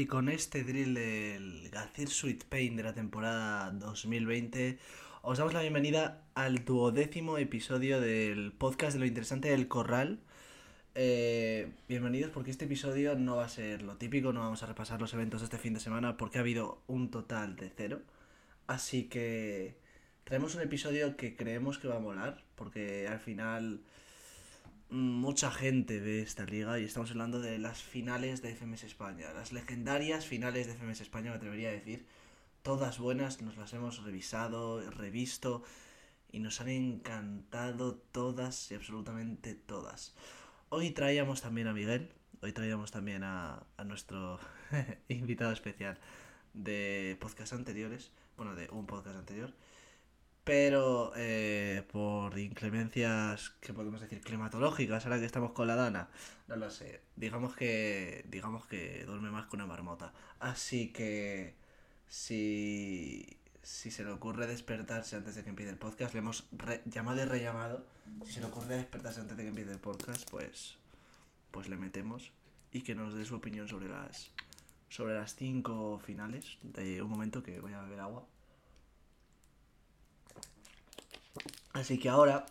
Y con este drill del Gazir Sweet Pain de la temporada 2020, os damos la bienvenida al duodécimo episodio del podcast de lo interesante del corral. Eh, bienvenidos porque este episodio no va a ser lo típico, no vamos a repasar los eventos de este fin de semana porque ha habido un total de cero. Así que traemos un episodio que creemos que va a molar porque al final mucha gente ve esta liga y estamos hablando de las finales de FMS España, las legendarias finales de FMS España, me atrevería a decir. Todas buenas, nos las hemos revisado, revisto y nos han encantado todas y absolutamente todas. Hoy traíamos también a Miguel, hoy traíamos también a, a nuestro invitado especial de podcast anteriores, bueno, de un podcast anterior pero eh, por inclemencias que podemos decir climatológicas ahora que estamos con la dana no lo sé. Digamos que digamos que duerme más que una marmota. Así que si si se le ocurre despertarse antes de que empiece el podcast le hemos llamado y rellamado si se le ocurre despertarse antes de que empiece el podcast pues pues le metemos y que nos dé su opinión sobre las sobre las cinco finales de un momento que voy a beber agua Así que ahora,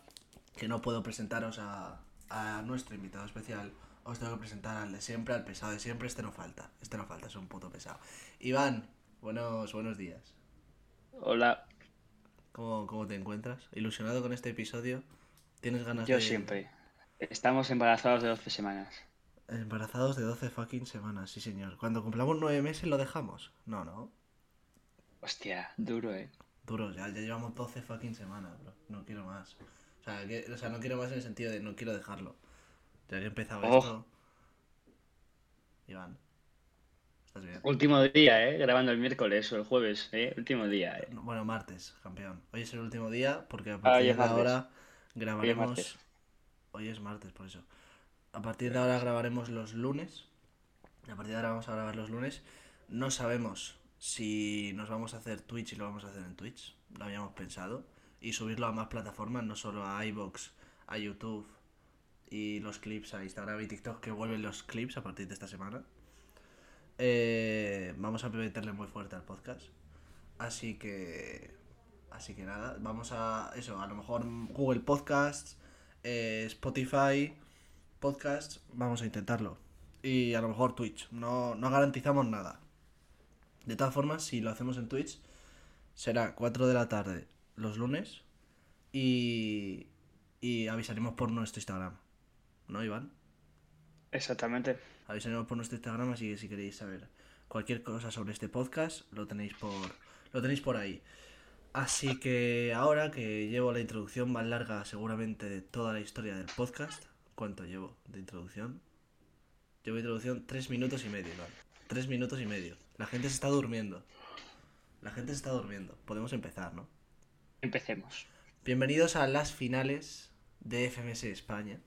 que no puedo presentaros a, a nuestro invitado especial, os tengo que presentar al de siempre, al pesado de siempre. Este no falta, este no falta, es un puto pesado. Iván, buenos, buenos días. Hola. ¿Cómo, ¿Cómo te encuentras? ¿Ilusionado con este episodio? ¿Tienes ganas Yo de...? siempre. Estamos embarazados de 12 semanas. Embarazados de 12 fucking semanas, sí señor. Cuando cumplamos 9 meses lo dejamos. No, no. Hostia, duro, eh. Ya, ya llevamos 12 fucking semanas, bro. No quiero más. O sea, que- o sea, no quiero más en el sentido de no quiero dejarlo. Ya que he empezado Oh. esto. Iván. ¿Estás bien? Último día, eh. Grabando el miércoles o el jueves, eh. Último día, eh. Bueno, martes, campeón. Hoy es el último día porque a Ah, partir de ahora grabaremos. Hoy es martes, por eso. A partir de ahora grabaremos los lunes. A partir de ahora vamos a grabar los lunes. No sabemos si nos vamos a hacer Twitch y lo vamos a hacer en Twitch. Lo habíamos pensado. Y subirlo a más plataformas, no solo a iBox, a YouTube y los clips a Instagram y TikTok, que vuelven los clips a partir de esta semana. Eh, vamos a meterle muy fuerte al podcast. Así que. Así que nada, vamos a. Eso, a lo mejor Google Podcasts, eh, Spotify, Podcasts, vamos a intentarlo. Y a lo mejor Twitch. No, no garantizamos nada. De todas formas, si lo hacemos en Twitch, será 4 de la tarde los lunes. Y. Y avisaremos por nuestro Instagram. ¿No, Iván? Exactamente. Avisaremos por nuestro Instagram, así que si queréis saber cualquier cosa sobre este podcast, lo tenéis por, lo tenéis por ahí. Así que ahora que llevo la introducción más larga seguramente de toda la historia del podcast, ¿cuánto llevo de introducción? Llevo introducción tres minutos y medio, Iván. Tres minutos y medio. La gente se está durmiendo. La gente se está durmiendo. Podemos empezar, ¿no? Empecemos. Bienvenidos a las finales de FMS España.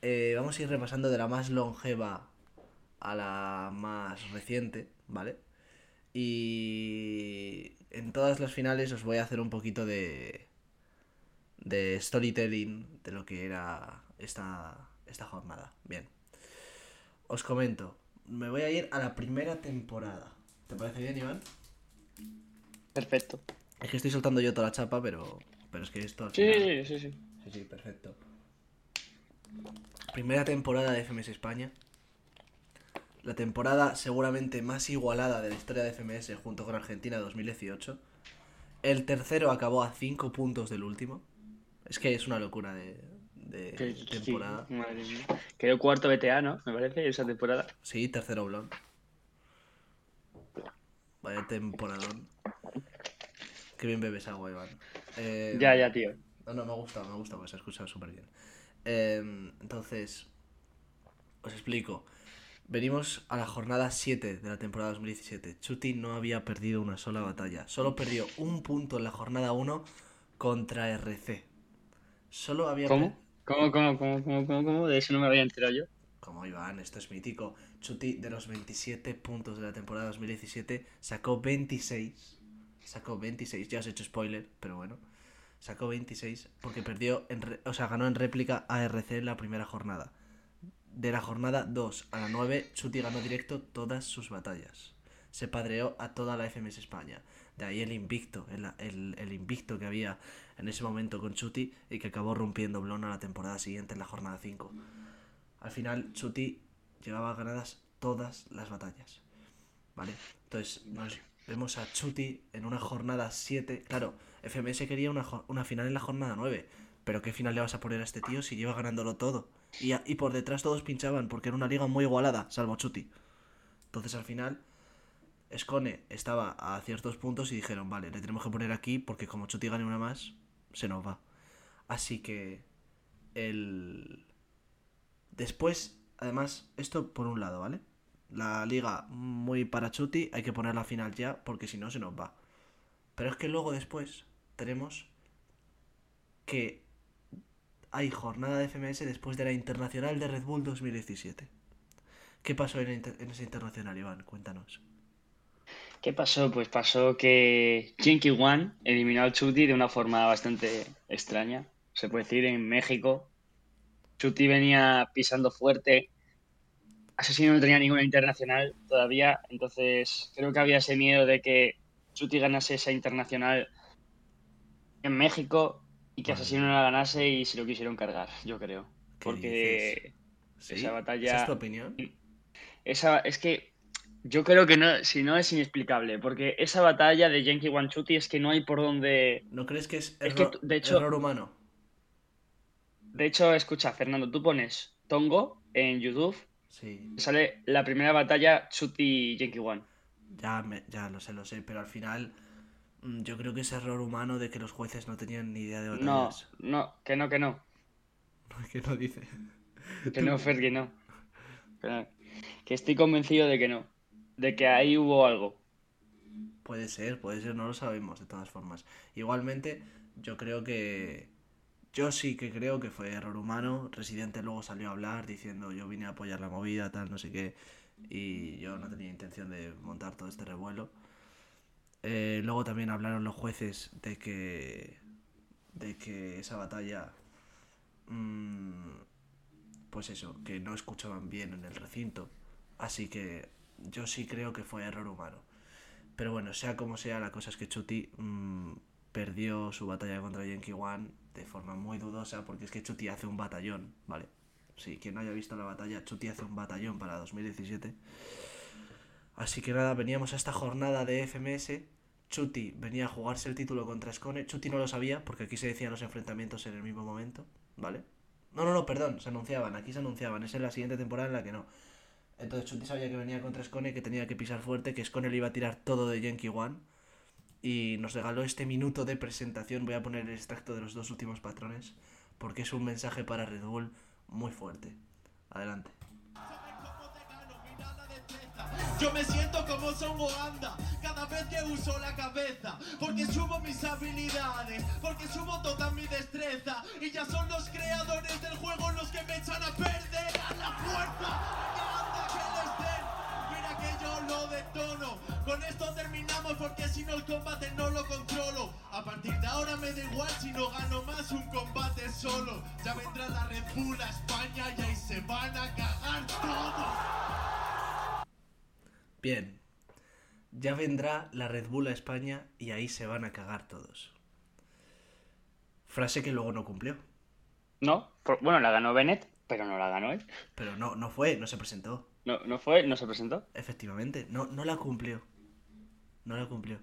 Eh, vamos a ir repasando de la más longeva a la más reciente, ¿vale? Y en todas las finales os voy a hacer un poquito de de storytelling de lo que era esta esta jornada. Bien. Os comento, me voy a ir a la primera temporada. ¿Te parece bien, Iván? Perfecto. Es que estoy soltando yo toda la chapa, pero pero es que esto Sí, final- sí, sí. Sí, sí, perfecto. Primera temporada de FMS España. La temporada seguramente más igualada de la historia de FMS junto con Argentina 2018. El tercero acabó a 5 puntos del último. Es que es una locura de, de Que- sí, temporada. madre mía. Quedó cuarto BTA, ¿no? Me parece, esa temporada. Sí, tercero blon. Vaya temporadón. Qué bien bebes agua, Iván. Eh, Ya, ya, tío. No, no, me gusta, me gusta, pues se ha escuchado súper bien. Eh, entonces, os explico. Venimos a la jornada 7 de la temporada 2017. Chuti no había perdido una sola batalla. Solo perdió un punto en la jornada 1 contra RC. Solo había... ¿Cómo? ¿Cómo, cómo, cómo, cómo, cómo, cómo? De eso no me había enterado yo. Como Iván, esto es mítico. Chuti de los 27 puntos de la temporada 2017 sacó 26. Sacó 26, ya os he hecho spoiler, pero bueno. Sacó 26 porque perdió, en re- o sea, ganó en réplica a RC en la primera jornada. de la jornada 2 a la 9, Chuti ganó directo todas sus batallas. Se padreó a toda la FMS España. Ahí el invicto, el, el- invicto que había en ese momento con Chuti y que acabó rompiendo Blon a la temporada siguiente en la jornada 5. Al final, Chuti llevaba ganadas todas las batallas. ¿Vale? Entonces, nos vemos a Chuti en una jornada 7. Claro, FMS quería una, una final en la jornada 9. Pero ¿qué final le vas a poner a este tío si lleva ganándolo todo? Y, y por detrás todos pinchaban porque era una liga muy igualada, salvo Chuti. Entonces al final, Scone estaba a ciertos puntos y dijeron, vale, le tenemos que poner aquí porque como Chuti gane una más, se nos va. Así que el... Después, además, esto por un lado, ¿vale? La liga muy para Chuti, hay que poner la final ya porque si no se nos va. Pero es que luego después tenemos que hay jornada de FMS después de la Internacional de Red Bull 2017. ¿Qué pasó en, inter- en esa internacional, Iván? Cuéntanos. ¿Qué pasó? Pues pasó que Genki One eliminó al Chuti de una forma bastante extraña, se puede decir, en México. Chuti venía pisando fuerte. Asesino no tenía ninguna internacional todavía, entonces creo que había ese miedo de que Chuti ganase esa internacional en México y que. Asesino no la ganase y se lo quisieron cargar, yo creo. ¿Qué Porque ¿Sí? esa batalla- ¿Esa es tu opinión? esa es que yo creo que no, si no es inexplicable, porque esa batalla de Genki One Chuti es que no hay por dónde. ¿No crees que es, Es que, error, de hecho- error humano? De hecho, escucha, Fernando, tú pones Tongo en YouTube, Sí, sale la primera batalla Chuti Genki One. ya, me- ya lo sé, lo sé, pero al final mm, yo creo que es error humano de que los jueces no tenían ni idea de No, batallas. no, que no, que no. ¿Qué no dice? Que no, Fer, que no. Que no. Que estoy convencido de que no. De que ahí hubo algo. Puede ser, puede ser, no lo sabemos de todas formas. Igualmente, yo creo que... Yo sí que creo que fue error humano. Residente luego salió a hablar diciendo yo vine a apoyar la movida, tal, no sé qué. Y yo no tenía intención de montar todo este revuelo. Eh, luego también hablaron los jueces de que... De que esa batalla... mm, pues eso, que no escuchaban bien en el recinto. Así que yo sí creo que fue error humano. Pero bueno, sea como sea, la cosa es que Chuti mm, perdió su batalla contra Yankee One de forma muy dudosa, porque es que Chuti hace un batallón, ¿vale? Sí, quien no haya visto la batalla, Chuti hace un batallón para 2017. Así que nada, veníamos a esta jornada de FMS. Chuti venía a jugarse el título contra Scone. Chuti no lo sabía, porque aquí se decían los enfrentamientos en el mismo momento, ¿vale? No, no, no, perdón, se anunciaban, aquí se anunciaban, es en la siguiente temporada en la que no. Entonces Chuti sabía que venía contra Scone, que tenía que pisar fuerte, que Scone le iba a tirar todo de Yankee One. Y nos regaló este minuto de presentación. Voy a poner el extracto de los dos últimos patrones, porque es un mensaje para Red Bull muy fuerte. Adelante. Yo me siento como Son Goanda cada vez que uso la cabeza, porque subo mis habilidades, porque subo toda mi destreza, y ya son los creadores del juego los que me echan a perder a la fuerza. Yo lo detono. Con esto terminamos porque si no el combate no lo controlo. A partir de ahora me da igual si no gano más un combate solo. Ya vendrá la Red Bull a España y ahí se van a cagar todos. Bien. Ya vendrá la Red Bull a España y ahí se van a cagar todos. Frase que luego no cumplió. No, por- bueno, la ganó Bennett, pero no la ganó él. Pero no, no fue, no se presentó. No, no fue, no se presentó. Efectivamente, no, no la cumplió. No la cumplió.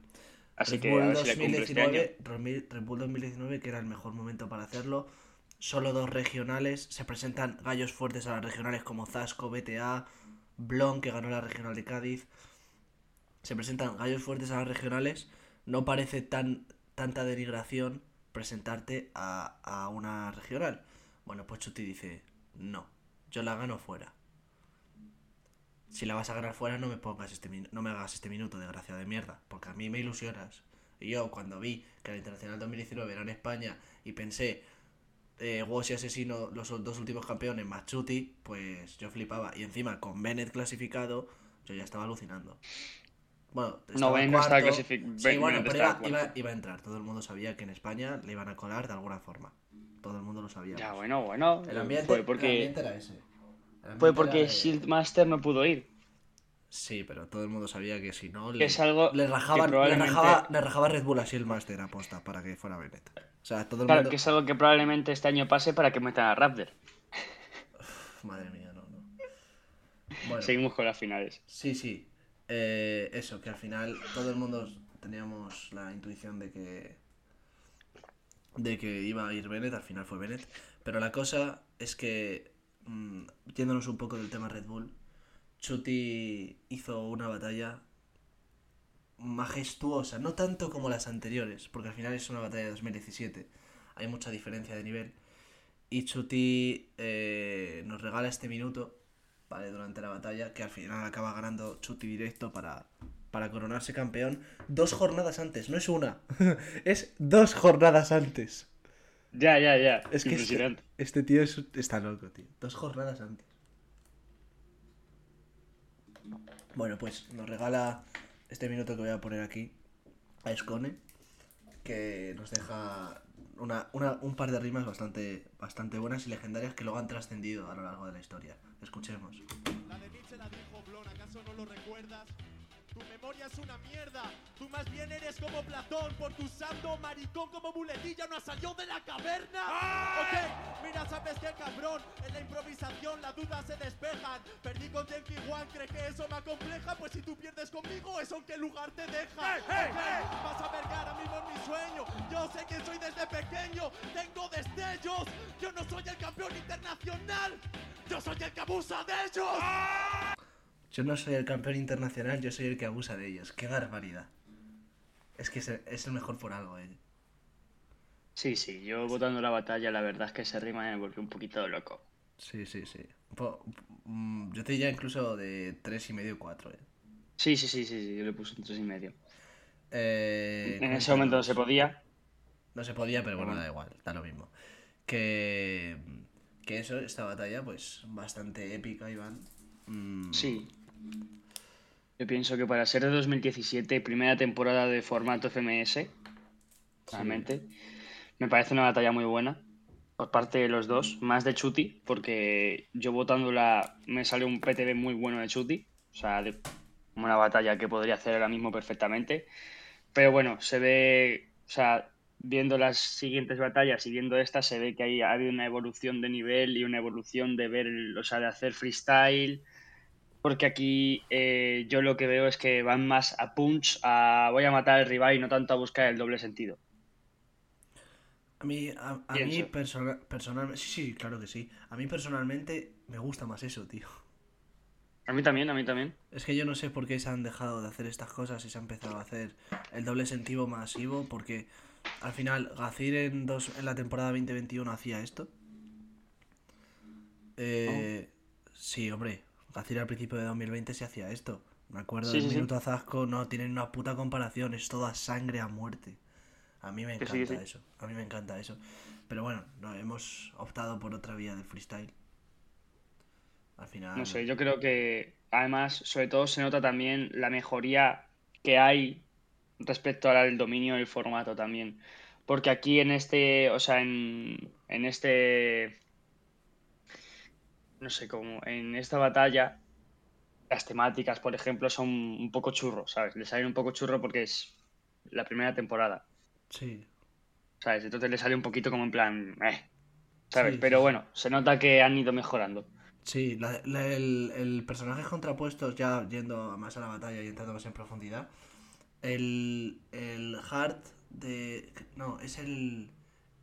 Así Red que Bull a ver si le cumple este año. 2019, Red Red Bull 2019, que era el mejor momento para hacerlo. Solo dos regionales. Se presentan gallos fuertes a las regionales como Zasco, BTA, Blon, que ganó la regional de Cádiz. Se presentan gallos fuertes a las regionales. No parece tan tanta denigración presentarte a, a una regional. Bueno, pues Chuti dice, no, yo la gano fuera. Si la vas a ganar fuera, no me pongas este no me hagas este minuto, desgraciado de mierda, porque a mí me ilusionas. Y yo, cuando vi que la Internacional 2019 era en España y pensé, eh, Wosh y Asesino, los dos últimos campeones, más Chuti, pues yo flipaba. Y encima, con Bennett clasificado, yo ya estaba alucinando. Bueno, No, Bennett no estaba cuarto. clasific- Sí, bueno, pero iba, iba- a entrar. Todo el mundo sabía que en España le iban a colar de alguna forma. Todo el mundo lo sabía. Ya, bueno, bueno. El ambiente, Fue el porque ambiente era ese. Fue porque de- Shieldmaster no pudo ir. Sí, pero todo el mundo sabía que si no le, es algo le que rajaban, probablemente- le, rajaba, le rajaba Red Bull a Shieldmaster aposta para que fuera Bennett. O sea, todo el Claro, mundo... que es algo que probablemente este año pase para que metan a Raptor. Uf, Madre mía, no, no. Bueno, Seguimos con las finales. sí, sí. Eh, eso, que al final todo el mundo teníamos la intuición de que de que iba a ir Bennett, al final fue Bennett. Pero la cosa es que, mm, yéndonos un poco del tema Red Bull, Chuti hizo una batalla majestuosa, no tanto como las anteriores, porque al final es una batalla de 2017, hay mucha diferencia de nivel. Y Chuti eh, nos regala este minuto, ¿vale? Durante la batalla, que al final acaba ganando Chuti directo para, para coronarse campeón dos jornadas antes, no es una, es dos jornadas antes. Ya, ya, ya. Es que este, Impresionante. este tío es- está loco, tío. Dos jornadas antes. Bueno, pues nos regala este minuto que voy a poner aquí a Escone, que nos deja una, una- un par de rimas bastante, bastante buenas y legendarias que luego han trascendido a lo largo de la historia. Escuchemos. La de Nietzsche la dijo Blon, ¿acaso no lo recuerdas? Tu memoria es una mierda. Tú más bien eres como Platón, porque usando maricón como muletilla no salió de la caverna. Ok, mira, sabes qué cabrón. En la improvisación las dudas se despejan. Perdí con Yankee One, ¿crees que eso me acompleja? Pues si tú pierdes conmigo, ¿eso en qué lugar te deja? Ok, vas a ver que ahora mismo es mi sueño. Yo sé que soy desde pequeño. Tengo destellos. Yo no soy el campeón internacional. Yo soy el que abusa de ellos. Yo no soy el campeón internacional, yo soy el que abusa de ellos. ¡Qué barbaridad! Es que es el, mejor por algo, eh. Sí, sí, yo votando la batalla, la verdad es que ese rima me volvió un poquito loco. Sí, sí, sí. Po- mm, yo te diría incluso de tres y medio, cuatro, eh. Sí, sí, sí, sí, sí, yo le puse un tres y medio. Eh, En ese momento no se podía. No se podía, pero bueno, Bueno. da igual, da lo mismo. Que, que eso, esta batalla, pues bastante épica, Iván. Mm, Sí. Yo pienso que para ser de 2017, primera temporada de formato FMS, realmente, me parece una batalla muy buena por parte de los dos, más de Chuti, porque yo votándola me sale un PTB muy bueno de Chuti, o sea, de una batalla que podría hacer ahora mismo perfectamente. Pero bueno, se ve, o sea, viendo las siguientes batallas y viendo esta, se ve que hay, ha habido una evolución de nivel y una evolución de ver, o sea, de hacer freestyle. Porque aquí eh, yo lo que veo es que van más a punch, a voy a matar al rival y no tanto a buscar el doble sentido. A mí, a, a mí persona- personalmente, sí, sí, claro que sí. A mí personalmente me gusta más eso, tío. A mí también, a mí también. Es que yo no sé por qué se han dejado de hacer estas cosas y se ha empezado a hacer el doble sentido masivo, porque al final Gazir en, dos, en la temporada 2021 hacía esto. Eh, Sí, hombre, Gazir al principio de 2020 se hacía esto. Me acuerdo Sí, del sí, sí. minuto a Zasco, no, tienen una puta comparación, es toda sangre a muerte. A mí me encanta sí, sí. eso, a mí me encanta eso. Pero bueno, no, hemos optado por otra vía del freestyle. Al final... No sé, yo creo que además, sobre todo se nota también la mejoría que hay respecto al dominio del formato también. Porque aquí en este, o sea, en, en este, no sé cómo, en esta batalla, las temáticas, por ejemplo, son un poco churro, ¿sabes? Le salen un poco churro porque es la primera temporada, Sí, ¿sabes? Entonces le sale un poquito como en plan, eh, ¿sabes? Sí, Pero sí, bueno, se nota que han ido mejorando. Sí, la- la- el, el personajes contrapuestos, ya yendo más a la batalla y entrando más en profundidad. El, el Hard de. No, es el.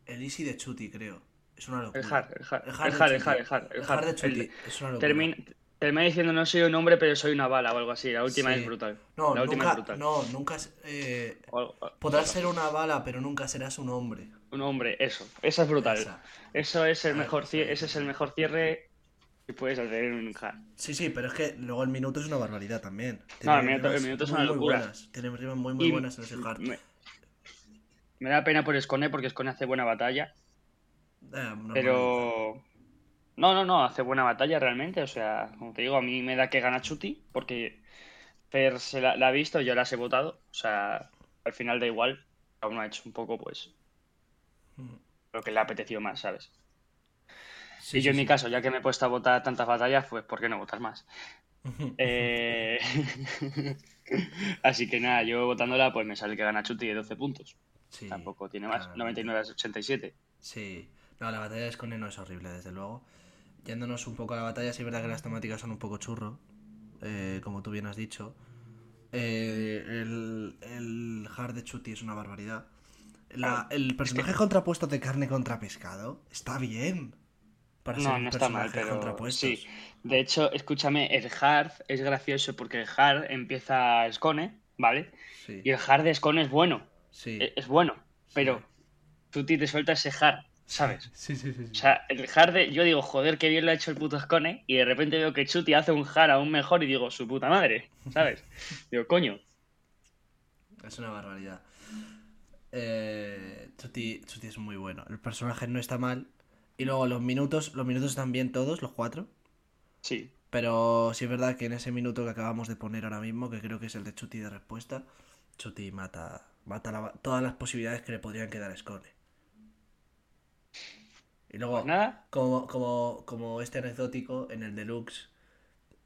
El Easy de Chuti, creo. Es una locura. El hard, el hard, El el de el hard, Chuti. el hard, el El hard. hard de Chuti. El- Es una locura. Termina, termina diciendo no soy un hombre, pero soy una bala o algo así. La última Sí. es brutal. No, La última nunca. es brutal. No, nunca. eh, O algo- o- podrás ser una bala, pero nunca serás un hombre. un hombre, eso. Esa es brutal. Esa. Eso es el mejor sí, cie- sí, ese es el mejor cierre que puedes hacer en un hard. Sí, sí, pero es que luego el minuto es una barbaridad también. No, el Tiene minuto- el minuto es una locura. buenas. Tiene rimas muy, muy Y buenas en ese hard. me, me da pena por Scone porque Scone hace buena batalla. Eh, normalmente. Pero. No, no, no, hace buena batalla realmente. O sea, como te digo, a mí me da que gana Chuti porque Fer se la, la ha visto, yo las he votado. O sea, al final da igual. Cada uno ha hecho un poco, pues, lo que le ha apetecido más, ¿sabes? Sí, y yo sí, en mi caso, ya que me he puesto a votar tantas batallas, pues ¿por qué no votar más? Eh, Así que nada, yo votándola, pues me sale que gana Chuti de 12 puntos. Tampoco tiene más, claramente. 99 a 87. Sí, no, la batalla de Scone no es horrible, desde luego. Yéndonos un poco a la batalla, sí es verdad que las temáticas son un poco churro, eh, como tú bien has dicho. Eh, el, el hard de Chuti es una barbaridad. La- el personaje contrapuesto de carne contra pescado está bien. Para ser No, un no está mal, pero sí. De hecho, escúchame, el hard es gracioso porque el hard empieza Scone, ¿vale? Sí, Y el hard de Scone es bueno, sí, e- es bueno, pero. Chuti te suelta ese hard, ¿sabes? sí, sí, sí, sí. O sea, el hard de, yo digo, joder, qué bien lo ha hecho el puto Scone, y de repente veo que Chuti hace un hard aún mejor y digo, su puta madre, ¿sabes? digo, coño. Es una barbaridad. Eh, Chuti, Chuti es muy bueno. El personaje no está mal. Y luego los minutos, los minutos están bien todos, los cuatro. Sí, Pero sí es verdad que en ese minuto que acabamos de poner ahora mismo, que creo que es el de Chuti de respuesta, Chuti mata, mata la- todas las posibilidades que le podrían quedar a Scone. Y luego, pues nada, como, como, como este anecdótico, en el deluxe,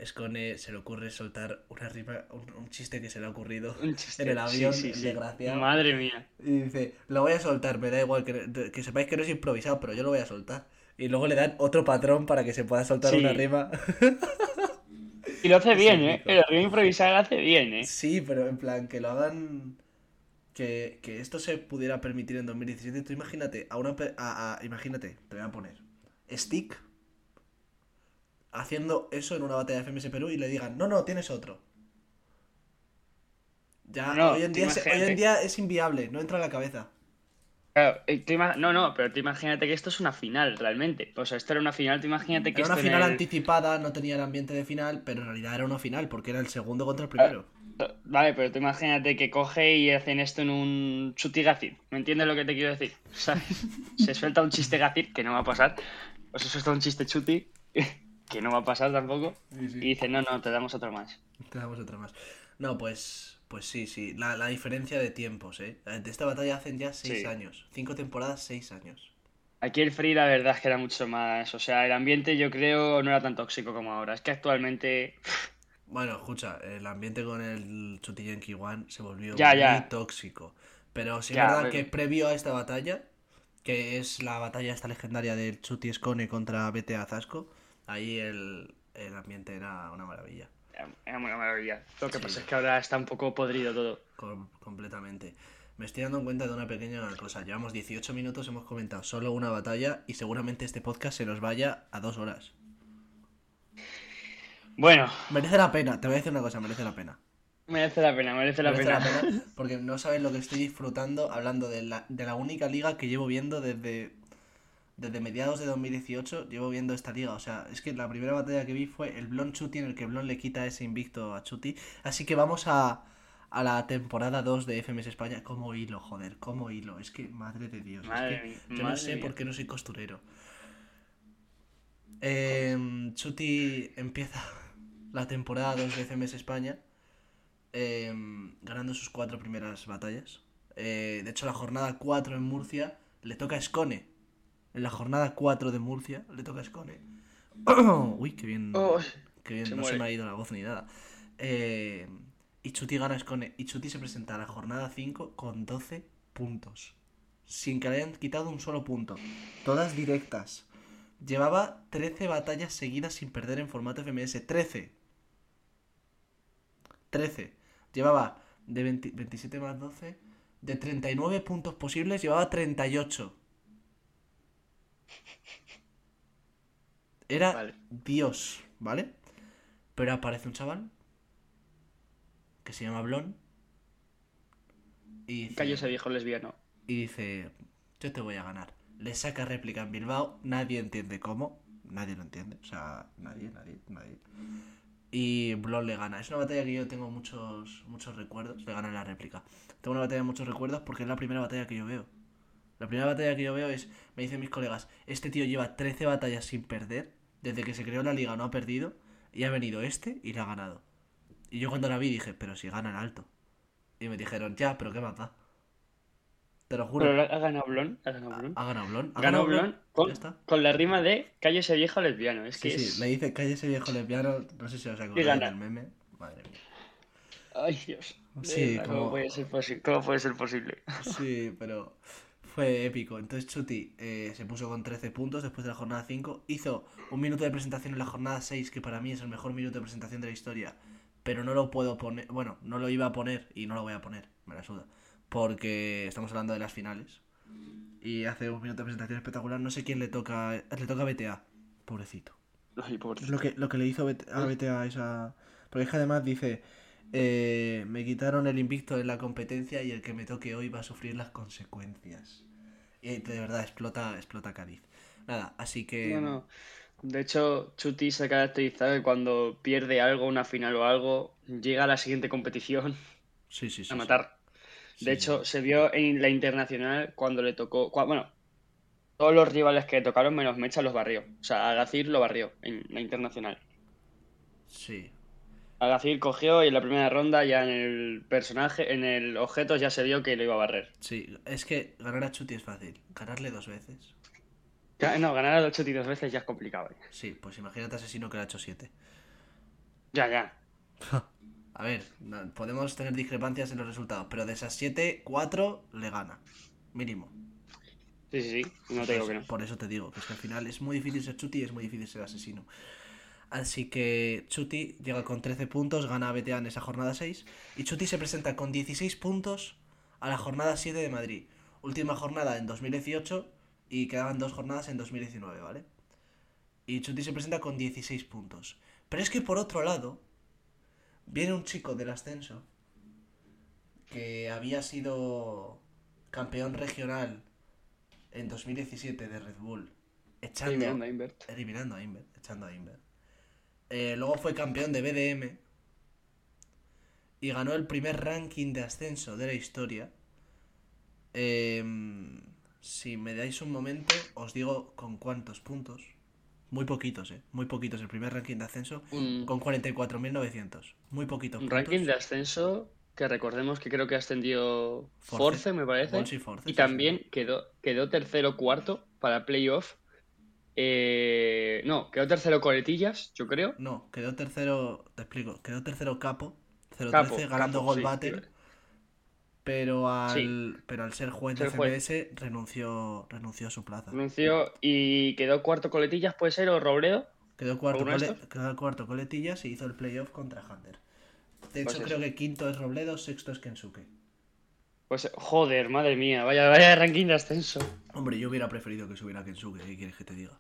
Scone se le ocurre soltar una rima, un, un chiste que se le ha ocurrido chiste. en el avión, sí, sí, el sí. desgraciado. Madre mía. Y dice, lo voy a soltar, me da igual, que, que sepáis que no es improvisado, pero yo lo voy a soltar. Y luego le dan otro patrón para que se pueda soltar una rima. Y lo hace bien, ¿eh? épico. El río improvisar lo hace bien, ¿eh? Sí, pero en plan, que lo hagan. Que, que esto se pudiera permitir en 2017. Tú imagínate, a una. A, a- imagínate, te voy a poner. Stick. Haciendo eso en una batalla de FMS Perú y le digan, no, no, tienes otro. Ya, No, hoy, en día, es- hoy en día es inviable, no entra en la cabeza. Claro, eh, no, no, pero tú imagínate que esto es una final, realmente. O sea, esto era una final, tú imagínate que Era una esto en final el- anticipada, no tenía el ambiente de final, pero en realidad era una final, porque era el segundo contra el primero. Vale, pero tú imagínate que coge y hacen esto en un chutigazir. ¿Me entiendes lo que te quiero decir? ¿Sabes? Se suelta un chiste gazir, que no va a pasar. O se suelta un chiste chuti, que no va a pasar tampoco. Y dicen, no, no, te damos otro más. Te damos otra más. No, pues, pues sí, sí. La, la diferencia de tiempos, ¿eh? De esta batalla hacen ya seis Sí. años. Cinco temporadas, seis años. Aquí el free, la verdad es que era mucho más. O sea, el ambiente yo creo no era tan tóxico como ahora. Es que actualmente. Bueno, escucha, el ambiente con el Chutillenki One se volvió Ya, muy ya. tóxico. Pero sí es verdad pero- que previo a esta batalla, que es la batalla esta legendaria del Chuti Escone contra BTA Zasco, ahí el, el ambiente era una maravilla. Era una maravilla. Lo que Sí. pasa es que ahora está un poco podrido todo. Com- completamente. Me estoy dando cuenta de una pequeña cosa. Llevamos 18 minutos, hemos comentado solo una batalla y seguramente este podcast se nos vaya a dos horas. Bueno, Merece la pena, te voy a decir una cosa, merece la pena. merece la pena, merece la Merece pena. la pena porque no sabes lo que estoy disfrutando hablando de la, de la única liga que llevo viendo desde, desde mediados de 2018. Llevo viendo esta liga. O sea, es que la primera batalla que vi fue el Blon Chuti en el que Blon le quita ese invicto a Chuti. Así que vamos a, a la temporada 2 de FMS España. Como hilo, joder, como hilo. Es que, madre de Dios. es que mía, yo no sé mía. por qué no soy costurero. Em, Chuti empieza la temporada 2 de FMS España em, ganando sus cuatro primeras batallas. Eh, de hecho, la jornada 4 en Murcia le toca a Scone. En la jornada 4 de Murcia le toca a Scone. Uy, qué bien. Oh, qué bien, se no se me ha ido la voz ni nada. Eh, y Chuti gana a Scone. Y Chuti se presenta a la jornada 5 con 12 puntos. Sin que le hayan quitado un solo punto. Todas directas. Llevaba 13 batallas seguidas sin perder en formato FMS. 13. 13. Llevaba de 20 27 más 12. De 39 puntos posibles, llevaba 38. Era Vale. Dios, ¿vale? Pero aparece un chaval que se llama Blon. Y dice, ese viejo lesbiano. y dice, yo te voy a ganar. Le saca réplica en Bilbao, nadie entiende cómo, nadie lo entiende, o sea, nadie, nadie, nadie. Y Blon le gana. Es una batalla que yo tengo muchos, muchos recuerdos, le gana la réplica. Tengo una batalla de muchos recuerdos porque es la primera batalla que yo veo. La primera batalla que yo veo es, me dicen mis colegas, este tío lleva 13 batallas sin perder, desde que se creó la liga no ha perdido, y ha venido este y le ha ganado. Y yo cuando la vi dije, pero si gana en alto. Y me dijeron, ya, pero qué más. Te lo juro. Pero ha ganado Blon, ha ganado Blon. Ha ganado Blon. Ha ganado Blon. Con, con la rima de calle ese viejo lesbiano. Es Sí, que sí, es... le dice calle ese viejo lesbiano. No sé si os acordáis del meme. Madre mía. Ay, Dios. Sí, como- ¿cómo, puede ser ¿Cómo puede ser posible? Sí, pero fue épico. Entonces Chuti eh, se puso con 13 puntos después de la jornada 5. Hizo un minuto de presentación en la jornada 6, que para mí es el mejor minuto de presentación de la historia. Pero no lo puedo poner. Bueno, no lo iba a poner y no lo voy a poner. Me la suda. Porque estamos hablando de las finales. Y hace un minuto de presentación espectacular. No sé quién le toca. Le toca a BTA. Pobrecito. Ay, pobre. Lo que, lo que le hizo a BTA esa. Porque es que además dice. eh, me quitaron el invicto en la competencia y el que me toque hoy va a sufrir las consecuencias. Y de verdad explota, explota Cádiz. Nada, así que. No, no. De hecho, Chuti se ha caracterizado que cuando pierde algo, una final o algo, llega a la siguiente competición Sí, sí, sí. a sí. matar. Sí, De hecho, se vio en la internacional cuando le tocó. bueno, todos los rivales que tocaron menos Mecha los barrió. O sea, Agacir lo barrió en la internacional. Sí. Agacir cogió y en la primera ronda, ya en el personaje, en el objeto, ya se vio que lo iba a barrer. Sí, es que ganar a Chuti es fácil. Ganarle dos veces. No, ganar a los Chuti dos veces ya es complicado. eh. Sí, pues imagínate a Asesino que le ha hecho siete. Ya, ya. A ver, no- podemos tener discrepancias en los resultados, pero de esas siete, cuatro le gana. Mínimo. Sí, sí, sí. No te digo que no. Por eso te digo, que es que al final es muy difícil ser Chuti y es muy difícil ser asesino. Así que Chuti llega con 13 puntos, gana a BTA en esa jornada 6. Y Chuti se presenta con 16 puntos a la jornada 7 de Madrid. Última jornada en 2018 y quedaban dos jornadas en 2019, ¿vale? Y Chuti se presenta con 16 puntos. Pero es que por otro lado, viene un chico del ascenso que había sido campeón regional en 2017 de Red Bull, echando, Eliminando a Invert. eliminando a Inver, echando a Inver. Eh, luego fue campeón de BDM y ganó el primer ranking de ascenso de la historia. Em, si me dais un momento, os digo con cuántos puntos. Muy poquitos, eh. Muy poquitos. El primer ranking de ascenso Un, con 44.900. Muy poquitos. un ranking de ascenso que recordemos que creo que ascendió Force. Force, me parece. Y Force, Y sí, también quedó, quedó tercero cuarto para playoff. Eh, no, quedó tercero coletillas, yo creo. No, quedó tercero, te explico, quedó tercero Capo, 0-13 Capo, ganando Capo, Gol sí, Battle. Pero al Sí. pero al ser juez de Ser juez. CBS renunció renunció a su plaza. Anunció y quedó cuarto coletillas, puede ser, o Robledo. Quedó cuarto, quedó cuarto coletillas y hizo el playoff contra Hunter. De Pues hecho, eso. creo que quinto es Robledo, sexto es Kensuke. Pues joder, madre mía, vaya, vaya ranking de ascenso. Hombre, yo hubiera preferido que subiera Kensuke, ¿qué quieres que te diga?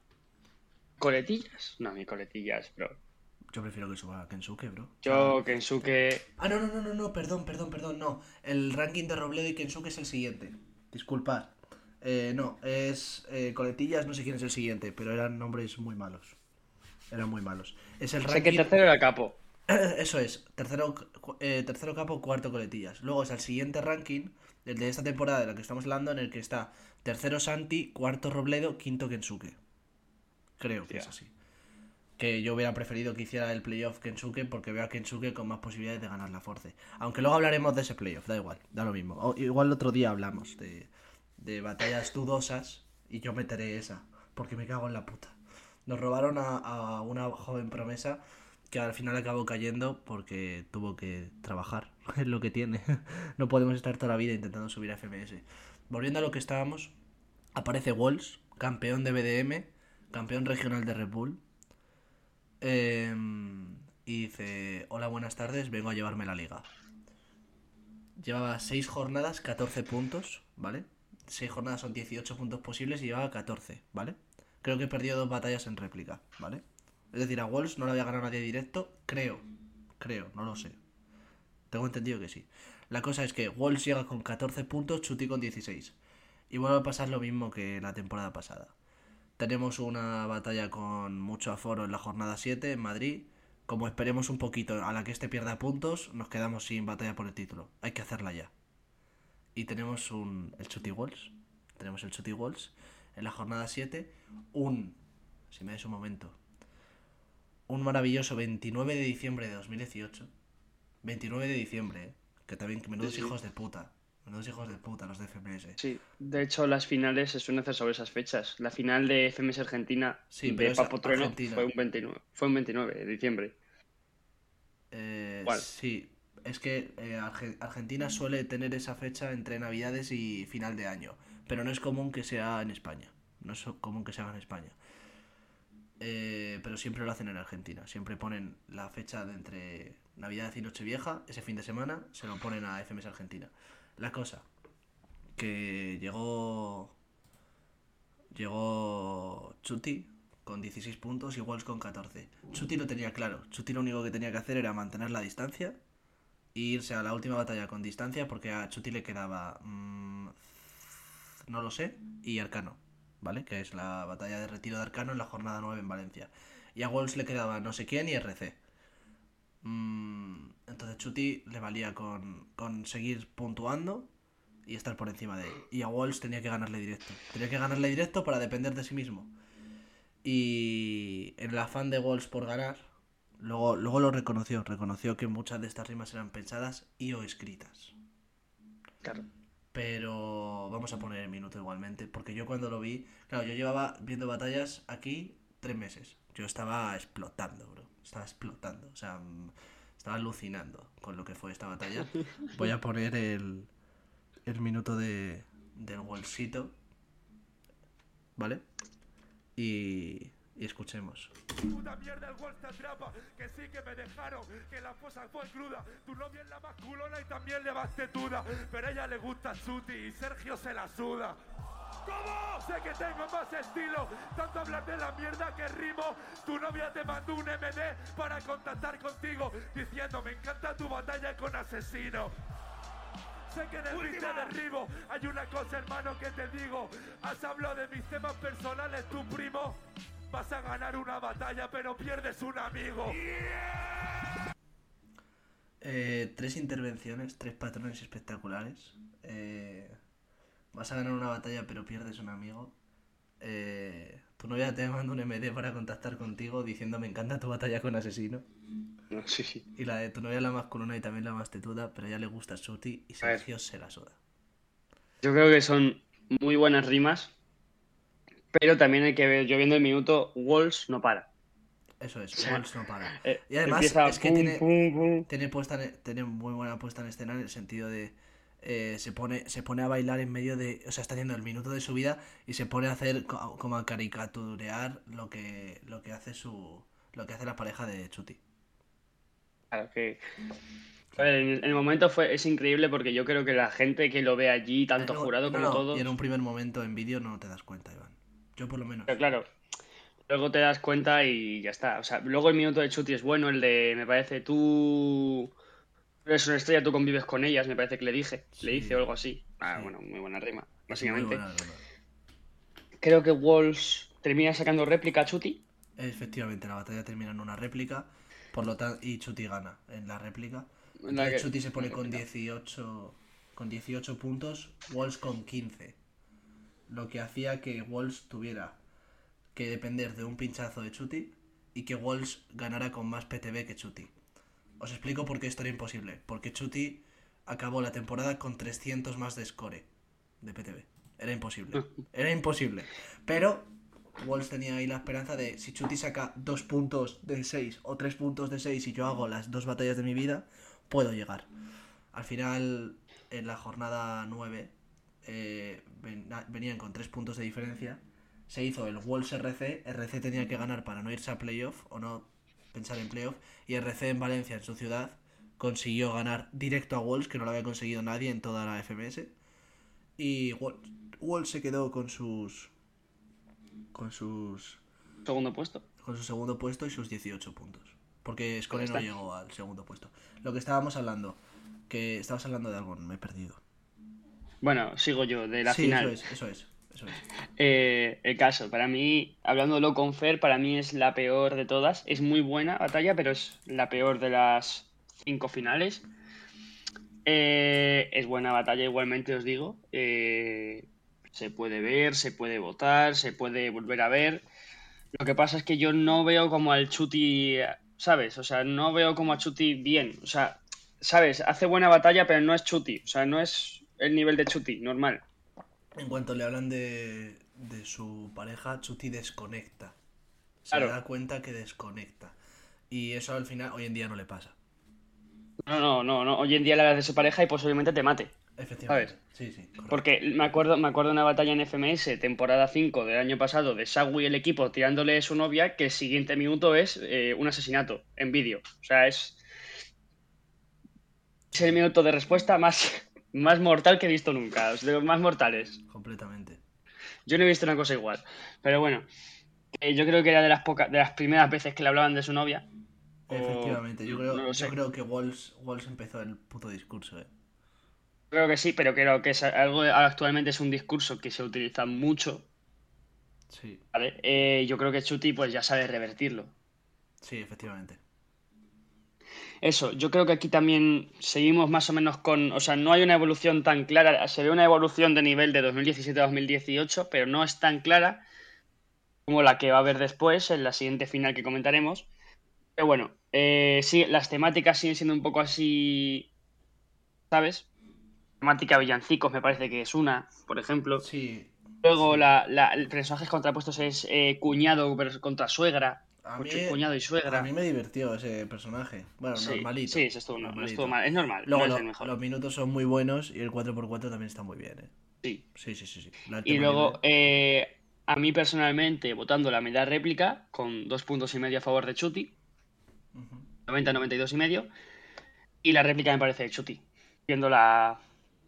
¿Coletillas? No, mi coletillas, bro. Yo prefiero que suba Kensuke, bro. Yo, Kensuke. Ah, no, no, no, no, no, perdón, perdón, perdón, no. El ranking de Robledo y Kensuke es el siguiente. Disculpad. Eh, no, es eh, Coletillas, no sé quién es el siguiente, pero eran nombres muy malos. Eran muy malos. Es el Sé que ranking. el tercero era Capo. Eso es, tercero, eh, tercero capo, cuarto coletillas. Luego es el siguiente ranking, el de esta temporada de la que estamos hablando, en el que está tercero Santi, cuarto Robledo, quinto Kensuke. Creo que es así. Que yo hubiera preferido que hiciera el playoff Kensuke porque veo a Kensuke con más posibilidades de ganar la Force. Aunque luego hablaremos de ese playoff, da igual, da lo mismo. Igual el otro día hablamos de, de batallas dudosas y yo meteré esa, porque me cago en la puta. Nos robaron a, a una joven promesa que al final acabó cayendo porque tuvo que trabajar, es lo que tiene. No podemos estar toda la vida intentando subir a FMS. Volviendo a lo que estábamos, aparece Walls, campeón de BDM, campeón regional de Red Bull. Em, y dice, hola, buenas tardes, vengo a llevarme la liga. Llevaba 6 jornadas, 14 puntos, ¿vale? 6 jornadas son 18 puntos posibles y llevaba 14, ¿vale? Creo que perdió dos batallas en réplica, ¿vale? Es decir, a Walls no le había ganado nadie directo, creo. Creo, no lo sé. Tengo entendido que sí. La cosa es que Walls llega con 14 puntos, Chuti con 16. Y vuelve a pasar lo mismo que la temporada pasada. Tenemos una batalla con mucho aforo en la jornada 7 en Madrid. Como esperemos un poquito a la que este pierda puntos, nos quedamos sin batalla por el título. Hay que hacerla ya. Y tenemos un, el Chuti Walls. Tenemos el Chuti Walls en la jornada 7. Un, si me des un momento, un maravilloso 29 de diciembre de 2018. 29 de diciembre, ¿eh? Que también, que menudos Sí, sí. hijos de puta. Menudos hijos de puta los de FMS. Sí, de hecho las finales se suelen hacer sobre esas fechas. La final de FMS Argentina Sí, de Papo Trueno Argentina. fue un 29, fue un 29 de diciembre. Eh, ¿Cuál? Sí, es que eh, Arge- Argentina suele tener esa fecha entre Navidades y final de año, pero no es común que sea en España. No es común que se haga en España. Eh, pero siempre lo hacen en Argentina. Siempre ponen la fecha de entre Navidad y Nochevieja, ese fin de semana, se lo ponen a FMS Argentina. La cosa, que llegó. Llegó Chuti con 16 puntos y Walsh con 14. Chuti lo tenía claro. Chuti lo único que tenía que hacer era mantener la distancia e irse a la última batalla con distancia porque a Chuti le quedaba. mm, no lo sé. Y Arcano, ¿vale? Que es la batalla de retiro de Arcano en la jornada 9 en Valencia. Y a Walsh le quedaba no sé quién y RC. Mm, entonces Chuti le valía con, con seguir puntuando y estar por encima de él. Y a Walsh tenía que ganarle directo. Tenía que ganarle directo para depender de sí mismo. Y en el afán de Walsh por ganar, luego, luego lo reconoció. Reconoció que muchas de estas rimas eran pensadas y o escritas. Claro. Pero vamos a poner el minuto igualmente. Porque yo cuando lo vi, claro, yo llevaba viendo batallas aquí tres meses. Yo estaba explotando, bro. Estaba explotando. O sea, estaba alucinando con lo que fue esta batalla. Voy a poner el, el minuto de, del bolsito. ¿Vale? Y, y escuchemos. ¿Cómo? Sé que tengo más estilo, tanto hablar de la mierda que rimo. Tu novia te mandó un MD para contactar contigo, diciendo me encanta tu batalla con asesino. Sé que en el beat te derribo. Hay una cosa, hermano, que te digo. Has hablado de mis temas personales, tu primo. Vas a ganar una batalla, pero pierdes un amigo. Eh, tres intervenciones, tres patrones espectaculares. Eh, vas a ganar una batalla pero pierdes un amigo. Eh, tu novia te manda un MD para contactar contigo diciendo me encanta tu batalla con asesino. No, sí. Y la de tu novia la más culona y también la más tetuda, pero a ella le gusta Suti y. Sergio se la suda. Yo creo que son muy buenas rimas, pero también hay que ver, yo viendo el minuto, Walls no para. Eso es, O sea, Walsh no para. Eh, Y además es que pum, tiene, pum, pum. tiene, puesta en- tiene muy buena puesta en escena en el sentido de eh, se pone se pone a bailar en medio de o sea está haciendo el minuto de su vida y se pone a hacer co- como a caricaturear lo que lo que hace su lo que hace la pareja de Chuti Claro que. En el momento fue, es increíble porque yo creo que la gente que lo ve allí, tanto No, jurado como no, todos. y en un primer momento en vídeo no te das cuenta Iván yo por lo menos Pero claro, luego te das cuenta y ya está. O sea, luego el minuto de Chuti es bueno, el de, me parece, tú eres una estrella, tú convives con ellas, me parece que le dije, le o algo así. Ah, Sí. bueno, muy buena rima, básicamente. buena broma. Creo que Walls termina sacando réplica a Chuti. efectivamente la batalla termina en una réplica por lo tanto y Chuti gana en la réplica la que- Chuti se pone con réplica. 18 con 18 puntos, Walls con 15. Lo que hacía que Walls tuviera que depender de un pinchazo de Chuti y que Walls ganara con más PTB que Chuti. Os explico por qué esto era imposible. Porque Chuti acabó la temporada con 300 más de score de PTB. Era imposible. Era imposible. Pero Walls tenía ahí la esperanza de si Chuti saca dos puntos de 6 o tres puntos de 6 y yo hago las dos batallas de mi vida, puedo llegar. Al final, en la jornada 9, eh, ven- venían con tres puntos de diferencia. Se hizo el Walls RC. RC tenía que ganar para no irse a playoff o no pensar en playoff. Y RC en Valencia, en su ciudad, consiguió ganar directo a Walls, que no lo había conseguido nadie en toda la FMS. Y Walls se quedó con sus. con sus. Segundo puesto. con su segundo puesto y sus 18 puntos. Porque Pues no llegó al segundo puesto. Lo que estábamos hablando, que estabas hablando de algo, me he perdido. Bueno, sigo yo, de la sí, final. eso es, eso es, Eh, el caso, para mí, hablándolo con Fer, para mí es la peor de todas. Es muy buena batalla, pero es la peor de las cinco finales. Eh, es buena batalla igualmente, os digo. Eh, se puede ver, se puede votar, se puede volver a ver. Lo que pasa es que yo no veo como al Chuti, ¿sabes? O sea, no veo como a Chuti bien. O sea, ¿sabes? Hace buena batalla, pero no es Chuti. O sea, no es el nivel de Chuti, normal. En cuanto le hablan de, de su pareja, Chuti desconecta. Se Claro. da cuenta que desconecta. Y eso al final, hoy en día no le pasa. No, no, no, no. Hoy en día le hablas de su pareja y posiblemente te mate. Efectivamente. Sí, sí. correcto. Porque me acuerdo, me acuerdo de una batalla en FMS, temporada 5 del año pasado, de Sagui y el equipo tirándole a su novia, que el siguiente minuto es eh, un asesinato en vídeo. O sea, es. Es el minuto de respuesta más, más mortal que he visto nunca. De los más mortales. Completamente. Yo no he visto una cosa igual. Pero bueno, eh, yo creo que era de las pocas, de las primeras veces que le hablaban de su novia. O- Efectivamente. Yo creo, no yo creo que Walls, Walls empezó el puto discurso, eh. Creo que sí, pero creo que es algo actualmente es un discurso que se utiliza mucho. Sí, ¿vale? Eh, yo creo que Chuti pues ya sabe revertirlo. sí, efectivamente. Eso, yo creo que aquí también seguimos más o menos con, o sea, no hay una evolución tan clara, se ve una evolución de nivel de 2017 a 2018, pero no es tan clara como la que va a haber después, en la siguiente final que comentaremos. Pero bueno, eh, sí, las temáticas siguen siendo un poco así, ¿sabes? Temática villancicos me parece que es una, por ejemplo. Sí. Luego sí. la, la- el personajes contrapuestos es eh, cuñado contra suegra, A mí, cuñado y suegra. a mí me divirtió ese personaje. Bueno, Sí, normalito. sí, eso estuvo, no, no normalito. estuvo mal, es normal, Luego no es el mejor. los minutos son muy buenos y el 4x4 también está muy bien, eh. Sí. Sí, sí, sí. sí. La Y luego, eh, a mí personalmente, votando la media réplica, con dos puntos y medio a favor de Chuti, Ujú. 90-92 y medio, y la réplica me parece de Chuti. Viéndola,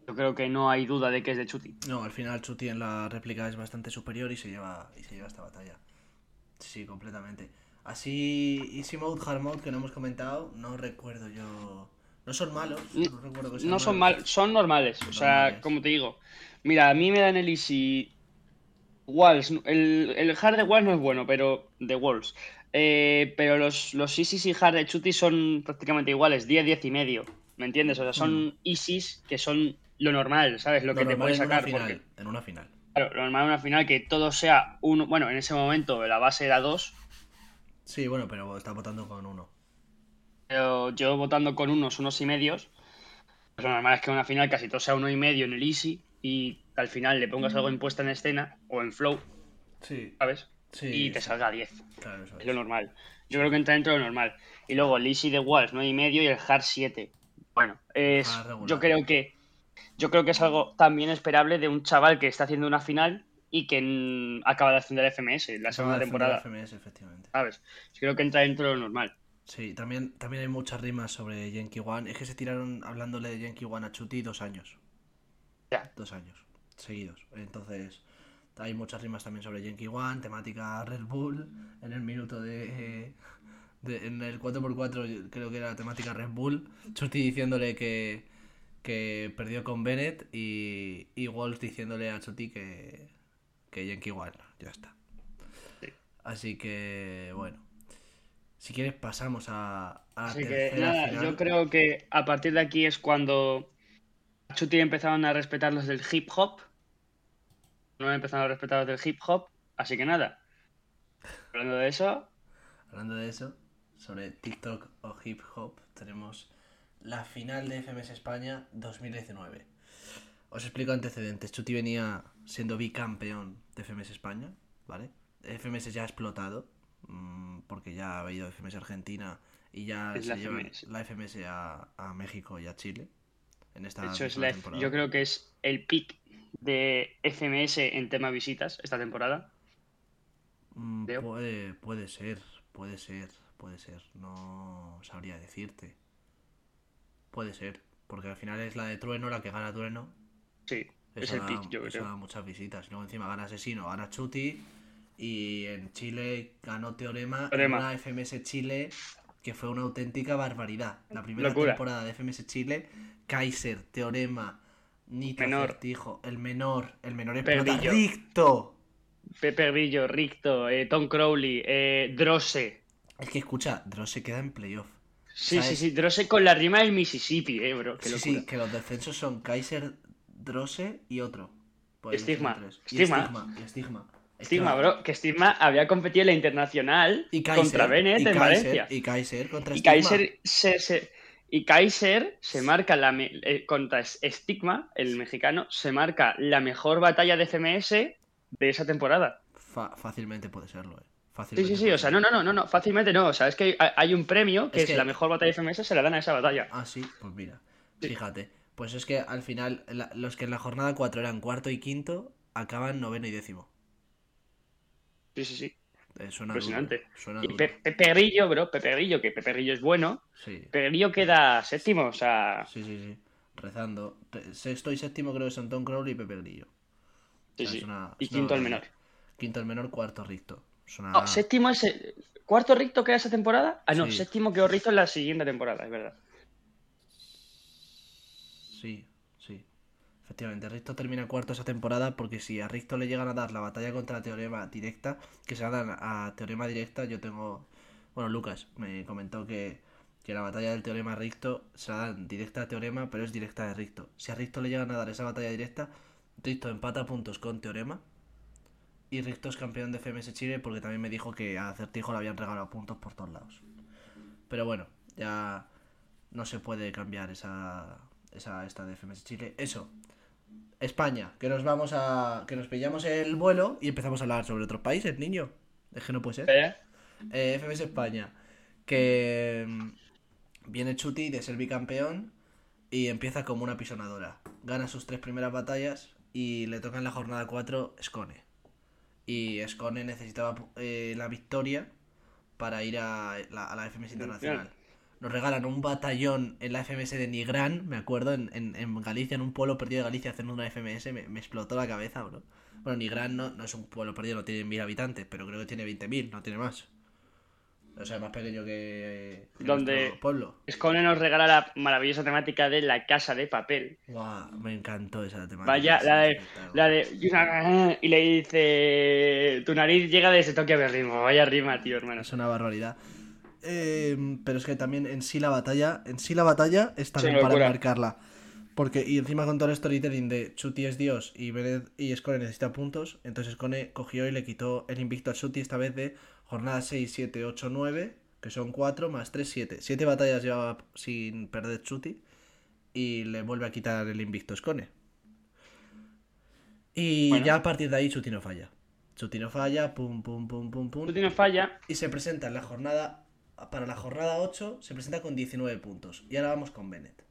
yo creo que no hay duda de que es de Chuti. No, al final Chuti en la réplica es bastante superior y se lleva, y se lleva esta batalla. Sí, completamente. Así, Easy Mode, Hard Mode, que no hemos comentado, no recuerdo yo... No son malos, no recuerdo que sean No son malos. mal, son normales, o sea, Normales. como te digo. Mira, a mí me dan el Easy Walls, el, el hard de Walls no es bueno, pero de Walls. Eh, pero los, los Easys y hard de Chuti son prácticamente iguales, 10, 10 y medio. ¿Me entiendes? O sea, son Easys que son lo normal, ¿sabes? Lo, Lo que te puedes en una sacar. final, Porque, en una final. claro, lo normal en una final que todo sea uno. Bueno, en ese momento la base era 2, Sí, bueno, pero está votando con uno. pero yo votando con unos, unos y medios. Pues lo normal es que en una final casi todo sea uno y medio en el Easy y al final le pongas algo en puesta en escena o en flow, Sí, ¿sabes? sí. y te salga 10. Claro, eso Es es. lo normal. Yo creo que entra dentro de lo normal. Y luego el Easy de Walls 9 y medio y el Hard 7. Bueno, es, Ah, yo creo que yo creo que es algo también esperable de un chaval que está haciendo una final y que acaba de ascender a FMS la segunda de temporada, a FMS, efectivamente. ¿sabes? Creo que entra dentro de lo normal. Sí, también, también hay muchas rimas sobre Yankee One. Es que se tiraron hablándole de Yankee One a Chuti dos años. Ya. Dos años seguidos. Entonces, hay muchas rimas también sobre Yankee One, temática Red Bull. En el minuto de. de- en el 4x4 creo que era temática Red Bull. Chuti diciéndole que, que perdió con Bennett y, y Wolf diciéndole a Chuti que, que Yankee One. Ya está. Así que, bueno. Si quieres pasamos a, a la Así que nada, final. yo creo que a partir de aquí es cuando Chuti empezaron a respetar los del hip hop. No empezaron a respetar los del hip hop. Así que nada. Hablando de eso, Hablando de eso, sobre TikTok o hip hop, tenemos la final de FMS España 2019. Os explico antecedentes. Chuti venía siendo bicampeón de FMS España, ¿vale? FMS ya ha explotado, mm, porque ya ha ido FMS Argentina y ya Es se la lleva FMS. la FMS a, a México y a Chile. En esta de hecho es la- yo creo que es el pick de FMS en tema visitas esta temporada. Mm. Puede, puede ser, puede ser, puede ser. No sabría decirte. Puede ser, porque al final es la de Trueno la que gana Trueno. Sí, es Eso el da, pick, yo eso creo. da muchas visitas. Y luego encima gana Asesino, gana Chuti. Y en Chile ganó Teorema, en Teorema. una FMS Chile que fue una auténtica barbaridad. La primera Locura. temporada de FMS Chile, Kaiser, Teorema, Nitro, Menor. Certijo, el menor, el menor explota. ¡Ricto! Pepe Grillo, Ricto, eh, Tom Crowley, eh, Drosse. Es que escucha, Dross se queda en playoff. Sí, ¿Sabes? sí, sí, Drosse con la rima del Mississippi, eh, bro. Qué Sí, sí, que los descensos son Kaiser, Drosse y otro. Puede ser Stigma. tres. Y Stigma. Stigma. Y Stigma. Es Stigma, que- bro, que Stigma había competido en la internacional Y Kaiser, contra Bennett y en Kaiser, Valencia. Y Kaiser contra Y Stigma. Kaiser se, se- Y Kaiser se marca la me- eh, contra Stigma, el mexicano, se marca la mejor batalla de FMS de esa temporada. Fa- fácilmente puede serlo, eh. Sí, Fácilmente sí, sí, o sea, no, no, no, no, no, fácilmente no. O sea, es que hay, un premio que Es es, que- la mejor batalla de FMS, se la dan a esa batalla. Ah, sí, pues mira. Sí. Fíjate. Pues es que al final, la- los que en la jornada 4 eran cuarto y quinto, acaban noveno y décimo. Sí, sí, sí. Eh, suena Impresionante. Suena Y. Pe- Pepe Grillo, bro, Pepe Grillo, que Pepe Grillo es bueno. Sí, Pepe Grillo queda séptimo, o sea. sí, sí, sí. Rezando. Re- Sexto y séptimo creo que son Tom Crowley y Pepe Grillo. Sí, O sea, sí. una- Y quinto el barbaridad. menor. Quinto el menor, cuarto Ricto. Una- No, séptimo es. el- ¿Cuarto Ricto queda esa temporada? Ah, no, Sí. séptimo quedó Ricto en la siguiente temporada, es verdad. Sí, sí. Efectivamente, Ricto termina cuarto esa temporada porque si a Ricto le llegan a dar la batalla contra Teorema directa, que se la dan a Teorema directa, yo tengo... Bueno, Lucas me comentó que, que la batalla del Teorema Ricto se la dan directa a Teorema, pero es directa de Ricto. Si a Ricto le llegan a dar esa batalla directa, Ricto empata puntos con Teorema y Ricto es campeón de FMS Chile porque también me dijo que a Certijo le habían regalado puntos por todos lados. Pero bueno, ya no se puede cambiar esa, esa esta de FMS Chile. Eso. España, que nos vamos a. que nos pillamos el vuelo y empezamos a hablar sobre otros países, niño. Es que no puede ser. ¿Eh? Eh, FMS España. Que mm, viene Chuti de ser bicampeón y empieza como una pisonadora. Gana sus tres primeras batallas y le toca en la jornada 4 Scone. Y Scone necesitaba eh, la victoria para ir a la, a la FMS Internacional. Nos regalan un batallón en la FMS de Nigrán, me acuerdo, en, en, en Galicia, en un pueblo perdido de Galicia haciendo una FMS, me, me explotó la cabeza, bro. Bueno, Nigrán no, no es un pueblo perdido, no tiene mil habitantes, pero creo que tiene 20.000, no tiene más. O sea, más pequeño que, que Donde- pueblo. Scone nos regala la maravillosa temática de la casa de papel. Guau, me encantó esa temática. Vaya, la de, la de. Y le dice. Tu nariz llega desde Tokio de ritmo. Vaya rima, tío, hermano. Es una barbaridad. Eh, pero es que también en sí la batalla, en sí la batalla es también Sí, para marcarla. Porque, y encima con todo el storytelling de Chuti es Dios y Benet y Scone necesita puntos, entonces Scone cogió y le quitó el invicto a Chuti esta vez de jornada 6, 7, 8, 9, que son 4 más 3, 7. 7 batallas llevaba sin perder Chuti y le vuelve a quitar el invicto a Scone. Y Bueno. ya a partir de ahí Chuti no falla. Chuti no falla, pum, pum, pum, pum, pum. Tú tienes falla. Y se presenta en la jornada. Para la jornada 8 se presenta con 19 puntos. Y ahora vamos con Bennett.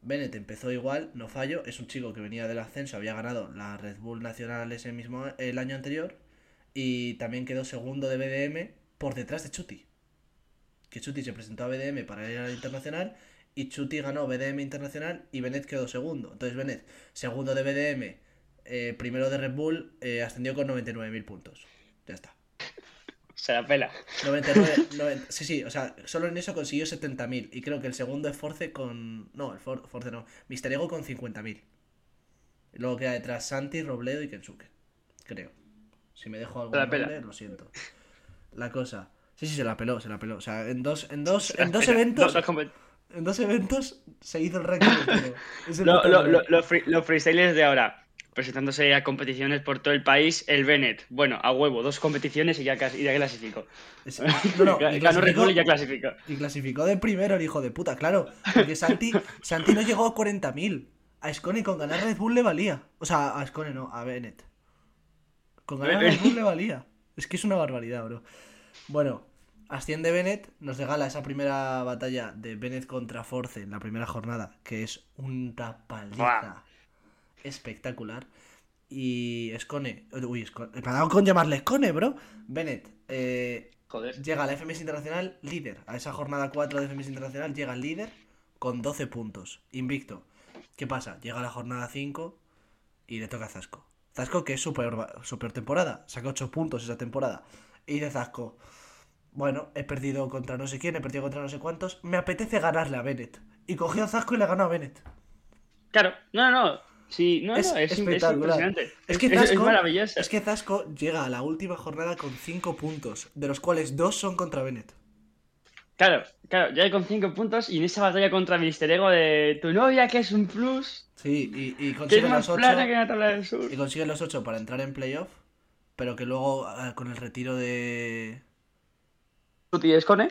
Bennett empezó igual, no fallo. Es un chico que venía del ascenso, había ganado la Red Bull Nacional ese mismo el año anterior. Y también quedó segundo de BDM por detrás de Chuti. Que Chuti se presentó a BDM para ir a la internacional. Y Chuti ganó BDM internacional y Bennett quedó segundo. Entonces Bennett, segundo de BDM, eh, primero de Red Bull, eh, ascendió con 99.000 puntos. Ya está. Se la pela. 99, 90 sí, sí, o sea, solo en eso consiguió 70.000. Y creo que el segundo es Force con. No, el For- Force no. Mister Ego con 50.000. Y luego queda detrás Santi, Robledo y Kensuke. Creo. Si me dejo nombre, lo siento. La cosa. Sí, sí, se la peló, se la peló. O sea, en dos, en dos, en dos eventos. no, no, como- En dos eventos se hizo el récord. Los free- los freestyles de ahora. Presentándose a competiciones por todo el país, el Bennett. Bueno, a huevo, dos competiciones y ya, y ya clasificó. No, no, y Ganó Red clasificó- Bull y ya clasificó. Y clasificó de primero el hijo de puta, claro. Porque Santi, Santi no llegó a 40.000. A Scone con ganar Red Bull le valía. O sea, a Scone no, a Bennett. Con ganar Red Bull le valía. Es que es una barbaridad, bro. Bueno, asciende Bennett, nos regala esa primera batalla de Bennett contra Force en la primera jornada, que es una paliza. Espectacular. Y Scone, uy, Scone, me ha dado con llamarle Scone, bro. Bennett, eh, Joder. Llega a la FMS Internacional líder. A esa jornada 4 de FMS Internacional llega el líder con 12 puntos. Invicto. ¿Qué pasa? Llega a la jornada 5 y le toca a Zasco. Zasco que es super, super temporada. Saca 8 puntos esa temporada. Y dice Zasco, bueno, he perdido contra no sé quién, he perdido contra no sé cuántos. Me apetece ganarle a Bennett. Y cogió a Zasco y le ganó a Bennett. Claro, no, no. Sí, no, Es no, es, es espectacular. impresionante. Es que Zasco, maravilloso. es que Zasco llega a la última jornada con 5 puntos, de los cuales 2 son contra Bennett. Claro, claro, ya con 5 puntos y en esa batalla contra Mister Ego de tu novia, que es un plus, Sí, y, y consigue los 8. plana que la tabla del sur. Y consigue los 8 para entrar en playoff, pero que luego ah, con el retiro de... ¿Tú tienes con él?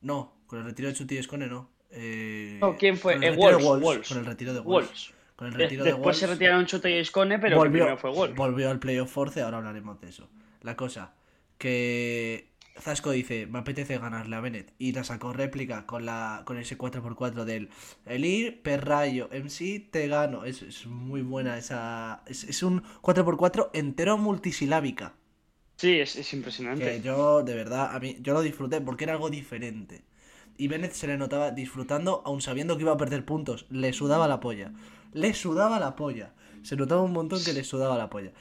No, Con el retiro de Chuti y Scone no. Eh, No, ¿quién fue? con el Eh, retiro de Wolves, Wolves. Con el retiro de Wolves. Wolves. Con el De- retiro de después se retiraron Chute y Escone, pero el primero fue Wolves. volvió al playoff Force, ahora hablaremos de eso. La cosa, que Zasco dice, me apetece ganarle a Bennett y la sacó réplica con la con ese 4x4 del Elir, Perrayo, MC, te gano. Es, es muy buena esa... Es, es un 4x4 entero multisilábica. Sí, es, es impresionante. Que yo, de verdad, a mí, yo lo disfruté porque era algo diferente. Y Bennett se le notaba disfrutando, aun sabiendo que iba a perder puntos. Le sudaba la polla. Le sudaba la polla. Se notaba un montón que le sudaba la polla.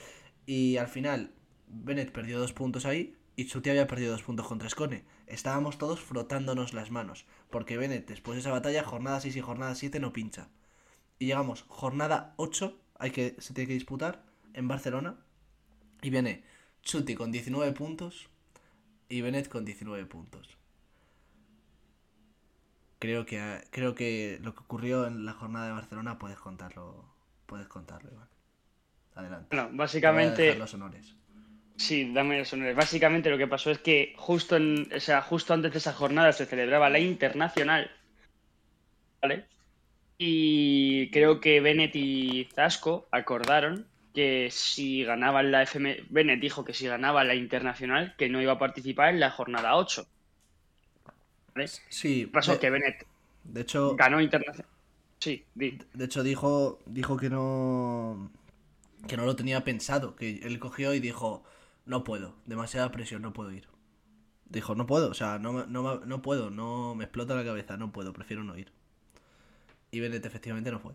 Y al final, Bennett perdió dos puntos ahí y Chuti había perdido dos puntos contra Scone. Estábamos todos frotándonos las manos. Porque Bennett, después de esa batalla, jornada 6 y jornada 7 no pincha. Y llegamos, jornada 8, hay que, se tiene que disputar en Barcelona. Y viene Chuti con 19 puntos y Bennett con 19 puntos. Creo que, creo que lo que ocurrió en la jornada de Barcelona puedes contarlo. Puedes contarlo, Iván. Adelante. Bueno, Te voy a básicamente, los honores. sí, dame los honores. Básicamente lo que pasó es que justo, en, o sea, justo antes de esa jornada se celebraba la internacional. ¿Vale? Y creo que Bennett y Zasco acordaron que si ganaban la FM. Bennett dijo que si ganaba la internacional, que no iba a participar en la jornada 8. Sí, Pasó de, que Bennett de hecho, ganó internacional. Sí, di. de hecho dijo, dijo que no que no lo tenía pensado, que él cogió y dijo, no puedo, demasiada presión, no puedo ir. Dijo, no puedo, o sea, no, no, no puedo, no me explota la cabeza, no puedo, prefiero no ir. Y Bennett efectivamente no fue.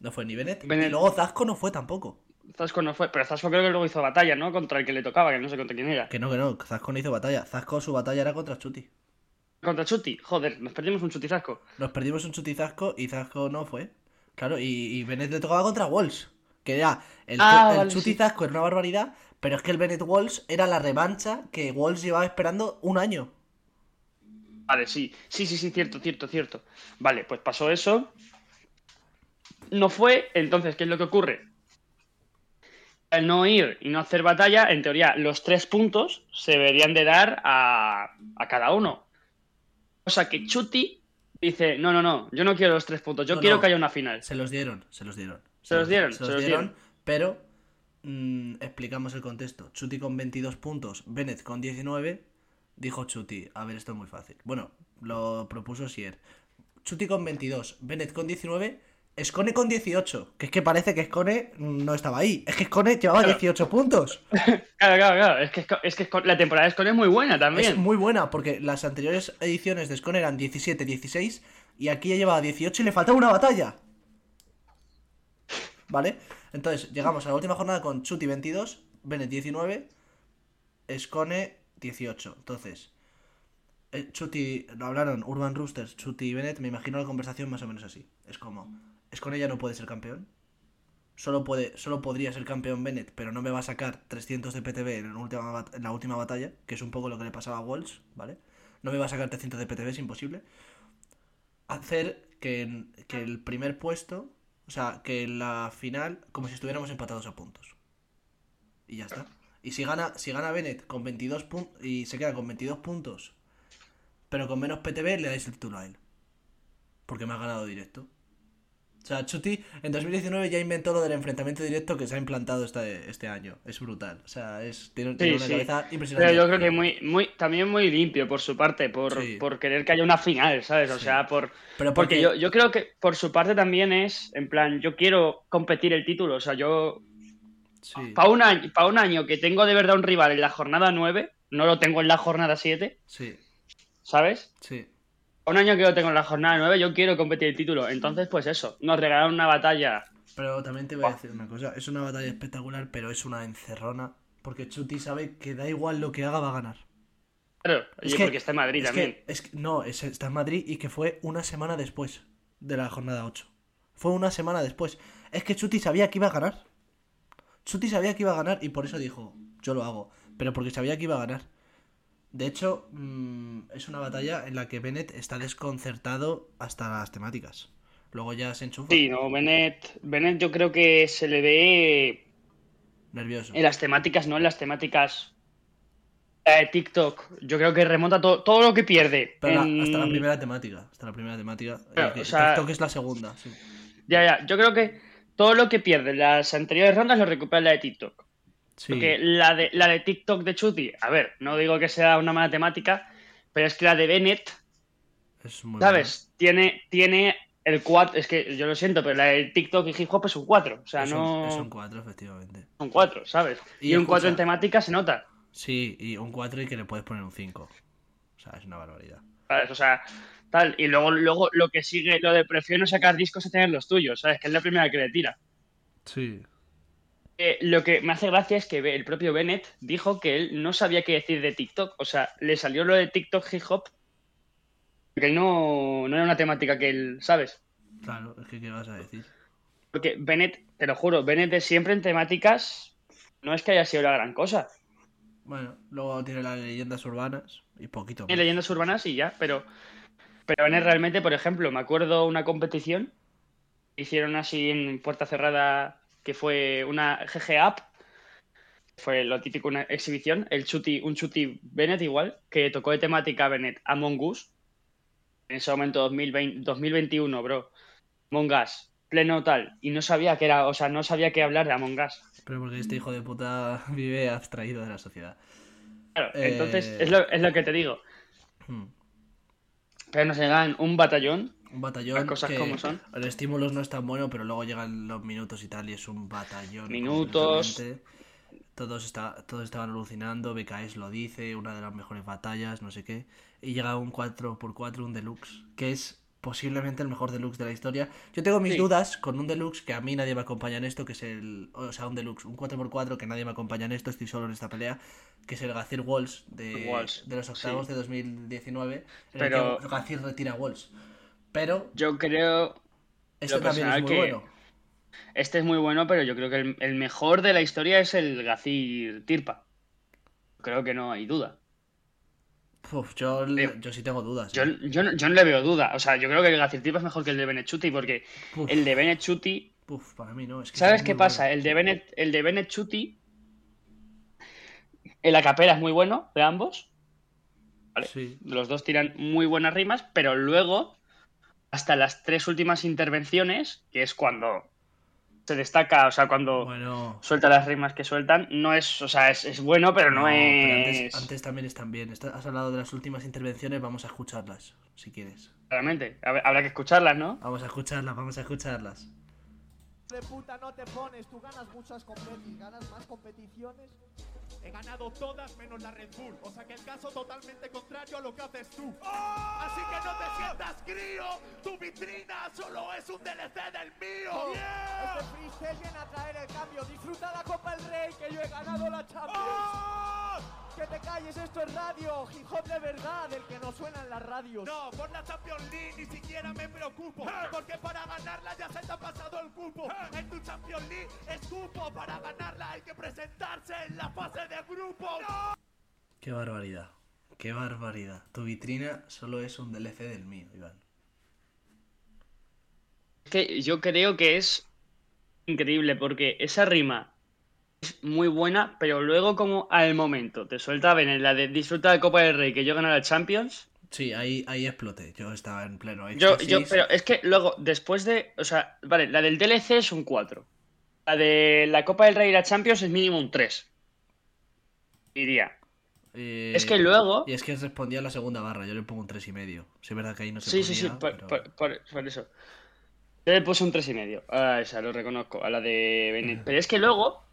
No fue ni Bennett, y Bennett- luego Zasco no fue tampoco. Zasco no fue, pero Zasco creo que luego hizo batalla, ¿no? Contra el que le tocaba, que no sé contra quién era. Que no, que no, Zasco no hizo batalla. Zasco su batalla era contra Chuti. Contra Chuti. Joder, nos perdimos un Chuti Zasco. Nos perdimos un Chuti Zasco y Zasco no fue. Claro, y, y Bennett le tocaba contra Walls. Que ya, el, Ah, el vale, Chuti sí. Zasco era una barbaridad, pero es que el Bennett Walls era la revancha que Walls llevaba esperando un año. Vale, sí. Sí, sí, sí, cierto, cierto, cierto. Vale, pues pasó eso. No fue, entonces, ¿qué es lo que ocurre? Al no ir y no hacer batalla, en teoría, los tres puntos se deberían de dar a, a cada uno. O sea que Chuti dice, no, no, no, yo no quiero los tres puntos, yo No, quiero no. que haya una final. Se los dieron, se los dieron. Se los dieron, se los dieron. Pero mm, explicamos el contexto. Chuti con 22 puntos, Bennett con 19. Dijo Chuti, a ver, esto es muy fácil. Bueno, lo propuso Sier. Chuti con 22, Bennett con 19, Scone con 18. Que es que parece que Scone no estaba ahí. Es que Scone llevaba 18 puntos. Claro, claro, claro. Es que, es que la temporada de Scone es muy buena también. Es muy buena porque las anteriores ediciones de Scone eran 17, 16 y aquí ya llevaba 18 y le faltaba una batalla. ¿Vale? Entonces, llegamos a la última jornada con Chuti 22, Bennett 19, Scone 18. Entonces, eh, Chuti, lo hablaron Urban Roosters, Chuti y Bennett, me imagino la conversación más o menos así. Es como, Scone ya no puede ser campeón. Solo, puede, solo podría ser campeón Bennett, pero no me va a sacar 300 de PTB en la, última, en la última batalla, que es un poco lo que le pasaba a Walsh, ¿vale? No me va a sacar 300 de PTB, es imposible. Hacer que, que el primer puesto, o sea, que la final, como si estuviéramos empatados a puntos. Y ya está. Y si gana, si gana Bennett con 22 puntos y se queda con 22 puntos, pero con menos PTB, le dais el título a él. Porque me ha ganado directo. O sea, Chuti en 2019 ya inventó lo del enfrentamiento directo que se ha implantado este, este año. Es brutal. O sea, es, tiene, una sí. cabeza impresionante. Pero yo creo que muy, muy, también muy limpio por su parte, por, Sí. por querer que haya una final, ¿sabes? O sea, por. Pero Porque yo, yo creo que por su parte también es, en plan, yo quiero competir el título. O sea, yo. Sí, Para un, año, pa' un año que tengo de verdad un rival en la jornada 9, no lo tengo en la jornada 7, sí, ¿sabes? sí. Un año que lo tengo en la jornada 9, yo quiero competir el título. Entonces, pues eso, nos regalaron una batalla. Pero también te voy a decir una cosa. Es una batalla espectacular, pero es una encerrona. Porque Chuti sabe que da igual lo que haga, va a ganar. Claro, Es que- porque está en Madrid es también. Que, es que- no, es- está en Madrid y que fue una semana después de la jornada 8. Fue una semana después. Es que Chuti sabía que iba a ganar. Chuti sabía que iba a ganar y por eso dijo, yo lo hago. Pero porque sabía que iba a ganar. De hecho, mm, es una batalla en la que Bennett está desconcertado hasta las temáticas. Luego ya se enchufa. Sí, no, Bennett, Bennett yo creo que se le ve Nervioso. en las temáticas, no en las temáticas de TikTok, yo creo que remonta todo, todo lo que pierde. Pero la- hasta la primera temática. Hasta la primera temática. Claro, Eh, o sea- TikTok es la segunda, sí. Ya, ya, yo creo que todo lo que pierde en las anteriores rondas lo recupera la de TikTok. Sí. Porque la de, la de TikTok de Chuti, a ver, no digo que sea una mala temática, pero es que la de Bennett, Es muy ¿sabes? Tiene, tiene el 4, es que yo lo siento, pero la de TikTok y hip hop es un 4, o sea. Es no un- Es un 4, efectivamente. son 4, ¿sabes? Y Y, un 4 en temática se nota, Sí, y un 4 y que le puedes poner un 5. O sea, es una barbaridad. ¿sabes? O sea, tal. Y luego, luego lo que sigue, lo de prefiero no sacar discos a tener los tuyos, ¿sabes? Que es la primera que le tira. Sí. Eh, lo que me hace gracia es que el propio Bennett dijo que él no sabía qué decir de TikTok. O sea, le salió lo de TikTok hip hop. Que él no, no era una temática que él, ¿sabes? Claro, es que ¿qué vas a decir? Porque Bennett, te lo juro, Bennett de siempre en temáticas no es que haya sido la gran cosa. Bueno, luego tiene las leyendas urbanas y poquito más. Tiene leyendas urbanas y ya, pero, pero Bennett realmente, por ejemplo, me acuerdo una competición hicieron así en puerta cerrada que fue una GG App. Fue lo típico, una exhibición. El chuti, un chuti Bennett igual, que tocó de temática Bennett Among Us. En ese momento 2020, 2021, bro. Among Us, pleno tal. Y no sabía que era, o sea, no sabía qué hablar de Among Us. Pero porque este hijo de puta vive abstraído de la sociedad. Claro, Eh, entonces es, lo, es lo que te digo. Hmm. Pero nos llegan un batallón. Un batallón. Las cosas que como son. El estímulo no es tan bueno, pero luego llegan los minutos y tal, y es un batallón. Minutos. Todos, está, todos estaban alucinando, BKS lo dice, una de las mejores batallas, no sé qué. Y llega un 4x4, un deluxe, que es posiblemente el mejor deluxe de la historia. Yo tengo mis Sí. dudas con un deluxe que a mí nadie me acompaña en esto, que es el. O sea, un deluxe, un 4x4 que nadie me acompaña en esto, estoy solo en esta pelea, que es el Gazir Walls de, Walls, de los octavos sí. de 2019, en Pero- el que retira Walls. Pero Yo creo. este Lo también es muy que- bueno. Este es muy bueno, pero yo creo que el, el mejor de la historia es el Gazir Tirpa. Creo que no hay duda. Uf, yo, Eh, yo sí tengo dudas. Yo, ¿eh? yo, no- yo no le veo duda. O sea, yo creo que el Gazir Tirpa es mejor que el de Benechuti, porque Uf, el de Benechuti. uf, para mí no. Es que ¿Sabes es qué pasa? bueno. El de Benet, el de Benechuti. El acapela es muy bueno de ambos. Vale. Sí. Los dos tiran muy buenas rimas, pero luego, hasta las tres últimas intervenciones, que es cuando se destaca, o sea, cuando Bueno. suelta las rimas que sueltan, no es, o sea, es, es bueno, pero no, pero es. antes, antes también están bien. Está- Has hablado de las últimas intervenciones, vamos a escucharlas, si quieres. Realmente, hab- habrá que escucharlas, ¿no? Vamos a escucharlas, vamos a escucharlas. de puta no te pones, tú ganas muchas competi- ganas más competiciones. He ganado todas menos la Red Bull, o sea que el caso totalmente contrario a lo que haces tú. Así que no te sientas crío, tu vitrina solo es un DLC del mío. Este freestyle viene a traer el cambio, disfruta la Copa del Rey que yo he ganado la Champions. Que te calles, esto es radio, hip hop de verdad, el que no suena en las radios. No, por la Champions League ni siquiera me preocupo, porque para ganarla ya se te ha pasado el cupo. En tu Champions League es cupo, para ganarla hay que presentarse en la fase de grupos. Qué barbaridad. Qué barbaridad. Tu vitrina solo es un DLC del mío, Iván. Es que yo creo que es increíble porque esa rima es muy buena, pero luego como al momento te suelta ven la de disfruta de Copa del Rey que yo gané la Champions. Sí, ahí, ahí exploté. Yo estaba en pleno Yo, yo, pero es que luego, después de, o sea, vale, la del DLC es un 4. La de la Copa del Rey y la Champions es mínimo un 3. Diría. Eh, Es que luego... Y es que respondía a la segunda barra, yo le pongo un 3,5. y medio. Sí, es verdad que ahí no se Sí, podía, sí, sí, por, pero- por- por- por eso. Yo le puse un 3,5 y medio. A esa, lo reconozco, a la de Benet. Pero es que luego,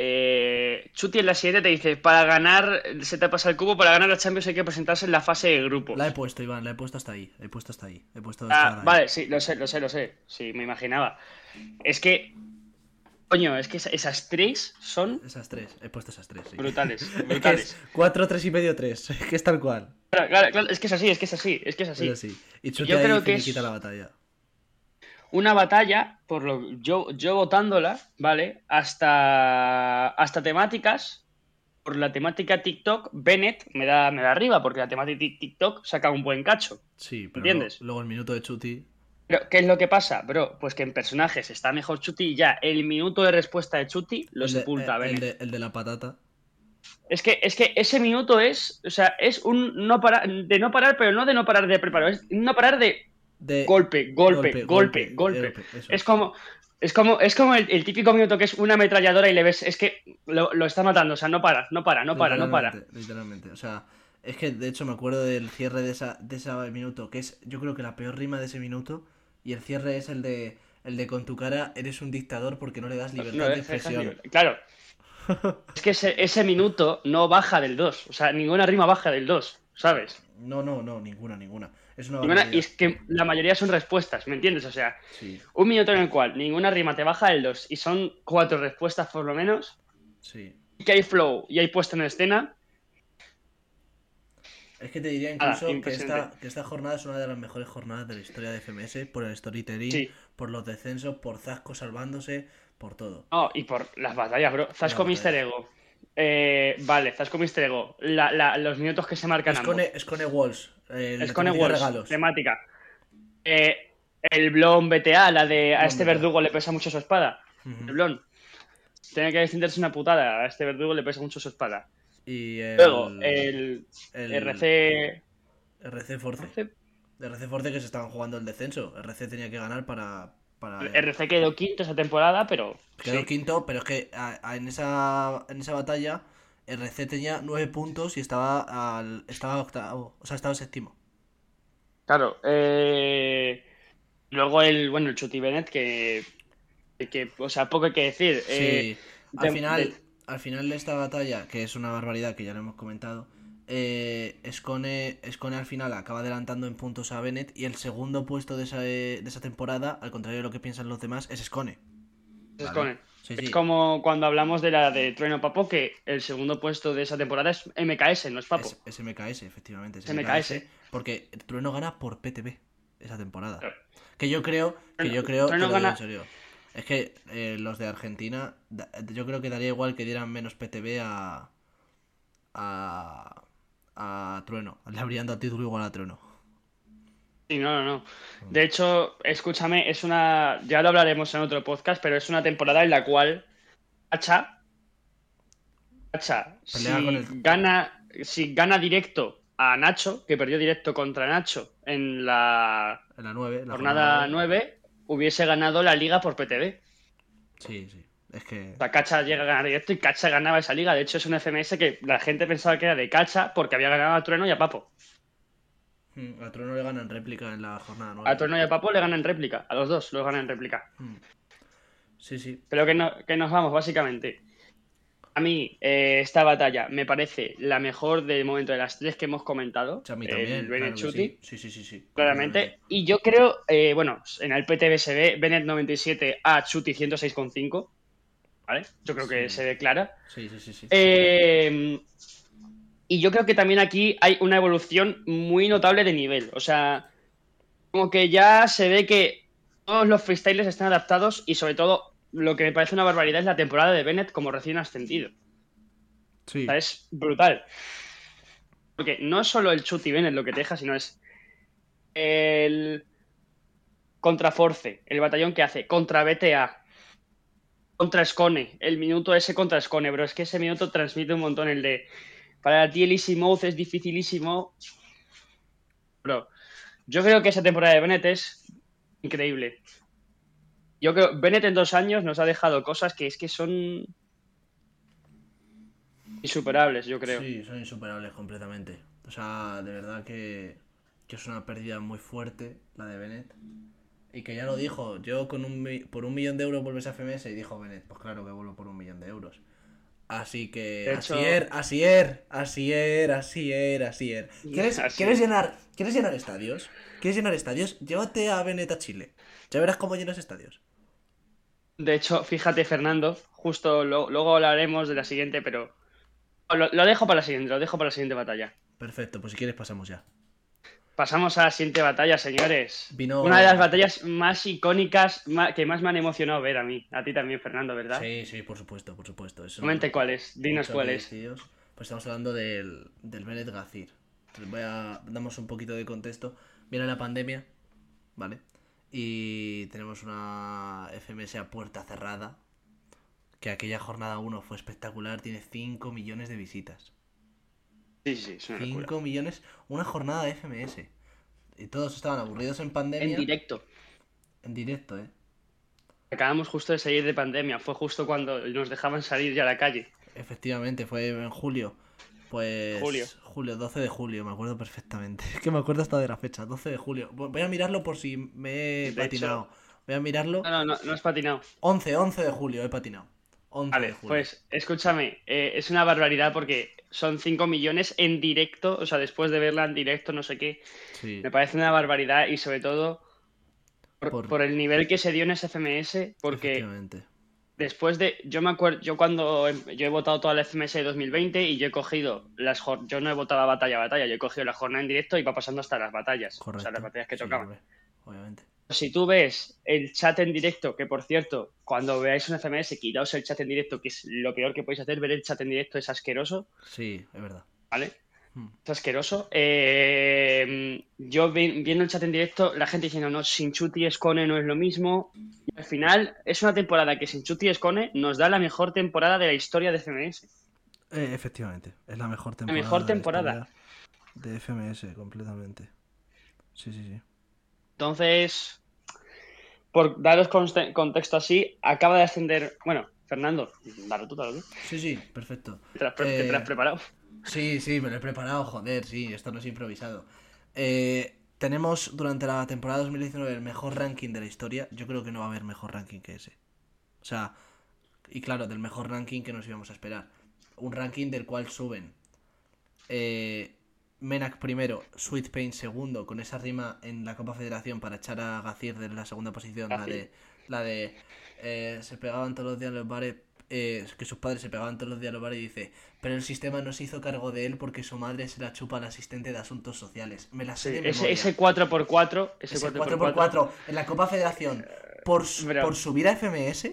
eh, Chuti en la siguiente te dice, para ganar, se te pasa el cubo, para ganar la Champions hay que presentarse en la fase de grupos. La he puesto, Iván, la he puesto hasta ahí. La he puesto hasta ahí. He puesto Ah, estar ahí. vale, sí, lo sé, lo sé, lo sé. Sí, me imaginaba. Es que, coño, es que esa- esas tres son Esas tres, he puesto esas tres. Sí. brutales, Es brutales. es 4, 3 y medio, 3. Es que es tal cual. Claro, claro, claro, es que es así, es que es así, es que es así. Pero sí. Y Chuti Yo ahí creo que es- la batalla. Una batalla, por lo yo, yo votándola, ¿vale? Hasta, hasta temáticas. Por la temática TikTok, Bennett me da, me da arriba, porque la temática TikTok saca un buen cacho. Sí, pero ¿Entiendes? Luego, luego el minuto de Chuti. Pero, ¿qué es lo que pasa, bro? Pues que en personajes está mejor Chuti y ya el minuto de respuesta de Chuti lo el de- sepulta a el, el Bennett. de, el de la patata. Es que, es que ese minuto es, o sea, es un no parar, de no parar, pero no de no parar de preparar, es no parar de De golpe, golpe, golpe, golpe. Es como, es como, es como el, el típico minuto que es una ametralladora y le ves, es que lo, lo está matando, o sea, no para, no para, no para, no para. Literalmente, o sea, es que de hecho me acuerdo del cierre de esa de ese minuto, que es yo creo que la peor rima de ese minuto y el cierre es el de el de con tu cara eres un dictador porque no le das libertad No, de es- es- expresión. Claro. Es que ese, ese minuto no baja del 2, o sea, ninguna rima baja del 2, ¿sabes? No, no, no, ninguna, ninguna. Es una Ninguna- y es que la mayoría son respuestas, ¿me entiendes? O sea, Sí, un minuto en el cual ninguna rima te baja del 2 y son cuatro respuestas por lo menos, sí. y que hay flow y hay puesta en escena, Es que te diría Nada, incluso que, esta, que esta jornada es una de las mejores jornadas de la historia de FMS por el storytelling, Sí. por los descensos, por Zasco salvándose, por todo. No, y por las batallas, bro. Zasco Mister. Ego. Eh, vale, Zasco Mister Ego. La- la- los minutos que se marcan. Escone, Escone Walls. eh, Es la con temática Walls, regalos. temática. Eh, el Blon BTA, la de a este verdugo le pesa mucho su espada. El Blon. Tiene que descenderse una putada. A este verdugo le pesa mucho su espada. Y el, Luego, el, el RC. RC Force. RC RC Force que se estaban jugando el descenso. RC tenía que ganar para. Para RC quedó quinto esa temporada, pero. Quedó sí. quinto, pero es que a- a- en, esa, en esa batalla RC tenía nueve puntos y estaba al, estaba octavo, o sea, estaba séptimo. Claro. eh, Luego el. Bueno, el Chuti Bennett, que. que o sea, poco hay que decir. Sí, Eh, al de- final, de- al final de esta batalla, que es una barbaridad que ya lo hemos comentado, eh, Escone, Escone al final acaba adelantando en puntos a Bennett y el segundo puesto de esa, de esa temporada, al contrario de lo que piensan los demás, es Escone. es Vale. con él. Sí, Es como cuando hablamos de la de Trueno Papo, que el segundo puesto de esa temporada es MKS, no es Papo. Es, es MKS, efectivamente. Es MKS. Porque Trueno gana por PTB esa temporada. Que yo creo, que yo creo que Trueno lo digo gana- en serio. Es que eh, los de Argentina, yo creo que daría igual que dieran menos PTB a. a. a Trueno. Le habrían dado título igual a Trueno. Sí, no, no, no. De hecho, escúchame, es una. Ya lo hablaremos en otro podcast, pero es una temporada en la cual Hacha. Hacha, si el- gana, si gana directo a Nacho, que perdió directo contra Nacho en la En la 9. La jornada nueve. 9, hubiese ganado la liga por PTB. Sí, sí. Es que. O sea, Cacha llega a ganar directo y Cacha ganaba esa liga. De hecho, es un FMS que la gente pensaba que era de Cacha porque había ganado a Trueno y a Papo. mm, A Trueno le ganan réplica en la jornada 9. A Trueno y a Papo le ganan réplica. A los dos los ganan en réplica. Mm. Sí, sí. Pero que, no- que nos vamos, básicamente. A mí, eh, esta batalla me parece la mejor de momento de las tres que hemos comentado. A mí el también. Bennett claro que Chuti, sí. sí, sí, sí, claramente. Y yo creo, eh, bueno, en el PTB se ve Bennett 97 a Chuti 106,5. ¿Vale? Yo creo que Sí. se ve clara. Sí, sí, sí. sí. Eh, y yo creo que también aquí hay una evolución muy notable de nivel. O sea, como que ya se ve que todos los freestyles están adaptados y sobre todo lo que me parece una barbaridad es la temporada de Bennett como recién ascendido. Sí. O sea, es brutal. Porque no es solo el Chuti Bennett lo que te deja, sino es el contra Force, el batallón que hace, contra BTA, contra Scone, el minuto ese contra Scone, bro. Es que ese minuto transmite un montón el de para ti el Easy es dificilísimo. Bro, yo creo que esa temporada de Bennett es increíble. Yo creo Bennett en dos años nos ha dejado cosas que es que son insuperables, yo creo. Sí, son insuperables completamente. O sea, de verdad que, que es una pérdida muy fuerte la de Bennett. Y que ya lo dijo, yo con un, por un millón de euros vuelves a FMS y dijo Bennett, pues claro que vuelvo por un millón de euros. Así que, hecho- er, así er, así er, así er, así er. ¿Quieres, Así ¿quieres es. llenar, ¿Quieres llenar estadios? ¿Quieres llenar estadios? Llévate a Bennett a Chile. Ya verás cómo llenas estadios. De hecho, fíjate, Fernando, justo lo- luego hablaremos de la siguiente, pero lo, lo dejo para la siguiente, lo dejo para la siguiente batalla. Perfecto, pues si quieres pasamos ya. Pasamos a la siguiente batalla, señores. Vino- Una de las batallas más icónicas que más me han emocionado ver a mí. A ti también, Fernando, ¿verdad? Sí, sí, por supuesto, por supuesto. Eso Comente cuál es, dinos cuál es. Pues estamos hablando del, del Bennett Gazir. Entonces voy a damos un poquito de contexto. Viene la pandemia, ¿vale? Y tenemos una FMS a puerta cerrada. que aquella jornada 1 fue espectacular, tiene 5 millones de visitas. Sí, sí, es una locura. 5 millones, una jornada de FMS. Y todos estaban aburridos en pandemia. En directo. En directo, ¿eh? Acabamos justo de salir de pandemia. Fue justo cuando nos dejaban salir ya a la calle. Efectivamente, fue en julio. Pues. Julio. Julio, 12 de julio, me acuerdo perfectamente. Es que me acuerdo hasta de la fecha, 12 de julio. Voy a mirarlo por si me he De patinado. Voy a mirarlo. No, no, no, no has patinado. 11, 11 de julio he patinado. 11 de Vale, julio. pues escúchame, eh, es una barbaridad porque son 5 millones en directo, o sea, después de verla en directo, no sé qué, Sí. me parece una barbaridad y sobre todo por, Por- por el nivel que se dio en ese FMS, porque después de, yo me acuerdo, yo cuando, em- yo he votado toda la FMS de 2020 y yo he cogido las, yo no he votado batalla a batalla, yo he cogido la jornada en directo y va pasando hasta las batallas, Correcto. o sea, las batallas que tocaban. obviamente. Si tú ves el chat en directo, que por cierto, cuando veáis un FMS, quitaos el chat en directo, que es lo peor que podéis hacer, ver el chat en directo es asqueroso, Sí, es verdad. ¿vale? Hmm. Es asqueroso. Eh, yo vi- viendo el chat en directo, la gente diciendo, no, sin Chuti y Escone no es lo mismo. Y al final, es una temporada que sin Chuti y Escone nos da la mejor temporada de la historia de FMS. Eh, efectivamente, es la mejor temporada. mejor de la temporada. historia De FMS, completamente. Sí, sí, sí. Entonces, por daros contexto así, acaba de ascender. Bueno, Fernando, dale tú, dale tú. Sí, sí, perfecto. ¿Te lo has, pre- Eh, has preparado? Sí, sí, me lo he preparado, joder, sí, esto no es improvisado. Eh, tenemos durante la temporada 2019 el mejor ranking de la historia. Yo creo que no va a haber mejor ranking que ese. O sea, y claro, del mejor ranking que nos íbamos a esperar. Un ranking del cual suben eh, Menak primero, Sweet Pain segundo, con esa rima en la Copa Federación para echar a Gacir de la segunda posición, la Gacir. de, la de eh, se pegaban todos los días los bares, eh, que sus padres se pegaban todos los días los bares y dice, pero el sistema no se hizo cargo de él porque su madre se la chupa al asistente de asuntos sociales. Me la sé Sí, de ese, memoria. ese 4x4, ese, Ese 4x4, 4x4 en la Copa Federación por, su- Pero- por subir a FMS.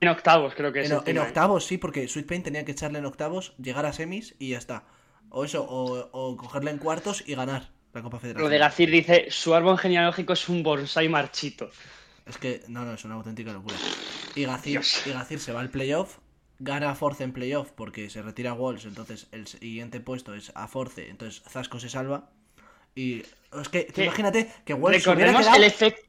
en octavos creo que es. En, ¿eh? octavos, sí, porque Sweet Pain tenía que echarle en octavos, llegar a semis y ya está. O eso, o, o cogerla en cuartos y ganar la Copa Federación. Lo de Gacir dice, su árbol genealógico es un bonsai marchito. Es que, no, no, es una auténtica locura. Y Gacir, y Gacir se va al playoff, gana a Force en playoff porque se retira Walls, entonces el siguiente puesto es a Force, entonces Zasco se salva. Y es que, imagínate que Walls se hubiera Recordemos quedado... el, efec-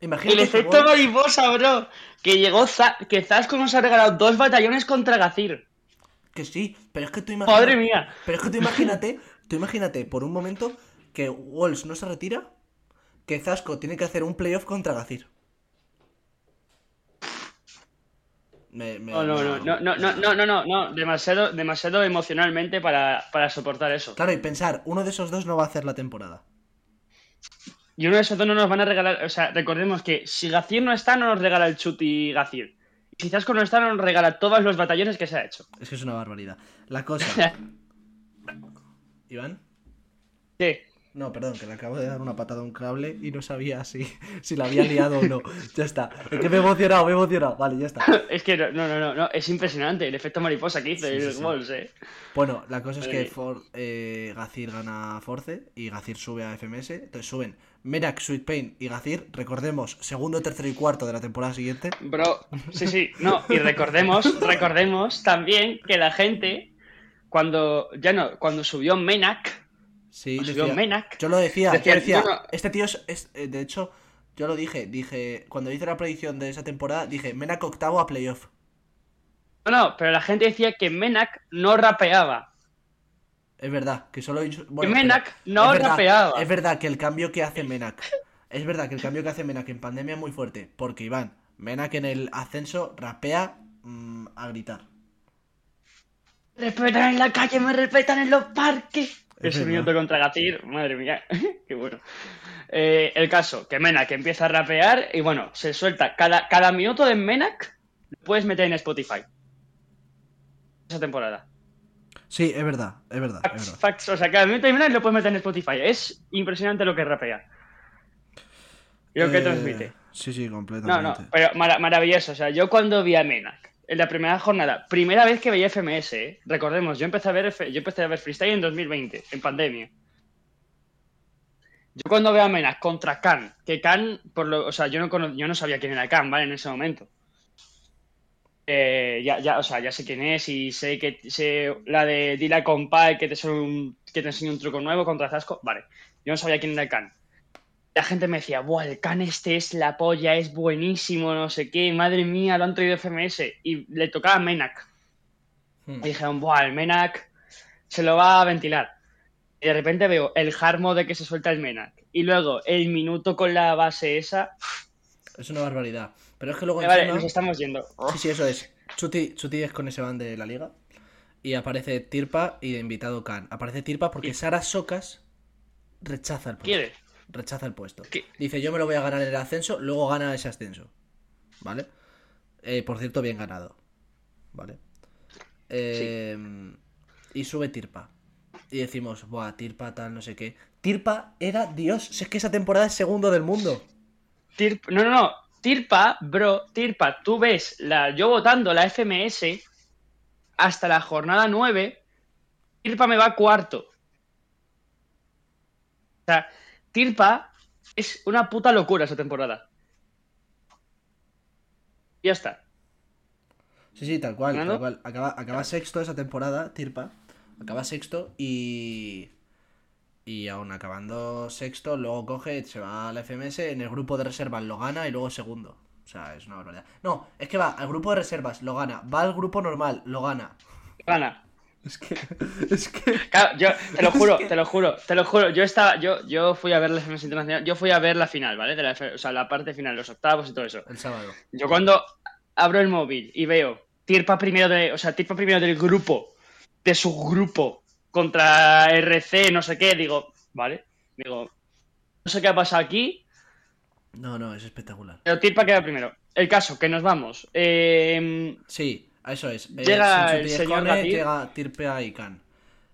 imagínate el efecto mariposa, bro. Que llegó Za- que Zasco nos ha regalado dos batallones contra Gacir. Que sí, pero es que tú imagínate... Madre mía. Pero es que tú imagínate, tú imagínate por un momento que Walls no se retira, que Zasco tiene que hacer un playoff contra Gacir. Me- me- No, no, no, no, no, no, no, no, no, no. Demasiado, demasiado emocionalmente para, para soportar eso. Claro, y pensar, uno de esos dos no va a hacer la temporada. Y uno de esos dos no nos van a regalar. O sea, recordemos que si Gacir no está, no nos regala el Chuti Gacir. Está, no nos regala todos los batallones que se ha hecho. Es que es una barbaridad. La cosa. ¿Iván? Sí. No, perdón, que le acabo de dar una patada a un cable y no sabía si, si la había liado o no. Ya está. Es que me he emocionado, me he emocionado. Vale, ya está. Es que no, no, no, no, es impresionante el efecto mariposa que hizo Sí, el sí, eh. Bueno, la cosa es que. For- eh, Gacir gana Force y Gacir sube a FMS. Entonces suben Merak, Sweet Pain y Gacir. Recordemos, segundo, tercero y cuarto de la temporada siguiente. Bro, sí, sí, no, y recordemos, recordemos también que la gente, cuando, ya no, cuando subió Menak, Sí, subió Menak, yo lo decía, Decía, yo este tío es, es- eh, de hecho, yo lo dije, dije, cuando hice la predicción de esa temporada, dije, Menak octavo a playoff. no, no, pero la gente decía que Menak no rapeaba. Es verdad, que solo... Que bueno, Menak pero no es verdad, rapeaba. Es verdad que el cambio que hace Menak, es verdad que el cambio que hace Menak en pandemia es muy fuerte, porque Iván, Menak en el ascenso rapea mm, a gritar. Respetan en la calle, me respetan en los parques. Es Ese minuto contra Gatir, madre mía, qué bueno. Eh, el caso, que Menak empieza a rapear y bueno, se suelta. Cada, cada minuto de Menak lo puedes meter en Spotify. Esa temporada. Sí, es verdad, es verdad, es Facts, verdad. facts, o sea, cada minuto Menak lo puedes meter en Spotify. Es impresionante lo que rapea. Y lo que Eh, transmite. Sí, sí, No, completamente. no, pero mara- maravilloso. O sea, yo cuando vi a Menak en la primera jornada, primera vez que veía FMS, ¿eh? recordemos, yo empecé a ver F- yo empecé a ver freestyle en 2020, en pandemia. Yo cuando veo a Menak contra Khan, que Khan, por lo, o sea, yo no, yo no sabía quién era Khan, ¿vale? En ese momento. Eh, ya, ya, o sea, ya sé quién es y sé que sé la de dile al compadre que te, enseñe un, que te enseñe un truco nuevo contra Zasco. Vale, yo no sabía quién era el Khan. La gente me decía, Buah, el Khan este es la polla, es buenísimo, no sé qué, madre mía, lo han traído FMS. Y le tocaba a Menak. Hmm. Y dijeron, Buah, el Menak se lo va a ventilar. Y de repente veo el hard mode que se suelta el Menak. Y luego el minuto con la base esa. Es una barbaridad. Pero es que luego Vale, encima- nos estamos yendo. Sí, sí, eso es. Chuti, Chuti es con ese van de la liga. Y aparece Tirpa y de invitado Khan. Aparece Tirpa porque Y- Sara Socas rechaza el puesto. ¿Quiere? Rechaza el puesto. ¿Qué? Dice, yo me lo voy a ganar en el ascenso, luego gana ese ascenso. ¿Vale? Eh, por cierto, bien ganado. ¿Vale? Eh, Y sube Tirpa. Y decimos, buah, Tirpa tal, no sé qué. Tirpa era Dios. Si es que esa temporada es segundo del mundo. Tirp- no, no, no. Tirpa, bro, Tirpa, tú ves la, yo votando la FMS hasta la jornada 9, Tirpa me va cuarto. O sea, Tirpa es una puta locura esa temporada. Ya está. Sí, sí, tal cual, tal cual. Acaba, acaba sexto esa temporada, Tirpa. Acaba sexto y. Y aún acabando sexto, luego coge, se va a la FMS, en el grupo de reservas lo gana y luego segundo. O sea, es una barbaridad. No, es que va al grupo de reservas, lo gana. Va al grupo normal, lo gana. Gana. Es que. Es que. Claro, yo te lo Es juro, que- te lo juro, te lo juro. Yo estaba, yo, yo fui a ver la FMS Internacional, yo fui a ver la final, ¿vale? De la o sea, la parte final, los octavos y todo eso. El sábado. Yo cuando abro el móvil y veo Tirpa primero de, o sea, Tirpa primero del grupo, de su grupo contra RC, no sé qué, digo, vale, digo, no sé qué ha pasado aquí, No, no, es espectacular. pero Tirpa queda primero. El caso, que nos vamos. Eh, Sí, a eso es. Eh, Llega el señor llega Tirpea y Khan.